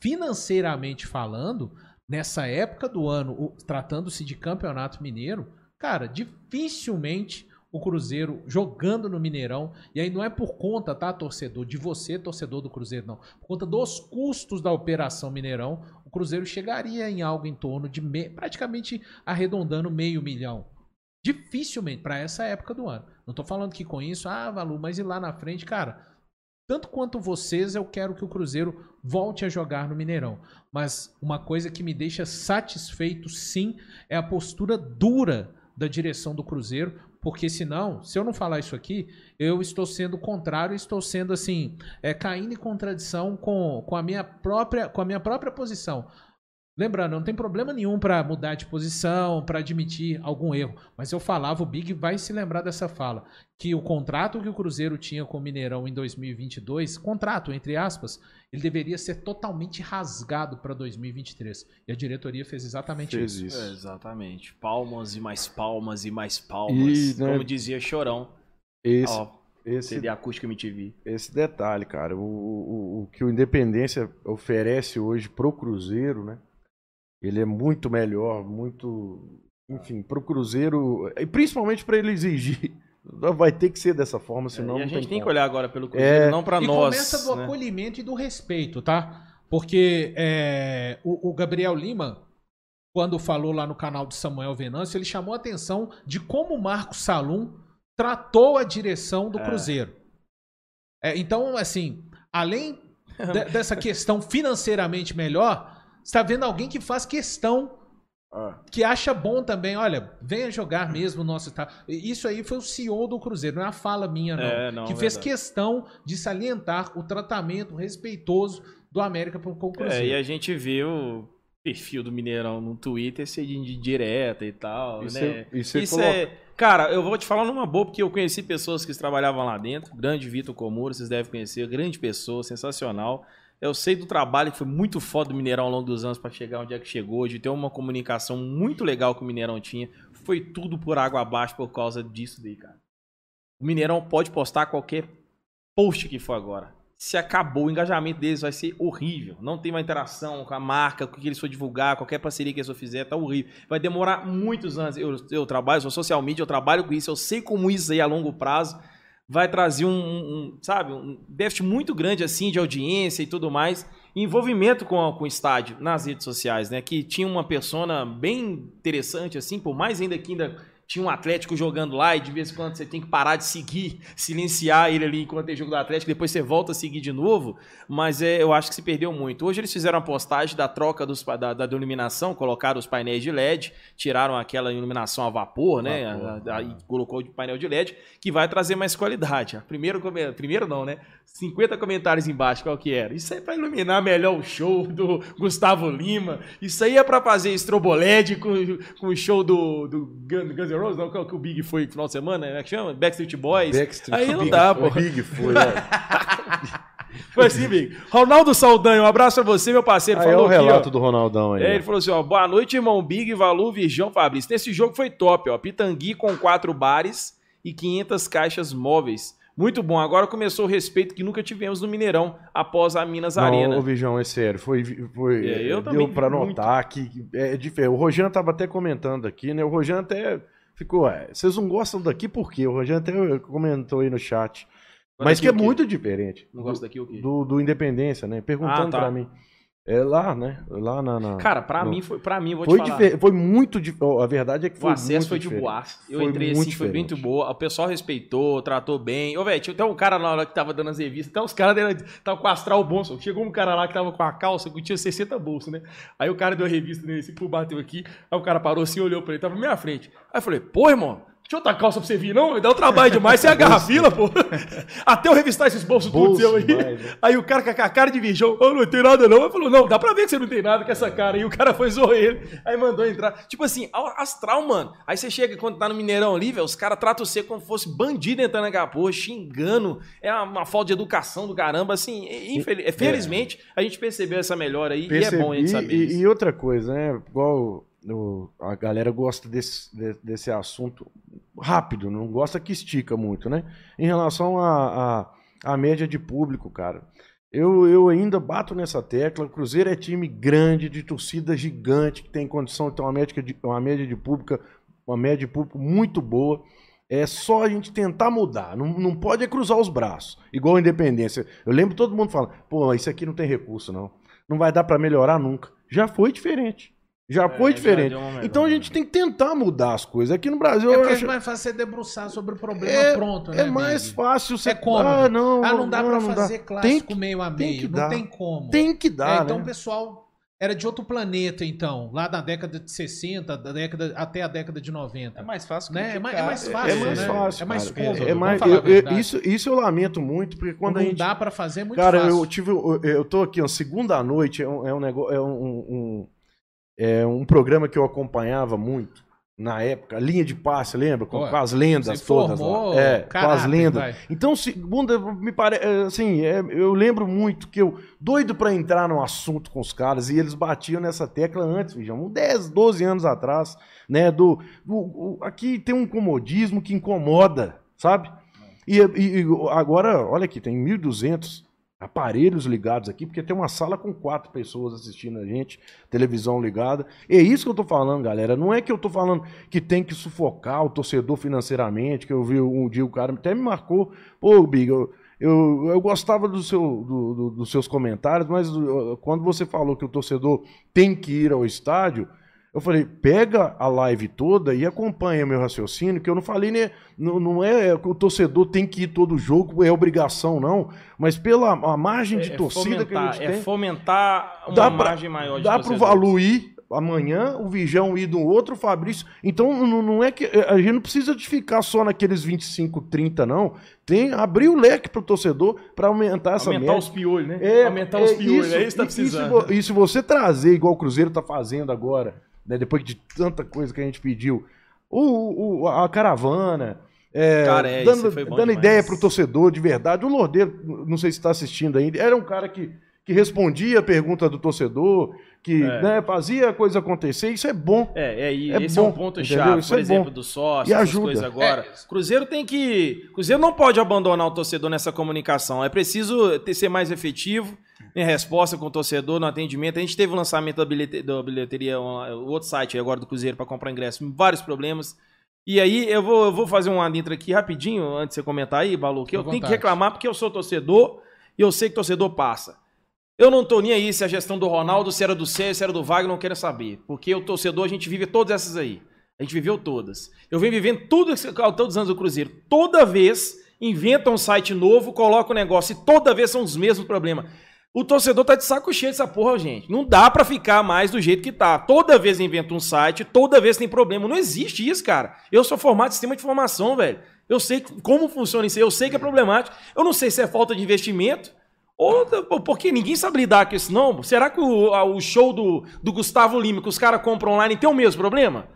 Financeiramente falando, nessa época do ano, tratando-se de campeonato mineiro, cara, dificilmente o Cruzeiro jogando no Mineirão, e aí não é por conta, tá, torcedor, de você, torcedor do Cruzeiro, não. Por conta dos custos da operação Mineirão, o Cruzeiro chegaria em algo em torno de me- praticamente arredondando meio milhão. Dificilmente, para essa época do ano. Não tô falando que com isso, ah, Valu, mas e lá na frente, cara, tanto quanto vocês, eu quero que o Cruzeiro volte a jogar no Mineirão. Mas uma coisa que me deixa satisfeito, sim, é a postura dura da direção do Cruzeiro, porque senão, se eu não falar isso aqui, eu estou sendo contrário, estou sendo assim, é, caindo em contradição com, com, a minha própria, com a minha própria posição. Lembrando, não tem problema nenhum para mudar de posição, para admitir algum erro. Mas eu falava, o Big vai se lembrar dessa fala, que o contrato que o Cruzeiro tinha com o Mineirão em 2022, contrato entre aspas, ele deveria ser totalmente rasgado para 2023. E a diretoria fez exatamente Fez isso. isso. É, exatamente. Palmas e mais palmas e mais palmas. E, né, Como dizia Chorão. Esse, Ó, esse, CD Acústica MTV. esse detalhe, cara. O, o, o que o Independência oferece hoje pro Cruzeiro, né? Ele é muito melhor, muito. Enfim, pro Cruzeiro. E principalmente para ele exigir. Vai ter que ser dessa forma, senão e a não gente tem tem que olhar agora pelo Cruzeiro, É. não pra e nós. começa do né? acolhimento e do respeito, tá? Porque é, o, o Gabriel Lima, quando falou lá no canal do Samuel Venâncio, ele chamou a atenção de como o Marcos Salum tratou a direção do É. Cruzeiro. É, então, assim, além de- dessa questão financeiramente melhor, você tá vendo alguém que faz questão Ah, que acha bom também, olha, venha jogar mesmo o nosso estado. Isso aí foi o CEO do Cruzeiro, não é a fala minha, não. É, não, que fez verdade. questão de salientar o tratamento respeitoso do América com o É, Cruzeiro. e a gente vê o perfil do Mineirão no Twitter ser de direta e tal, né? você- e você Isso coloca- é... Cara, eu vou te falar numa boa, porque eu conheci pessoas que trabalhavam lá dentro. Grande Vitor Comura, vocês devem conhecer. Grande pessoa, sensacional. Eu sei do trabalho que foi muito foda do Mineirão ao longo dos anos para chegar onde é que chegou, de ter uma comunicação muito legal que o Mineirão tinha. Foi tudo por água abaixo por causa disso daí, cara. O Mineirão pode postar qualquer post que for agora. Se acabou, o engajamento deles vai ser horrível. Não tem uma interação com a marca, com o que eles for divulgar, qualquer parceria que eles for fizer, tá horrível. Vai demorar muitos anos. Eu, eu trabalho, sou social media, eu trabalho com isso, eu sei como isso aí a longo prazo vai trazer um, um- sabe, um déficit muito grande assim de audiência e tudo mais. envolvimento com, com o estádio nas redes sociais, né? Que tinha uma persona bem interessante, assim, por mais ainda que ainda tinha um Atlético jogando lá e de vez em quando você tem que parar de seguir, silenciar ele ali enquanto tem jogo do Atlético, depois você volta a seguir de novo, mas é, eu acho que se perdeu muito. Hoje eles fizeram a postagem da troca dos, da, da iluminação, colocaram os painéis de LED, tiraram aquela iluminação a vapor, né? Vapor, A- a- e colocou de painel de LED, que vai trazer mais qualidade. Primeiro, primeiro não, né? 50 comentários embaixo, qual que era? Isso aí é pra iluminar melhor o show do Gustavo Lima. Isso aí é pra fazer estroboled com, com o show do, do Guns Não, qual que o Big foi no final de semana, né? que chama? Backstreet Boys. Backstreet aí não Big dá, foi, pô. Big foi, né? Foi assim, Big. Ronaldo Saldanha, um abraço pra você, meu parceiro. Aí é falou o aqui, ó. relato do Ronaldão aí. É, ele falou assim, ó, boa noite, irmão Big, Valu, Virgão, Fabrício. Nesse jogo foi top, ó, Pitangui com quatro bares e 500 caixas móveis. Muito bom, agora começou o respeito que nunca tivemos no Mineirão após a Minas Arena. Não, ô Vijão, é sério, foi, foi É, eu deu pra vi muito. notar que é diferente. O Rogério tava até comentando aqui, né? O Rogério até ficou, é, vocês não gostam daqui por quê? O Rogério até comentou aí no chat. Mas aqui que é muito diferente. Não gosto daqui o quê? Do, do Independência, né? Perguntando Ah, tá. pra mim. É lá, né? Lá na. na- Cara, pra no- mim, foi, pra mim, vou foi te falar. difer- Foi muito diferente. A verdade é que O foi acesso muito foi de diferente. boa. Eu Foi entrei assim, foi muito diferente. boa. O pessoal respeitou, tratou bem. Ô, velho, tinha até um cara na hora que tava dando as revistas. Até os caras tava com astral bom. só. Chegou um cara lá que tava com a calça que tinha 60 bolsos, né? Aí o cara deu a revista assim, pô, bateu aqui. Aí o cara parou assim, olhou pra ele, tava na minha frente. Aí eu falei, pô, irmão. Deixa outra calça pra você vir, não? Dá um trabalho demais, você agarra a fila, pô. Até eu revistar esses bolsos tudo seu aí. né? Aí o cara com a cara de virgão, oh, não tem nada não. Ele falou, não, dá pra ver que você não tem nada com essa cara. E o cara foi zoar ele, aí mandou entrar. Tipo assim, astral, mano. Aí você chega quando tá no Mineirão ali, velho, os caras tratam você como se fosse bandido entrando na porra, xingando. É uma, falta de educação do caramba, assim. e- infeliz- Felizmente, a gente percebeu essa melhora aí Percebi, e é bom a gente saber e, isso. e outra coisa, né? Igual o- a galera gosta desse, de- desse assunto rápido, não gosta que estica muito, né? Em relação à à- à média de público, cara. Eu, eu ainda bato nessa tecla. O Cruzeiro é time grande, de torcida gigante, que tem condição de ter uma média de, uma média de pública, uma média de público muito boa. É só a gente tentar mudar. Não, não pode é cruzar os braços. Igual a independência. Eu lembro todo mundo falando, pô, isso aqui não tem recurso, não. Não vai dar pra melhorar nunca. Já foi diferente. Já foi É, já diferente. melhora. então a gente tem que tentar mudar as coisas. Aqui no Brasil, É eu porque é acho- mais fácil você debruçar sobre o problema É- pronto, né? é mais Big? fácil você. É cômodo. Ah, não, Ah, não dá pra não dá. fazer Tem clássico que- meio a tem meio. que não dar. tem como. Tem que É, dar, então o né? pessoal era de outro planeta, então. Lá da década de 60, da década, até a década de 90. É mais fácil Né? É mais- é mais É, fácil, mais né? fácil. É mais cara. cômodo, É mais, eu- eu- isso, isso eu lamento muito, porque quando Quando a não gente. dá pra fazer, é muito Cara, fácil. eu tive. Eu, eu tô aqui, ó, segunda noite, é um, é um negócio. É um, um, é um programa que eu acompanhava muito. Na época, linha de passe, lembra? Com, Ué, com as lendas todas formou lá. É, com as lendas. vai. Então, segunda, me parece. Assim, é, eu lembro muito que eu, doido pra entrar no assunto com os caras, e eles batiam nessa tecla antes, vejam, uns 10, 12 anos atrás, né? Do, do- aqui tem um comodismo que incomoda, sabe? E, e- e agora, olha aqui, tem 1.200 aparelhos ligados aqui, porque tem uma sala com quatro pessoas assistindo a gente, televisão ligada. É isso que eu tô falando, galera. Não é que eu tô falando que tem que sufocar o torcedor financeiramente, que eu vi um dia o cara até me marcou, pô, Big, eu, eu, eu gostava do seu, do- do- dos seus comentários, mas quando você falou que o torcedor tem que ir ao estádio, eu falei, pega a live toda e acompanha meu raciocínio, que eu não falei, né? Não, não é que o torcedor tem que ir todo jogo, é obrigação, não. Mas pela a margem de É torcida que a fomentar, gente é tem. fomentar uma Dá pra- margem maior de Dá pro torcedores. Valu ir amanhã, o Vijão ir do outro, o Fabrício. Então não, não é que. A gente não precisa de ficar só naqueles 25, 30, não. Tem abrir o leque pro torcedor para aumentar essa Aumentar média. os piolhos, né? É, Aumentar os piolhos, é isso que tá e- e se precisando. E se você trazer, igual o Cruzeiro tá fazendo agora, né, depois de tanta coisa que a gente pediu, o, o- a caravana, é, Cara, é, isso dando, foi bom dando ideia pro torcedor de verdade. O Lordeiro, não sei se está assistindo ainda, era um cara que, que respondia a pergunta do torcedor, que É. né, fazia a coisa acontecer. Isso é bom. É, é, e É esse é um bom, ponto chave, por é exemplo, bom. do sócio, E essas ajuda. coisas agora. É. Cruzeiro tem que. Cruzeiro não pode abandonar o torcedor nessa comunicação. É preciso ter, ser mais efetivo em resposta com o torcedor, no atendimento. A gente teve o lançamento da bilhete- da bilheteria, um- o outro site agora do Cruzeiro para comprar ingresso, vários problemas. E aí, eu vou, eu vou fazer um adentro aqui rapidinho, antes de você comentar aí, Balu, que eu à tenho que vontade. reclamar porque eu sou torcedor e eu sei que torcedor passa. Eu não tô nem aí se a gestão do Ronaldo, se era do Cé, se era do Wagner, não quero saber. Porque o torcedor, a gente vive todas essas aí. A gente viveu todas. Eu venho vivendo tudo todos os anos do Cruzeiro. Toda vez inventam um site novo, colocam o negócio e toda vez são os mesmos problemas. O torcedor tá de saco cheio dessa porra, gente. Não dá para ficar mais do jeito que tá. Toda vez inventa um site, toda vez tem problema. Não existe isso, cara. Eu sou formado em sistema de informação, velho. Eu sei como funciona isso, eu sei que é problemático. Eu não sei se é falta de investimento ou porque ninguém sabe lidar com isso, não. Será que o, o show do, do Gustavo Lima que os caras compram online tem o mesmo problema?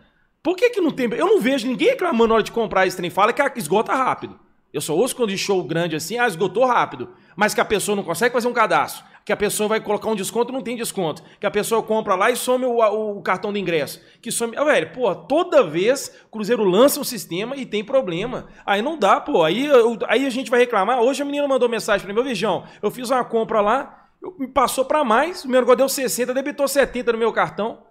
Por que, que não tem. Eu não vejo ninguém reclamando na hora de comprar esse trem. Fala que esgota rápido. Eu só ouço quando de show grande assim, ah, esgotou rápido. Mas que a pessoa não consegue fazer um cadastro. Que a pessoa vai colocar um desconto não tem desconto. Que a pessoa compra lá e some o, o cartão de ingresso. Que some. Ah, velho, pô, toda vez o Cruzeiro lança um sistema e tem problema. Aí não dá, pô. Aí, eu, aí a gente vai reclamar. Hoje a menina mandou mensagem para mim, meu Vijão, eu fiz uma compra lá, eu, me passou para mais, o meu negócio deu 60, debitou 70 no meu cartão.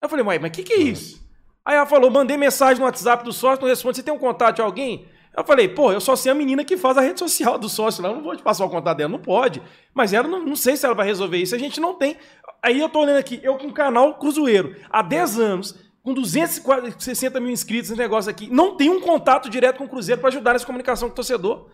Eu falei, mas o que, que é isso? Aí ela falou, mandei mensagem no WhatsApp do sócio, não responde, você tem um contato de alguém? Eu falei, pô, eu só sei a menina que faz a rede social do sócio lá, eu não vou te passar o contato dela, não pode. Mas ela não, não sei se ela vai resolver isso, a gente não tem. Aí eu tô olhando aqui, eu com o canal Cruzeiro, há 10 anos, com 260 mil inscritos nesse negócio aqui, não tem um contato direto com o Cruzeiro para ajudar nessa comunicação com o torcedor.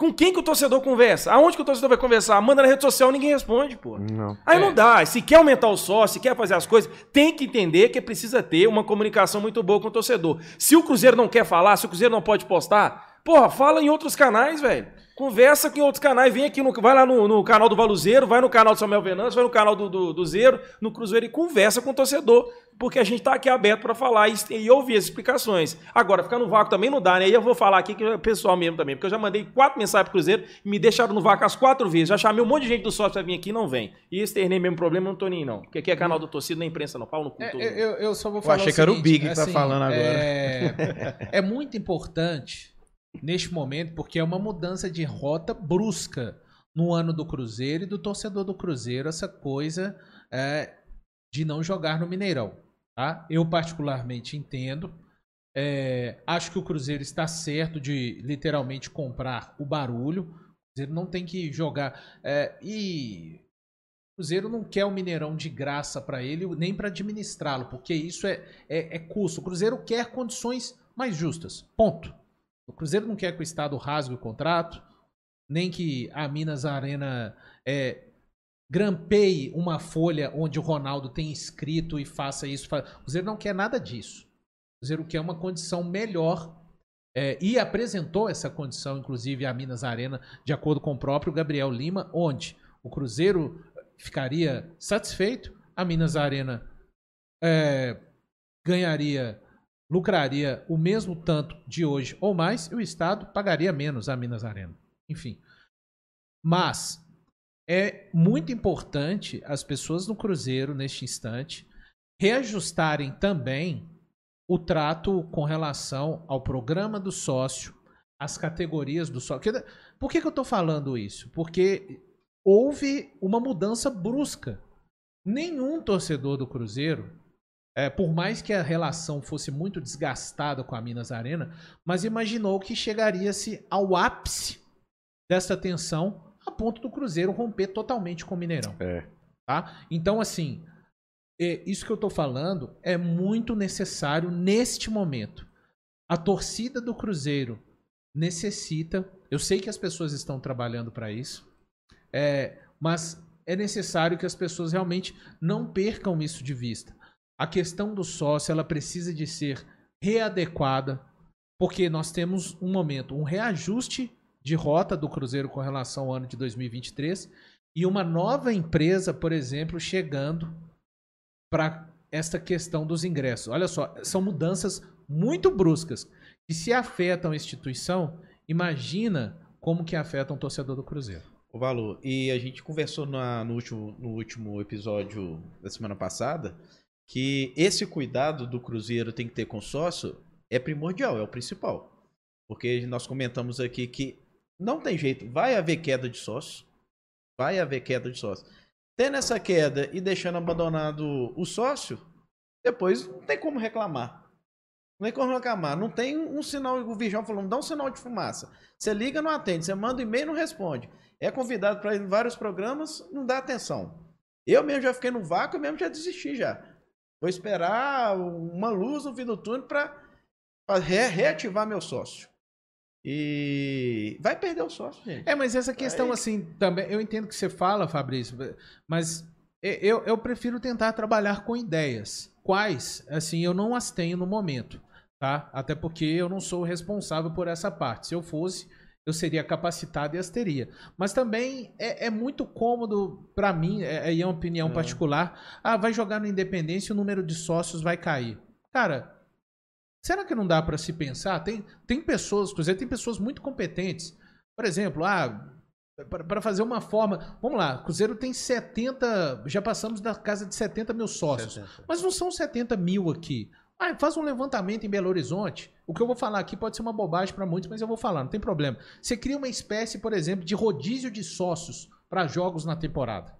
Com quem que o torcedor conversa? Aonde que o torcedor vai conversar? Manda na rede social, ninguém responde, pô. Não. Aí É. não dá. Se quer aumentar o sócio, se quer fazer as coisas, tem que entender que precisa ter uma comunicação muito boa com o torcedor. Se o Cruzeiro não quer falar, se o Cruzeiro não pode postar, porra, fala em outros canais, velho. Conversa com outros canais, vem aqui, no, vai lá no, no canal do Valuzeiro, vai no canal do Samuel Venâncio, vai no canal do, do, do Zero, no Cruzeiro e conversa com o torcedor, porque a gente tá aqui aberto para falar e, e ouvir as explicações. Agora, ficar no vácuo também não dá, né? E eu vou falar aqui que é pessoal mesmo também, porque eu já mandei quatro mensagens pro Cruzeiro e me deixaram no vácuo as quatro vezes. Já chamei um monte de gente do sócio pra vir aqui e não vem. E externei mesmo problema, não tô nem não. Porque aqui é canal do torcida, não é imprensa não. Pau no cu É, eu, eu- eu só vou Eu falar. achei o que era o Big que tá falando agora. É, é muito importante neste momento, porque é uma mudança de rota brusca no ano do Cruzeiro e do torcedor do Cruzeiro, essa coisa é, de não jogar no Mineirão. Tá? Eu, particularmente, entendo. É, acho que o Cruzeiro está certo de literalmente comprar o barulho. O Cruzeiro não tem que jogar. é, e o Cruzeiro não quer o Mineirão de graça para ele, nem para administrá-lo, porque isso é, é, é custo. O Cruzeiro quer condições mais justas. Ponto. O Cruzeiro não quer que o Estado rasgue o contrato, nem que a Minas Arena é, grampeie uma folha onde o Ronaldo tem escrito e faça isso. O Cruzeiro não quer nada disso. O Cruzeiro quer uma condição melhor é, e apresentou essa condição, inclusive, à Minas Arena, de acordo com o próprio Gabriel Lima, onde o Cruzeiro ficaria satisfeito, a Minas Arena é, ganharia, lucraria o mesmo tanto de hoje ou mais, e o Estado pagaria menos à Minas Arena. Enfim. Mas é muito importante as pessoas no Cruzeiro, neste instante, reajustarem também o trato com relação ao programa do sócio, as categorias do sócio. Por que, que eu estou falando isso? Porque houve uma mudança brusca. Nenhum torcedor do Cruzeiro, é, por mais que a relação fosse muito desgastada com a Minas Arena, mas imaginou que chegaria-se ao ápice dessa tensão a ponto do Cruzeiro romper totalmente com o Mineirão. É. Tá? Então, assim, é, isso que eu tô falando é muito necessário neste momento. A torcida do Cruzeiro necessita. Eu sei que as pessoas estão trabalhando para isso, é, mas é necessário que as pessoas realmente não percam isso de vista. A questão do sócio ela precisa de ser readequada, porque nós temos um momento, um reajuste de rota do Cruzeiro com relação ao ano de 2023 e uma nova empresa, por exemplo, chegando para esta questão dos ingressos. Olha só, são mudanças muito bruscas que se afetam a instituição, imagina como que afetam o torcedor do Cruzeiro. O valor. E a gente conversou na- no, último, no último episódio da semana passada que esse cuidado do Cruzeiro tem que ter com o sócio é primordial, é o principal. Porque nós comentamos aqui que não tem jeito, vai haver queda de sócio. Vai haver queda de sócio. Tendo essa queda e deixando abandonado o sócio, depois não tem como reclamar. Não tem como reclamar. Não tem um sinal, o Virgão falou, dá um sinal de fumaça. Você liga, não atende. Você manda um e-mail, não responde. é convidado para vários programas, não dá atenção. Eu mesmo já fiquei no vácuo e mesmo já desisti já. Vou esperar uma luz no fim do túnel para re reativar meu sócio. E vai perder o sócio, gente. É, mas essa questão, Aí- assim, também. Eu entendo que você fala, Fabrício, mas eu, eu prefiro tentar trabalhar com ideias. Quais, assim, eu não as tenho no momento, tá? Até porque eu não sou o responsável por essa parte. Se eu fosse, eu seria capacitado e as teria. Mas também é, é muito cômodo pra mim, é, aí é uma opinião É. particular. Ah, vai jogar no Independência e o número de sócios vai cair. Cara, será que não dá pra se pensar? Tem, tem pessoas, Cruzeiro tem pessoas muito competentes. Por exemplo, ah, para fazer uma forma. Vamos lá, Cruzeiro tem 70. Já passamos da casa de 70 mil sócios. Mas não são 70 mil aqui. Ah, faz um levantamento em Belo Horizonte. O que eu vou falar aqui pode ser uma bobagem para muitos, mas eu vou falar, não tem problema. Você cria uma espécie, por exemplo, de rodízio de sócios para jogos na temporada.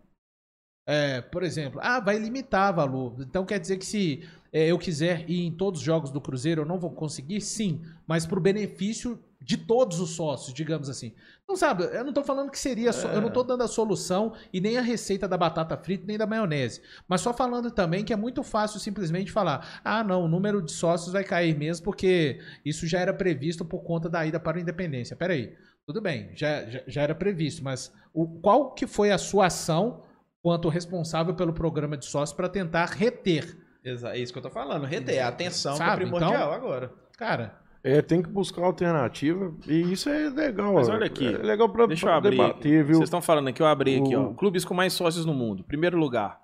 É, por exemplo, ah, vai limitar valor. Então quer dizer que se é, eu quiser ir em todos os jogos do Cruzeiro, eu não vou conseguir? Sim, mas para o benefício de todos os sócios, digamos assim. Não sabe, eu não tô falando que seria, só- eu não tô dando a solução e nem a receita da batata frita nem da maionese, mas só falando também que é muito fácil simplesmente falar: "Ah, não, o número de sócios vai cair mesmo porque isso já era previsto por conta da ida para a Independência". Peraí. Tudo bem, já, já, já era previsto, mas o, qual que foi a sua ação quanto responsável pelo programa de sócios para tentar reter? Exa- É isso que eu tô falando. Reter. A atenção que é Sabe, primordial então- agora. Cara, É, tem que buscar alternativa. E isso é legal. Mas olha aqui, É legal pra, Deixa eu pra abrir. debater, viu? Vocês estão falando aqui, eu abri aqui, ó. O- Clubes com mais sócios no mundo. Primeiro lugar,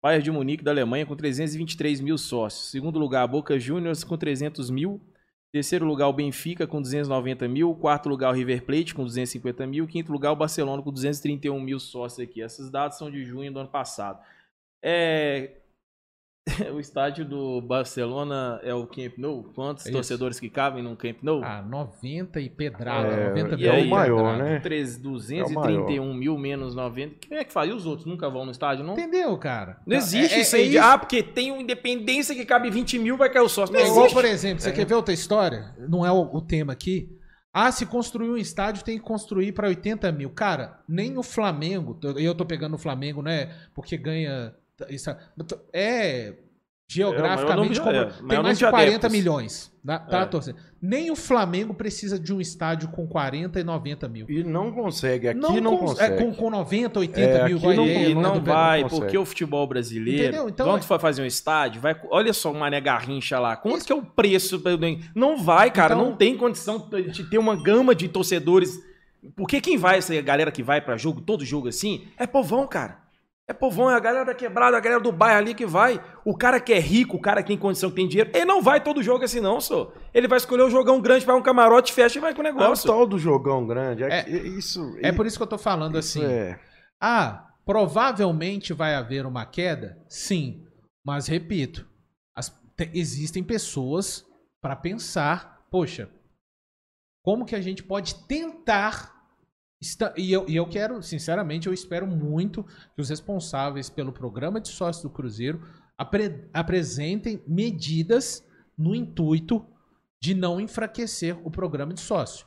Bayern de Munique da Alemanha com 323 mil sócios. Segundo lugar, Boca Juniors com 300 mil. Terceiro lugar, o Benfica com 290 mil. Quarto lugar, o River Plate com 250 mil. Quinto lugar, o Barcelona com 231 mil sócios aqui. Esses dados são de junho do ano passado. É... o estádio do Barcelona é o Camp Nou? Quantos Isso. torcedores que cabem num Camp Nou? ah, 90 e pedrada, É, 90 e é mil o maior, pedrada. né? 3, É o 231 mil menos 90. Quem é que faz? E os outros nunca vão no estádio, não? Entendeu, cara? Não existe É- é- isso aí. é de, Ah, porque tem uma independência que cabe 20 mil, vai cair o sócio. Não É igual, existe. por exemplo, você quer ver outra história? Não é o, o tema aqui. Ah, se construir um estádio, tem que construir para 80 mil. Cara, nem o Flamengo, e eu tô pegando o Flamengo, né? Porque ganha. Isso- É. Geograficamente, É, número de- é, tem mais de número de 40 adeptos. milhões. Tá, tá É. torcendo. Nem o Flamengo precisa de um estádio com 40 e 90 mil. E não consegue. Aqui não, cons- consegue. é, com, com 90, 80 É, mil. aqui igual não- aí, E não o Pedro. vai, consegue. porque o futebol brasileiro. Entendeu? Então quando é- for fazer um estádio, vai. Olha só o Mané Garrincha lá. Quanto que é o preço? Não vai, cara. Então- Não tem condição de ter uma gama de torcedores. Porque quem vai, essa galera que vai pra jogo, todo jogo assim, é povão, cara. É povão, é a galera da quebrada, a galera do bairro ali que vai. O cara que é rico, o cara que tem condição, que tem dinheiro, ele não vai todo jogo assim, não, só. Ele vai escolher um jogão grande, vai um camarote, fecha e vai com o É o negócio. tal do jogão grande. É, É- isso, É por isso que eu tô falando assim. É. Ah, provavelmente vai haver uma queda? Sim. Mas repito, as- te- existem pessoas para pensar, poxa, como que a gente pode tentar. Esta- E eu, e eu quero, sinceramente, eu espero muito que os responsáveis pelo programa de sócios do Cruzeiro apre- apresentem medidas no intuito de não enfraquecer o programa de sócio.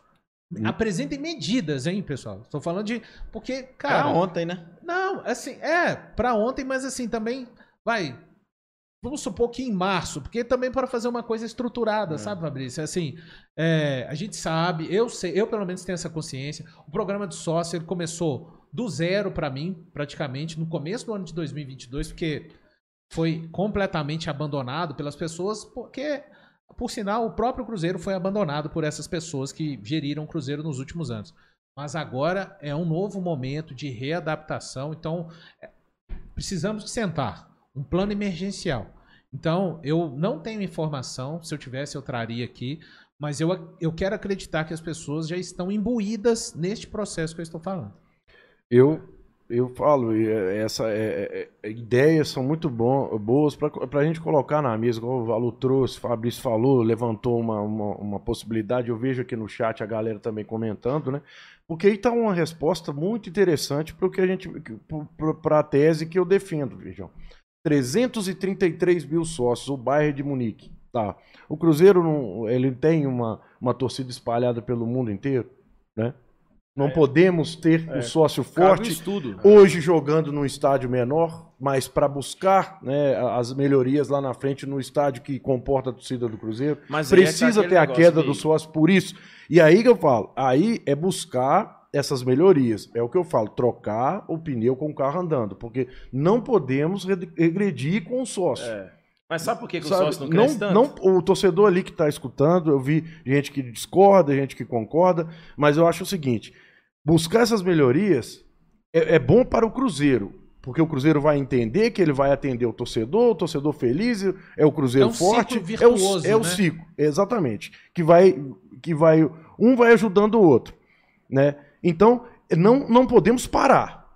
Hum. Apresentem medidas, hein, pessoal? Estou falando de. Porque, Cara, cara. ontem, né? Não, assim, é, pra ontem, mas assim, também vai. Vamos supor que em março, porque também para fazer uma coisa estruturada, sabe, Fabrício? Assim, é, a gente sabe, eu sei, eu pelo menos tenho essa consciência. O programa de sócio ele começou do zero pra mim, praticamente, no começo do ano de 2022, porque foi completamente abandonado pelas pessoas, porque, por sinal, o próprio Cruzeiro foi abandonado por essas pessoas que geriram o Cruzeiro nos últimos anos. Mas agora é um novo momento de readaptação, então é, precisamos sentar um plano emergencial. Então, eu não tenho informação, se eu tivesse eu traria aqui, mas eu, eu quero acreditar que as pessoas já estão imbuídas neste processo que eu estou falando. Eu, eu falo, e, é, essa é, é, é, ideias são muito bom, boas para a gente colocar na mesa, como o Valu trouxe, o Fabrício falou, levantou uma, uma, uma possibilidade, eu vejo aqui no chat a galera também comentando, né? Porque aí está uma resposta muito interessante para o que a gente, para a tese que eu defendo, vejam. 333 mil sócios, o Bayern de Munique, tá? O Cruzeiro não, ele tem uma, uma torcida espalhada pelo mundo inteiro, né? Não podemos ter É. um sócio forte. Hoje jogando num estádio menor, mas para buscar né, as melhorias lá na frente no estádio que comporta a torcida do Cruzeiro. Mas é Precisa aquele ter a queda que- do sócio por isso. E aí que eu falo, aí é buscar essas melhorias. É o que eu falo, trocar o pneu com o carro andando, porque não podemos re- regredir com o sócio. É. Mas sabe por que, que o Sabe, sócio não cresce tanto? não- o torcedor ali que está escutando, eu vi gente que discorda, gente que concorda, mas eu acho o seguinte: buscar essas melhorias é, é bom para o Cruzeiro. Porque o Cruzeiro vai entender que ele vai atender o torcedor, o torcedor feliz, é o Cruzeiro É um ciclo forte. virtuoso, é o, é o né? ciclo, exatamente. Que vai, que vai. Um vai ajudando o outro. Né? Então, não, não podemos parar.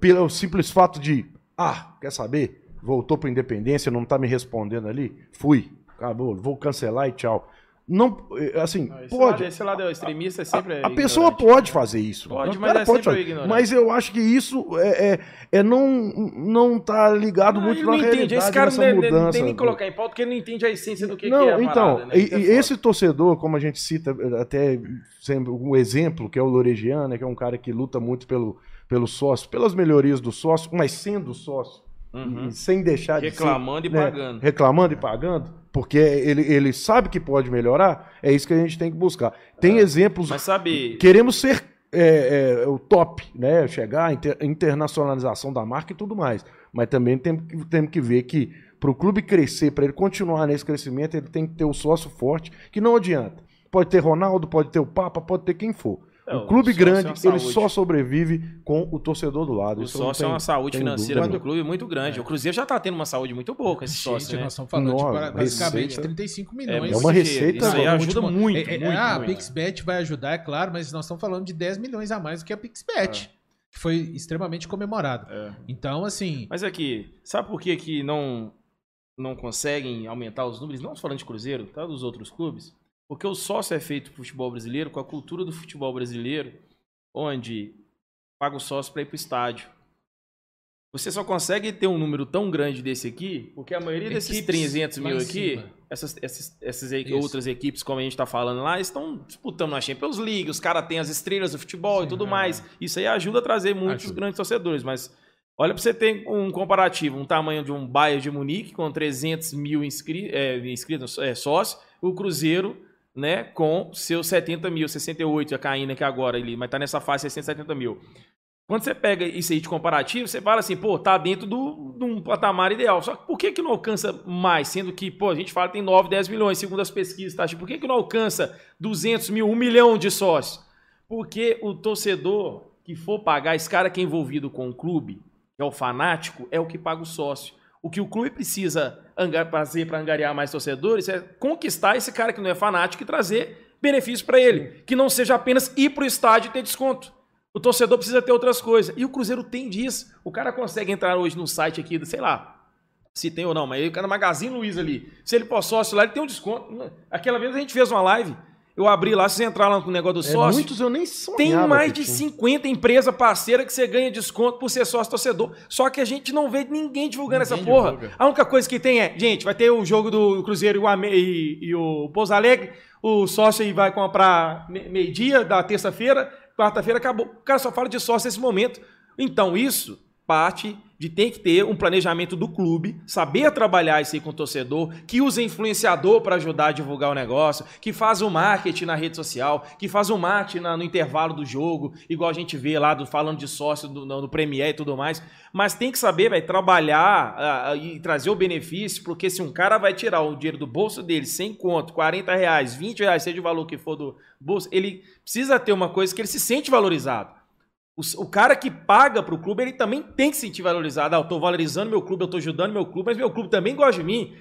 Pelo simples fato de, ah, quer saber? Voltou para Independência, não está me respondendo ali? Fui. Acabou, vou cancelar e tchau. Não, eh, assim, Não, esse pode. Lado, esse lado extremista é sempre. A, a pessoa ignorante. pode fazer isso. Pode, mas é sempre o fazer. ignorante. Mas eu acho que isso é, é, é não, não tá ligado Não, muito na não entende. realidade Esse cara nessa não, mudança. não tem nem colocar em pauta, porque ele não entende a essência do que, não, que é então, parada, né? e, é e esse torcedor, como a gente cita até sempre um exemplo, que é o Loregiano, né, que é um cara que luta muito pelo, pelo sócio, pelas melhorias do sócio, mas sendo sócio, Uhum. sem deixar de ser, Reclamando e né, pagando. reclamando e pagando, porque ele, ele sabe que pode melhorar, é isso que a gente tem que buscar. Tem exemplos Mas sabe, Queremos ser é, é, o top, né? Chegar à inter- internacionalização da marca e tudo mais. Mas também temos que, temos que ver que para o clube crescer, para ele continuar nesse crescimento, ele tem que ter o sócio forte, que não adianta. Pode ter Ronaldo, pode ter o Papa, pode ter quem for. É, o clube é grande, uma ele só sobrevive com o torcedor do lado. o Isso sócio é tem- uma saúde financeira dúvida do clube muito grande. O Cruzeiro já tá tendo uma saúde muito boa com esse Gente, sócio, nós estamos falando de basicamente receita. 35 É, milhões. É uma muito receita, Isso aí ajuda muito, é- é- muito, ah, a muito. PixBet vai ajudar, é claro, mas nós estamos falando de 10 milhões a mais do que a PixBet, que foi extremamente comemorado. É. Então, assim, Mas aqui, sabe por que, que não, não conseguem aumentar os números? Não falando de Cruzeiro, tá? Dos outros clubes. Porque o sócio é feito pro futebol brasileiro, com a cultura do futebol brasileiro, onde paga o sócio para ir pro estádio. Você só consegue ter um número tão grande desse aqui, porque a maioria desses Equipes 300 lá mil em aqui, essas, essas, essas Isso. outras equipes, como a gente tá falando lá, estão disputando na Champions League, os caras têm as estrelas do futebol Sim, e tudo é. mais. Isso aí ajuda a trazer muitos Ajuda. grandes torcedores, mas olha pra você ter um comparativo, um tamanho de um Bayern de Munique com 300 mil inscri é, inscritos, é, sócios, o Cruzeiro, né, com seus 70 mil, 68, a caindo aqui agora ali, mas tá nessa fase 670 mil. Quando você pega isso aí de comparativo, você fala assim, pô, tá dentro do, de um patamar ideal. Só que por que, que não alcança mais? Sendo que, pô, a gente fala que tem 9, 10 milhões, segundo as pesquisas, tá? Por que, que não alcança 200 mil, 1 milhão de sócios? Porque o torcedor que for pagar, esse cara que é envolvido com o clube, que é o fanático, é o que paga o sócio. O que o clube precisa fazer para angariar mais torcedores é conquistar esse cara que não é fanático e trazer benefício para ele. Que não seja apenas ir pro estádio e ter desconto. O torcedor precisa ter outras coisas. E o Cruzeiro tem disso. O cara consegue entrar hoje no site aqui, sei lá, se tem ou não, mas aí o cara Magazine Luiza ali. Se ele for sócio lá, ele tem um desconto. Aquela vez a gente fez uma live, eu abri lá, se você entrar lá no negócio do É, sócio. muitos eu nem sonhava Tem mais de tinha. 50 empresas parceiras que você ganha desconto por ser sócio torcedor. Só que a gente não vê ninguém divulgando essa Ninguém porra. divulga. A única coisa que tem é, gente, vai ter o jogo do Cruzeiro e o, Ame- e, e o Pouso Alegre. O sócio aí vai comprar me- meio-dia da terça-feira, quarta-feira acabou. O cara só fala de sócio nesse momento. Então, isso parte de ter que ter um planejamento do clube, saber trabalhar isso aí com o torcedor, que usa influenciador para ajudar a divulgar o negócio, que faz o marketing na rede social, que faz o marketing na- no intervalo do jogo, igual a gente vê lá do, falando de sócio do, no Premier e tudo mais. Mas tem que saber, vai trabalhar ah, ah, e trazer o benefício, porque se um cara vai tirar o dinheiro do bolso dele, sem conto, 40 reais, 20 reais, seja o valor que for do bolso, ele precisa ter uma coisa que ele se sente valorizado. O, o cara que paga pro clube, ele também tem que se sentir valorizado. Ah, eu tô valorizando meu clube, eu tô ajudando meu clube, mas meu clube também gosta de mim.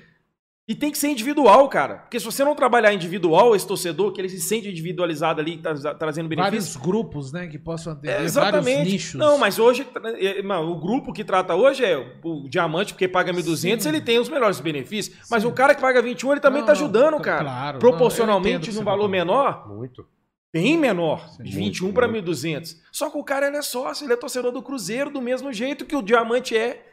E tem que ser individual, cara. Porque se você não trabalhar individual, esse torcedor, que ele se sente individualizado ali, tá, trazendo benefício. vários grupos, né, que possam atender É, vários exatamente. nichos. Não, mas hoje, é, mano, o grupo que trata hoje é o diamante, porque paga 1.200, Sim. ele tem os melhores benefícios. Mas o cara que paga 21, ele também Não, tá não, ajudando, c- cara. claro. Não, Proporcionalmente, o num valor tá falando. menor, Muito. Bem menor. Sim. de 21 para Muito, 1.200. Só que o cara ele é sócio, ele é torcedor do Cruzeiro do mesmo jeito que o diamante é.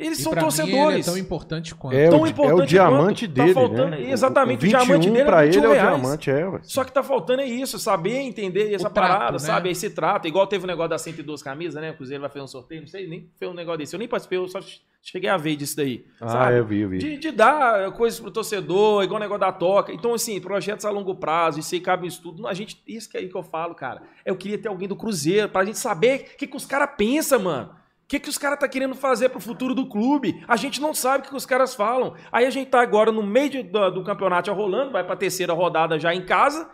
Eles E são mim, torcedores. ele é tão importante quanto. É, Tão o, é importante o diamante quanto tá dele, faltando- né? exatamente, o o diamante 21 dele é pra 21 ele é o reais. diamante, é, ué. Só que tá faltando é isso, saber entender essa O trato, parada, né? sabe? Esse trato. Igual teve o negócio das 102 camisas, né? O Cruzeiro vai fazer um sorteio, não sei, nem fez um negócio desse. Eu nem participei, eu só cheguei a ver disso daí. Ah, sabe? eu vi, eu vi. De, de dar coisas pro torcedor, igual o negócio da toca. Então, assim, projetos a longo prazo, isso aí cabe em estudo. A gente, isso que é aí que eu falo, cara. Eu queria ter alguém do Cruzeiro, pra gente saber o que, que os caras pensam, mano. Que, que os caras tá querendo fazer pro futuro do clube? A gente não sabe o que, que os caras falam. Aí a gente tá agora no meio de- do, do campeonato já rolando, vai pra terceira rodada já em casa.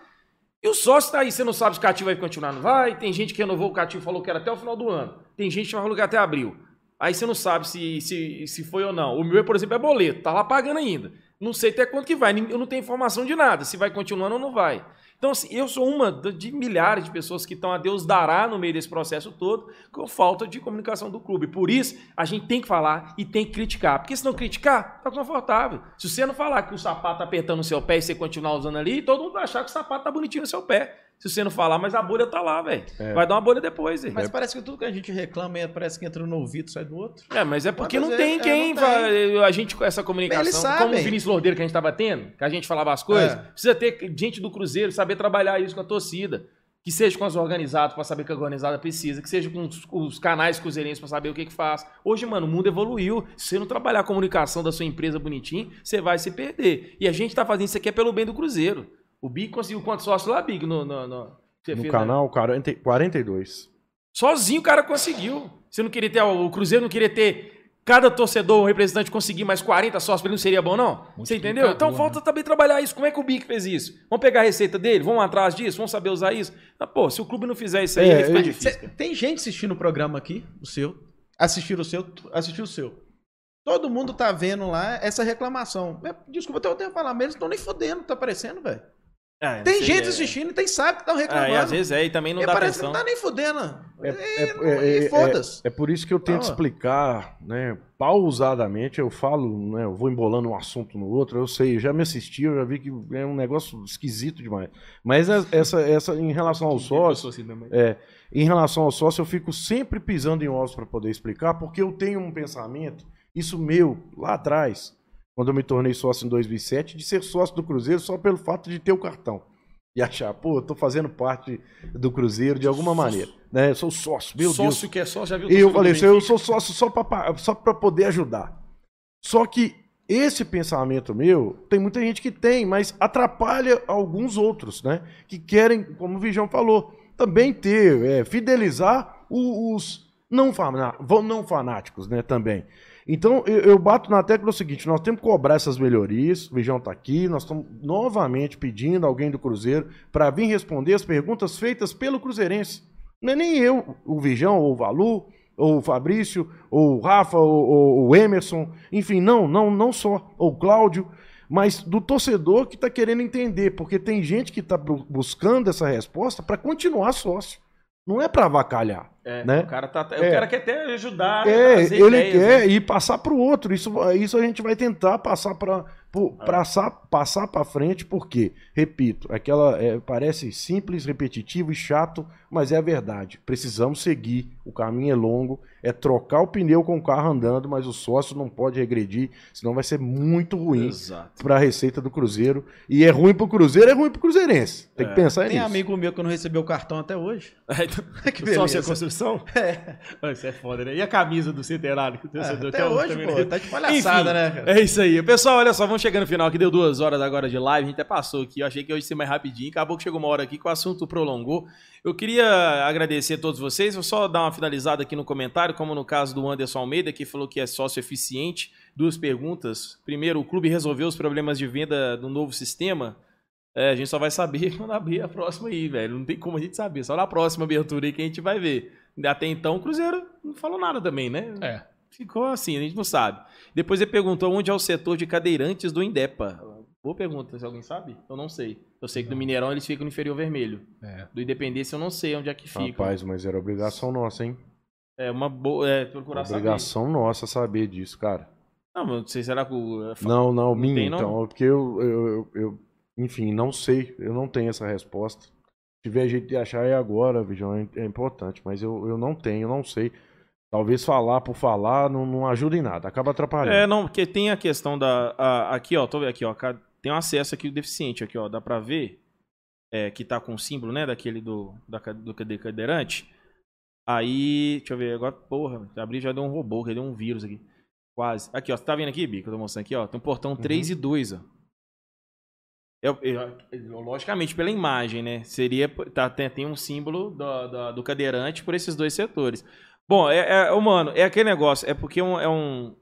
E o sócio tá aí, você não sabe se o cativo vai continuar, não vai. Tem gente que renovou o cativo falou que era até o final do ano. Tem gente que falou que até abril. Aí você não sabe se, se, se foi ou não. O meu, por exemplo, é boleto, tá lá pagando ainda. Não sei até quanto que vai, eu não tenho informação de nada, se vai continuando ou não vai. Então, assim, eu sou uma de milhares de pessoas que estão a Deus dará no meio desse processo todo, com falta de comunicação do clube. Por isso, a gente tem que falar e tem que criticar. Porque se não criticar, tá confortável. Se você não falar que o sapato tá apertando no seu pé e você continuar usando ali, todo mundo vai achar que o sapato tá bonitinho no seu pé. Se você não falar, mas a bolha tá lá, velho. Vai dar uma bolha depois, velho. Mas parece que tudo que a gente reclama é- parece que entra no ouvido e sai do outro. É, mas é porque Mas não é- tem é, quem não tem. a gente com essa comunicação, Eles como o. Vinícius Lordeiro que a gente tava tendo, que a gente falava as coisas, É. precisa ter gente do Cruzeiro saber trabalhar isso com a torcida. Que seja com as organizadas para saber o que a organizada precisa, que seja com os, os canais cruzeirenses para saber o que que faz. Hoje, mano, o mundo evoluiu. Se você não trabalhar a comunicação da sua empresa bonitinho, você vai se perder. E a gente tá fazendo isso aqui é pelo bem do Cruzeiro. O Big conseguiu quantos sócios lá, Big, no, no, no- você No fez, né? canal 40, 42. Sozinho o cara conseguiu. Você não queria ter. O Cruzeiro não queria ter cada torcedor, um representante conseguir mais 40 sócios pra ele não seria bom, não? Você entendeu? Então né? falta também trabalhar isso. Como é que o Bic fez isso? Vamos pegar a receita dele? Vamos atrás disso? Vamos saber usar isso? Ah, pô, se o clube não fizer isso aí, É, aí fica eu- difícil. Cê- tem gente assistindo o programa aqui, o seu. Assistir o seu, assistir o seu. Todo mundo tá vendo lá essa reclamação. É, Desculpa, eu tenho que falar, mas eles estão nem fodendo, tá aparecendo, velho. É, Tem gente é. assistindo e tem sabe que estão reclamando. É, e às vezes é, e também não E dá parece atenção. que não tá nem fodendo. É, É, é- é- e é- foda-se. É por isso que eu tento Ah. explicar, né, pausadamente, eu falo, né, eu vou embolando um assunto no outro, eu sei, eu já me assisti, eu já vi que é um negócio esquisito demais. Mas es- essa, essa em relação ao sócio, assim é, em relação ao sócio, eu fico sempre pisando em ovos para poder explicar, porque eu tenho um pensamento, isso meu, lá atrás, quando eu me tornei sócio em 2007, de ser sócio do Cruzeiro só pelo fato de ter o cartão. E achar, pô, eu tô fazendo parte do Cruzeiro de alguma maneira. Né? Eu sou sócio, meu Deus. Sócio que é sócio, já viu? E eu falei assim, eu sou sócio só pra, só pra poder ajudar. Só que esse pensamento meu, tem muita gente que tem, mas atrapalha alguns outros, né? Que querem, como o Vijão falou, também ter, é, fidelizar os não, vão- não fanáticos, né? Também. Então, eu, eu bato na tecla o seguinte: nós temos que cobrar essas melhorias. O Vijão está aqui, nós estamos novamente pedindo alguém do Cruzeiro para vir responder as perguntas feitas pelo Cruzeirense. Não é nem eu, o Vijão, ou o Valu, ou o Fabrício, ou o Rafa, ou, ou o Emerson, enfim, não, não, não só, ou o Cláudio, mas do torcedor que está querendo entender, porque tem gente que está buscando essa resposta para continuar sócio. Não é para avacalhar. É, né? O cara, tá, É. o cara quer até ajudar. É, ele ideias, quer né? ir passar para o outro. Isso, isso a gente vai tentar passar para passar, passar para frente, porque, repito, aquela é, parece simples, repetitivo e chato, mas é a verdade. Precisamos seguir. O caminho é longo, é trocar o pneu com o carro andando, mas o sócio não pode regredir, senão vai ser muito ruim para a receita do Cruzeiro. E é ruim para o Cruzeiro, é ruim para o Cruzeirense. Tem que É. pensar Tem nisso. amigo meu que não recebeu o cartão até hoje. Que Que Sócio beleza. É? É. Isso é foda, né? E a camisa do centenário? Que o É, torcedor até quer um hoje, também, pô. né? Tá de palhaçada, Enfim, né, cara? É isso aí. Pessoal, olha só, vamos chegando no final, que deu duas horas agora de live, a gente até passou aqui, eu achei que hoje ia ser mais rapidinho, acabou que chegou uma hora aqui que o assunto prolongou. Eu queria agradecer a todos vocês, vou só dar uma finalizada aqui no comentário, como no caso do Anderson Almeida, que falou que é sócio eficiente. Duas perguntas. Primeiro, o clube resolveu os problemas de venda do novo sistema? É, a gente só vai saber quando abrir a próxima aí, velho. Não tem como a gente saber. Só na próxima abertura aí que a gente vai ver. Até então, o Cruzeiro não falou nada também, né? É. Ficou assim, a gente não sabe. Depois ele perguntou onde é o setor de cadeirantes do Indepa. Boa pergunta, se alguém sabe? Eu não sei. Eu sei que do Mineirão eles ficam no inferior vermelho. É. Do Independência eu não sei onde é que fica. Rapaz, mas era obrigação nossa, hein? É uma boa. É, procurar saber. Obrigação nossa saber disso, cara. Não, mas não sei, será que o. é Não, não, minha, tem, não? então. Porque eu, eu, eu, eu- enfim, não sei. Eu não tenho essa resposta. Se tiver jeito de achar, é agora, Vijão, é, é importante. Mas eu, eu não tenho, eu não sei. talvez falar por falar não, não ajuda em nada, acaba atrapalhando. É, não, porque tem a questão da. a- aqui, ó, tô vendo aqui, ó. Tem um acesso aqui do deficiente, aqui, ó. Dá pra ver. É, que tá com o símbolo, né? Daquele do, da, do cade- cadeirante. Aí, deixa eu ver, agora, porra, abri já deu um robô, que deu um vírus aqui. Quase. Aqui, ó, você tá vendo aqui, Bi, que eu tô mostrando aqui, ó? Tem um portão 3 e 2, ó. Eu- eu- eu- logicamente, pela imagem, né? Seria. Tá, tem, tem um símbolo do, do, do cadeirante por esses dois setores. Bom, é, é, mano, é aquele negócio, é porque um- é um.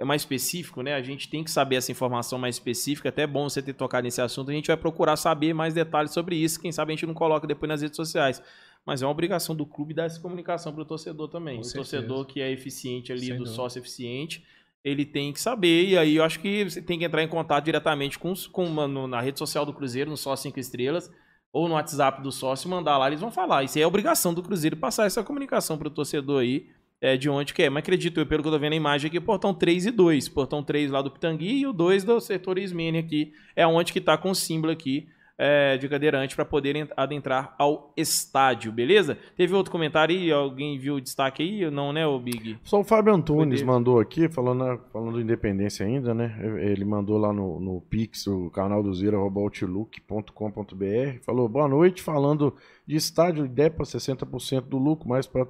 É mais específico, né? A gente tem que saber essa informação mais específica. Até é bom você ter tocado nesse assunto. A gente vai procurar saber mais detalhes sobre isso. Quem sabe a gente não coloca depois nas redes sociais. Mas é uma obrigação do clube dar essa comunicação para o torcedor também. Com o certeza. torcedor que é eficiente ali, Sem do dúvida. sócio eficiente, ele tem que saber. E aí eu acho que você tem que entrar em contato diretamente com, com no- na rede social do Cruzeiro, no Sócio 5 Estrelas, ou no WhatsApp do sócio, mandar lá, eles vão falar. Isso é obrigação do Cruzeiro passar essa comunicação para o torcedor aí. É, de onde que é. Mas acredito eu, pelo que eu tô vendo a imagem aqui, portão 3 e 2. Portão 3 lá do Pitangui e o 2 do setor Ismene aqui. É onde que tá com o símbolo aqui é, de cadeirante para poder ent- adentrar ao estádio, beleza? Teve outro comentário aí? Alguém viu o destaque aí? Não, né, o Big? Só o Fábio Antunes mandou aqui, falando, falando do Independência ainda, né? Ele mandou lá no, no Pix, o canal do arroba outlook.com.br. Falou, boa noite, falando de estádio, ideia para 60% do lucro, mais para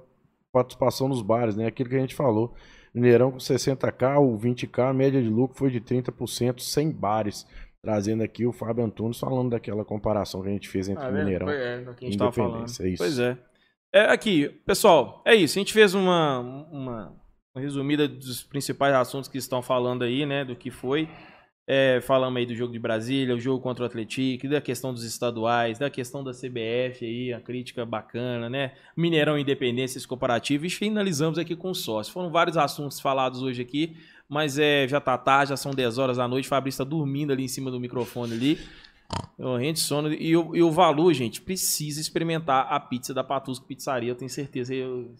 participação nos bares, né? Aquilo que a gente falou. Mineirão com 60k, o 20k, a média de lucro foi de 30% sem bares. Trazendo aqui o Fábio Antunes falando daquela comparação que a gente fez entre Ah, o Mineirão. É, a gente tava falando. Independência, é isso. Pois é. é. Aqui, pessoal, é isso. A gente fez uma, uma, uma resumida dos principais assuntos que estão falando aí, né? Do que foi. É, falamos aí do jogo de Brasília, o jogo contra o Atlético, da questão dos estaduais, da questão da CBF aí, a crítica bacana, né? Mineirão Independência, esse comparativo, e finalizamos aqui com o sócio. Foram vários assuntos falados hoje aqui, mas é, já tá tarde, já são 10 horas da noite, o Fabrício tá dormindo ali em cima do microfone ali. Morrendo de sono. E o, e o Valu, gente, precisa experimentar a pizza da Patusco Pizzaria. Eu tenho certeza. Eu,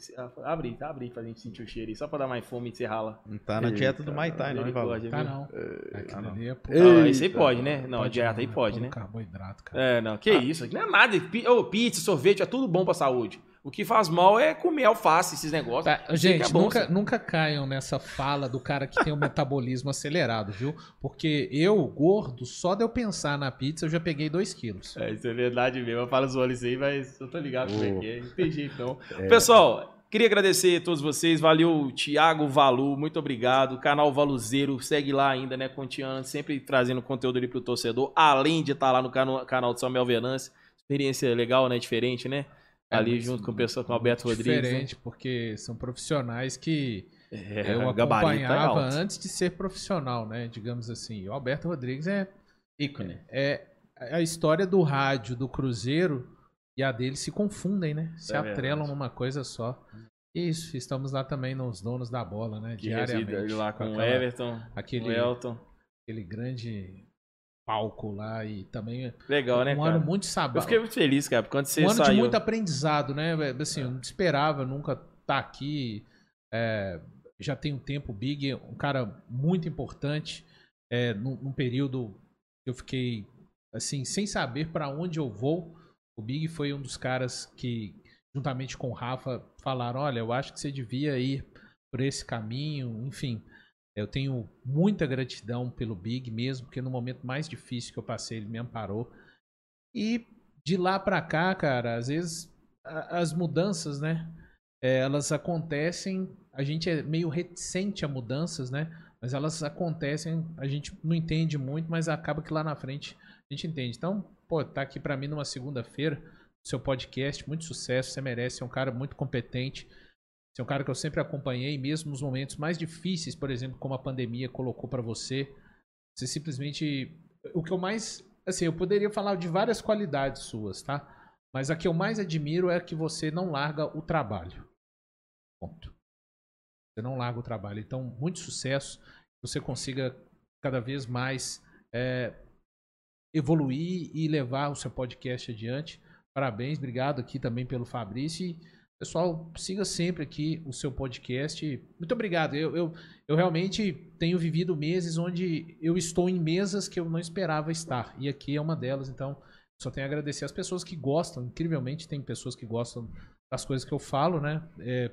abre, tá abre pra gente sentir o cheiro aí. Só pra dar mais fome e encerrar lá. Não tá na dieta do Mai Tai, não, hein, Valor? Misericórdia, Tá não. Aquilo não. ali é pô- Ah, isso aí pode, né? Não, a dieta aí não, pode, né? Carboidrato, cara. É, não. Que isso? Aqui não é nada. Ô, pizza, sorvete, é tudo bom pra saúde. O que faz mal é comer alface, esses negócios. Tá, gente, é bom, nunca, nunca caiam nessa fala do cara que tem o metabolismo acelerado, viu? Porque eu, gordo, só de eu pensar na pizza, eu já peguei 2 quilos. É, isso é verdade mesmo. Eu falo os olhos aí, mas eu tô ligado como é que é. Não tem jeito, não. Pessoal, queria agradecer a todos vocês. Valeu, Thiago Valu. Muito obrigado. Canal Valuzeiro. Segue lá ainda, né? Continuando, sempre trazendo conteúdo ali pro torcedor. Além de estar lá no cano- canal do Samuel Venance. Experiência legal, né? Diferente, né? É, ali junto com o pessoal, com o Alberto Rodrigues. né? Diferente, porque são profissionais que É, eu é acompanhava antes de ser profissional, né? Digamos assim. E o Alberto Rodrigues é, Ícone. é a história do rádio do Cruzeiro e a dele se confundem, né? Se É atrelam verdade. numa coisa só. Isso, estamos lá também nos donos da bola, né? Que Diariamente. lá com o aquela- Everton, aquele- o Elton. aquele grande palco lá e também Legal, né, um cara? ano muito Eu sabático. fiquei muito feliz, cara, porque quando você um ano saiu... de muito aprendizado, né? Assim, eu não esperava nunca estar aqui. É, já tem um tempo, o Big, um cara muito importante. É, num, num período que eu fiquei assim, sem saber para onde eu vou. O Big foi um dos caras que, juntamente com o Rafa, falaram: olha, eu acho que você devia ir por esse caminho, enfim. Eu tenho muita gratidão pelo Big mesmo, porque no momento mais difícil que eu passei, ele me amparou. E de lá pra cá, cara, às vezes as mudanças, né? é, elas acontecem, a gente é meio reticente a mudanças, né? Mas elas acontecem, a gente não entende muito, mas acaba que lá na frente a gente entende. Então, pô, tá aqui pra mim numa segunda-feira, seu podcast, muito sucesso, você merece, é um cara muito competente. Você é um cara que eu sempre acompanhei, mesmo nos momentos mais difíceis, por exemplo, como a pandemia colocou pra você. Você simplesmente. O que eu mais. Assim, eu poderia falar de várias qualidades suas, tá? Mas a que eu mais admiro é que você não larga o trabalho. Ponto. Você não larga o trabalho. Então, muito sucesso. Você consiga cada vez mais é, evoluir e levar o seu podcast adiante. Parabéns, obrigado aqui também pelo Fabrício. Pessoal, siga sempre aqui o seu podcast. Muito obrigado. Eu, eu, eu realmente tenho vivido meses onde eu estou em mesas que eu não esperava estar. E aqui é uma delas, então só tenho a agradecer as pessoas que gostam. Incrivelmente, tem pessoas que gostam das coisas que eu falo, né? É,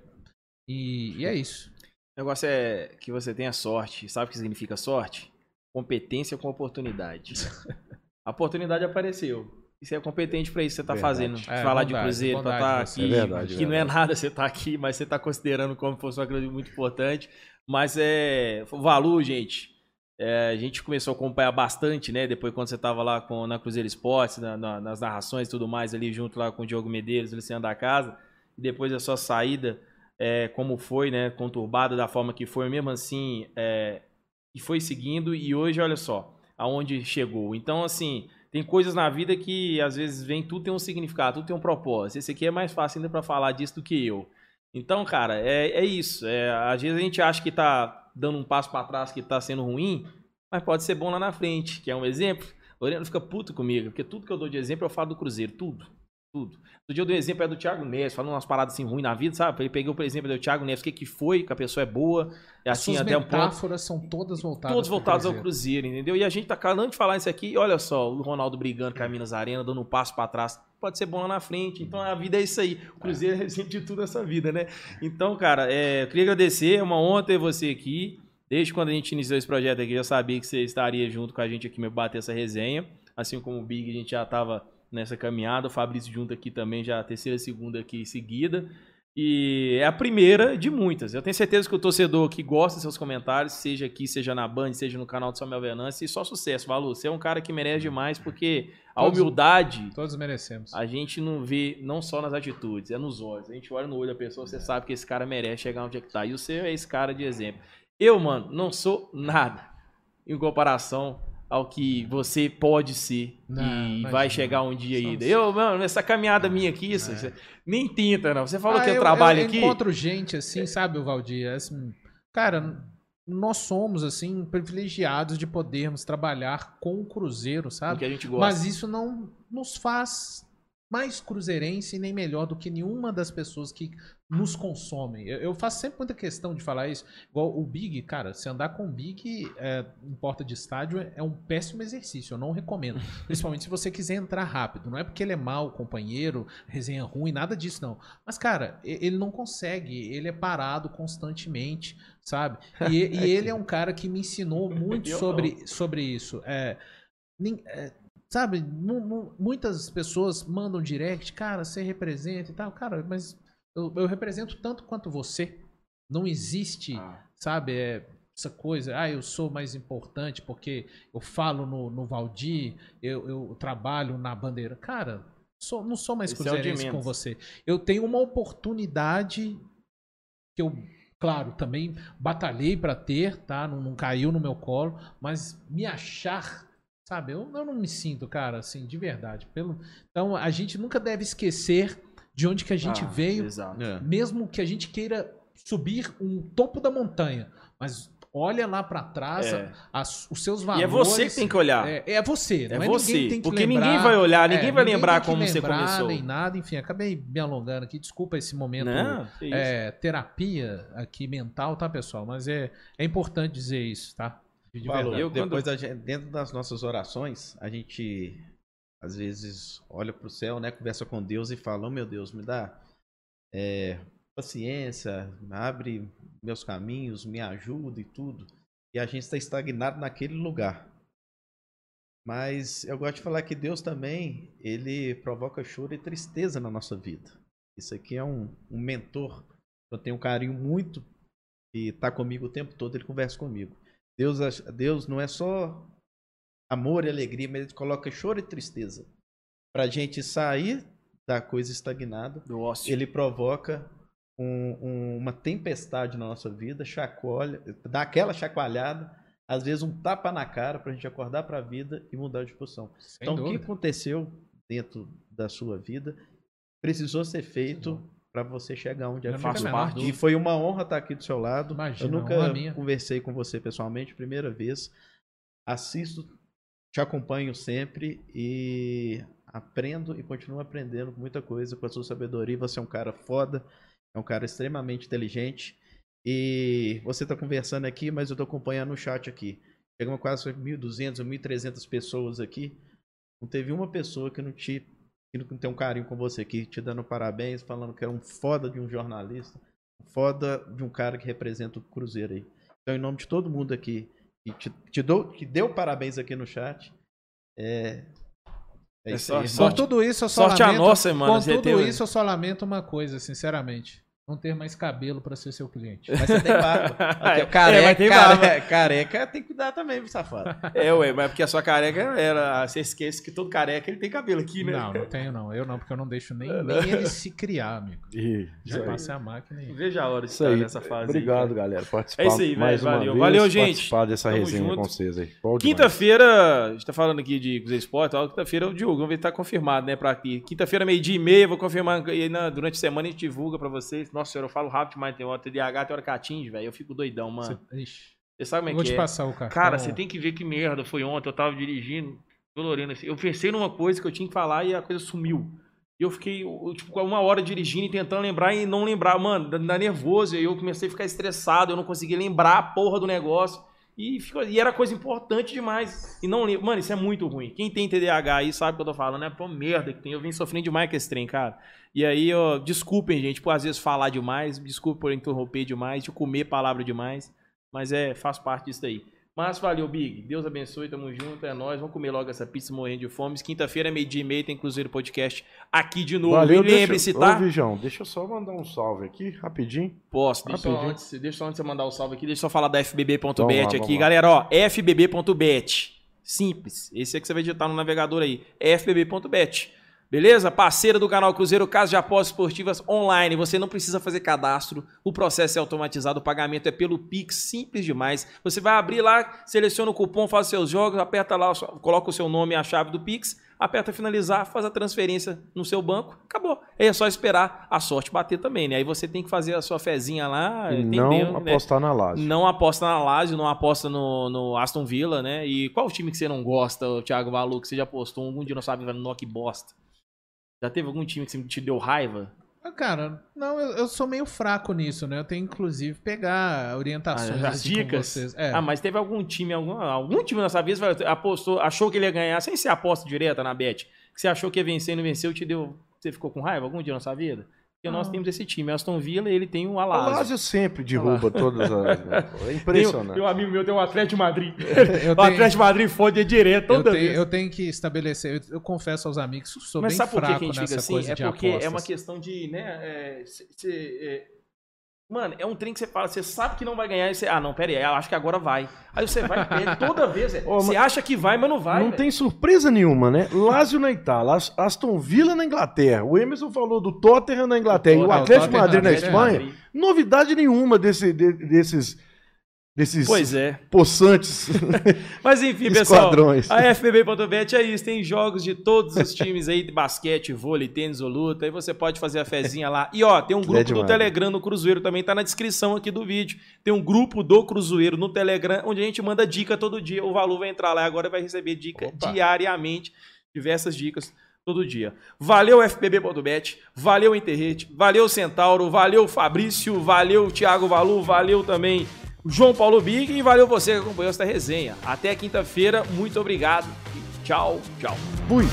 E, e é isso. O negócio é que você tenha sorte. Sabe o que significa sorte? Competência com oportunidade. A oportunidade apareceu. E você é competente pra isso que você tá Verdade. fazendo. É, falar de Cruzeiro, pra bondade estar você. aqui. É verdade, que não é nada você tá aqui, mas você tá considerando como se fosse uma coisa muito importante. Mas é. O Valu, gente. é, a gente começou a acompanhar bastante, né? Depois quando você tava lá com, na Cruzeiro Esportes, na- na- nas narrações e tudo mais, ali junto lá com o Diogo Medeiros, Luciano da Casa. E depois da sua saída, é, como foi, né? Conturbada da forma que foi, mesmo assim, é, e foi seguindo. E hoje, olha só, aonde chegou. Então, assim, tem coisas na vida que às vezes vem, tudo tem um significado, tudo tem um propósito. Esse aqui é mais fácil ainda pra falar disso do que eu. Então, cara, é, é isso. É, às vezes a gente acha que tá dando um passo pra trás, que tá sendo ruim, mas pode ser bom lá na frente. Que é um exemplo. O Lorena fica puto comigo, porque tudo que eu dou de exemplo eu falo do Cruzeiro, tudo. Tudo. Do dia eu dei exemplo é do Thiago Neves, falando umas paradas assim ruins na vida, sabe? Ele peguei o exemplo do Thiago Neves, o que, que foi, que a pessoa é boa, é As assim até um ponto metáforas são todas voltadas todos voltados ao Cruzeiro. Entendeu? E a gente tá calando de falar isso aqui, olha só, o Ronaldo brigando com a Minas Arena, dando um passo pra trás, pode ser bom lá na frente, então a vida é isso aí, o Cruzeiro é exemplo de tudo nessa vida, né? Então, cara, é, eu queria agradecer, é uma honra ter você aqui, desde quando a gente iniciou esse projeto aqui, eu já sabia que você estaria junto com a gente aqui, me bater essa resenha, assim como o Big, a gente já tava nessa caminhada, o Fabrício junto aqui também, já a terceira, segunda aqui seguida, e é a primeira de muitas. Eu tenho certeza que o torcedor que gosta dos seus comentários, seja aqui, seja na Band, seja no canal do Samuel Venâncio, e só sucesso, Valu. Você é um cara que merece demais, porque a Todos- humildade Todos merecemos. a gente não vê não só nas atitudes, é nos olhos. A gente olha no olho da pessoa, você sabe que esse cara merece chegar onde é que tá. E seu é esse cara de exemplo. Eu, mano, não sou nada em comparação ao que você pode ser Não, e imagina. vai chegar um dia ainda. Eu, mano, essa caminhada minha aqui, isso, É. nem tinta, não. Você falou Ah, que eu, trabalho aqui. encontro gente assim, sabe, o Valdir? Assim, cara, nós somos assim privilegiados de podermos trabalhar com o Cruzeiro, sabe? que a gente gosta. Mas isso não nos faz mais cruzeirense nem melhor do que nenhuma das pessoas que nos consomem. Eu, eu faço sempre muita questão de falar isso. Igual o Big, cara, se andar com o Big é, em porta de estádio é, um péssimo exercício. Eu não recomendo. Principalmente se você quiser entrar rápido. Não é porque ele é mau companheiro, resenha ruim, nada disso não. Mas, cara, ele não consegue. Ele é parado constantemente, sabe? E, e ele é um cara que me ensinou muito sobre, sobre isso. É, nin- é, sabe, mu- mu- muitas pessoas mandam direct, cara, você representa e tal. Cara, mas eu, eu represento tanto quanto você. Não existe, Ah, sabe, é, essa coisa, ah, eu sou mais importante porque eu falo no, no Valdir, eu, eu trabalho na bandeira. Cara, sou, não sou mais Esse é cruzeirense com menos. você. Eu tenho uma oportunidade que eu, claro, também batalhei pra ter, tá? Não, não caiu no meu colo, mas me achar, sabe? Eu, eu não me sinto, cara, assim, de verdade. Pelo... Então, a gente nunca deve esquecer de onde que a gente ah, veio, Exato. É. mesmo que a gente queira subir um topo da montanha, mas olha lá pra trás É. as- os seus E valores. é você que tem que olhar. É, é você, não É é, você, ninguém tem que porque lembrar, ninguém vai olhar, ninguém é, vai lembrar tem que como você lembrar, começou. Nem nada, enfim, acabei me alongando aqui. Desculpa esse momento Não, é, terapia aqui mental, tá, pessoal? Mas é, é importante dizer isso, tá? De Falou. verdade. Eu, quando- Depois, a gente- dentro das nossas orações, a gente às vezes olha pro céu, né? Conversa com Deus e fala: Oh meu Deus, me dá é, paciência, abre meus caminhos, me ajuda e tudo. E a gente está estagnado naquele lugar. Mas eu gosto de falar que Deus também, ele provoca choro e tristeza na nossa vida. Isso aqui é um, um mentor. Eu tenho um carinho muito e tá comigo o tempo todo, ele conversa comigo. Deus, Deus não é só amor e alegria, mas ele coloca choro e tristeza. Pra gente sair da coisa estagnada, do ócio. ele provoca um- um- uma tempestade na nossa vida, chacoalha, dá aquela chacoalhada, às vezes um tapa na cara pra gente acordar pra vida e mudar de posição. Sem então, o que dúvida. aconteceu dentro da sua vida precisou ser feito pra você chegar onde é que menor parte. E foi uma honra estar aqui do seu lado. Imagina, Eu honra nunca conversei com você pessoalmente, primeira vez. Assisto, te acompanho sempre e aprendo e continuo aprendendo muita coisa com a sua sabedoria. Você é um cara foda, é um cara extremamente inteligente. E você está conversando aqui, mas eu estou acompanhando o chat aqui. Chegamos quase 1.200 ou 1.300 pessoas aqui. Não teve uma pessoa que não te que não tem um carinho com você aqui, te dando parabéns, falando que é um foda de um jornalista, um foda de um cara que representa o Cruzeiro aí. Então, em nome de todo mundo aqui, que, te, te dou, que deu parabéns aqui no chat, é. É, É isso só- aí, só- Com tudo isso, eu só Sorte a lamento, nossa, mano, Com tudo teve- isso, eu só lamento uma coisa, sinceramente. Não ter mais cabelo pra ser seu cliente. Mas você tem barba. Aqui, É, careca, mas tem careca, barba. careca tem que cuidar também, viu, safado. É, ué, mas porque a sua careca era. Você esquece que todo careca ele tem cabelo aqui, né? Não, não tenho não. Eu não, porque eu não deixo nem, nem ele se criar, amigo. E- Já aí. passei a máquina e... Veja a hora de Isso estar aí. nessa fase. aí, Obrigado, cara. galera. Participar É isso aí, velho. mais uma Valeu. vez. Valeu, gente. Participar dessa Tamo resenha junto. com vocês aí. Quinta-feira, a gente tá falando aqui de Cruzeiro Esporte, quinta-feira é o Diogo, vamos ver se tá confirmado, né, pra aqui. Quinta-feira, meio-dia e meia, vou confirmar aí na- durante a semana a gente divulga pra vocês. Nossa senhora, eu falo rápido demais, tem hora TDAH, tem hora que atinge, velho, eu fico doidão, mano. Você- Ixi, Você sabe como é eu vou que te é? passar o cartão. Cara, você tem que ver que merda foi ontem, eu tava dirigindo, dolorindo assim. Eu pensei numa coisa que eu tinha que falar e a coisa sumiu. E eu fiquei, eu, tipo, uma hora dirigindo e tentando lembrar e não lembrar. Mano, dá, nervoso. E aí eu comecei a ficar estressado, eu não conseguia lembrar a porra do negócio. E, ficou- e era coisa importante demais. E não lembro. Mano, isso é muito ruim. Quem tem TDAH aí sabe o que eu tô falando, né? Pô, merda que tem. Eu vim sofrendo demais com esse trem, cara. E aí, ó, desculpem, gente, por às vezes falar demais. Desculpe por interromper demais, de comer palavra demais. Mas é, faz parte disso aí. Mas valeu, Big. Deus abençoe, tamo junto, é nóis. Vamos comer logo essa pizza morrendo de fome. Quinta-feira, meio-dia e meia, tem Cruzeiro Podcast aqui de novo. Valeu, e lembre-se, tá? Ô, Vijão, deixa eu só mandar um salve aqui, rapidinho. Posso, deixa só, antes, deixa só antes de você mandar o salve aqui, deixa eu só falar da fbb.bet aqui. Galera, ó, fbb.bet. Simples. Esse é que você vai digitar no navegador aí. fbb.bet. Beleza? Parceira do canal Cruzeiro, Casa de Apostas Esportivas Online. Você não precisa fazer cadastro. O processo é automatizado, o pagamento é pelo Pix, simples demais. Você vai abrir lá, seleciona o cupom, faz seus jogos, aperta lá, coloca o seu nome e a chave do Pix, aperta finalizar, faz a transferência no seu banco, acabou. Aí é só esperar a sorte bater também, né? Aí você tem que fazer a sua fezinha lá, não né? apostar na laje. Não aposta na Lazio, não aposta no, no Aston Villa, né? E qual time que você não gosta, o Thiago Valu, que você já apostou algum dia não sabe, no que bosta? Já teve algum time que te deu raiva? Ah, Cara, não, eu, eu sou meio fraco nisso, né? Eu tenho inclusive pegar orientações Ah, as assim, dicas? É. Ah, mas teve algum time, algum, algum time nessa vez apostou, achou que ele ia ganhar, sem ser aposta direta na bet, que você achou que ia vencer e não venceu, te deu. Você ficou com raiva algum dia na sua vida? Porque nós Não. temos esse time. Aston Villa, ele tem o O Alásio. Sempre derruba todas as. É impressionante. tem um amigo meu, tem o Atlético de Madrid. Eu o tenho- Atlético de Madrid fode direto eu, toda tenho, vez. eu tenho que estabelecer, eu, eu confesso aos amigos que sou Mas bem sabe por que fraco que a gente nessa fica assim? coisa É de porque apostas. é uma questão de, né? é, cê- cê, é, mano, é um trem que você fala, você sabe que não vai ganhar e você. Ah, não, pera aí, eu acho que agora vai. Aí você vai perde toda vez. é. Ô, Você acha que vai, mas não vai. não velho. tem surpresa nenhuma, né? Lázio na Itália, As- Aston Villa na Inglaterra. O Emerson falou do Tottenham na Inglaterra e o Atlético Madrid na Espanha. Novidade nenhuma desse, de- desses, desses Pois é. possantes Mas enfim, pessoal. A FBB.bet é isso, tem jogos de todos os times aí de basquete, vôlei, tênis ou luta. Aí você pode fazer a fezinha lá. E ó, tem um grupo do demais. Telegram no Cruzeiro também, tá na descrição aqui do vídeo. Tem um grupo do Cruzeiro no Telegram, onde a gente manda dica todo dia. O Valor vai entrar lá e agora vai receber dica Opa. diariamente, diversas dicas todo dia. Valeu FPB.bet, valeu Interrete, valeu Centauro, valeu Fabrício, valeu Thiago Valu, valeu também João Paulo Big e valeu você que acompanhou esta resenha. Até quinta-feira, muito obrigado e tchau, tchau. Fui.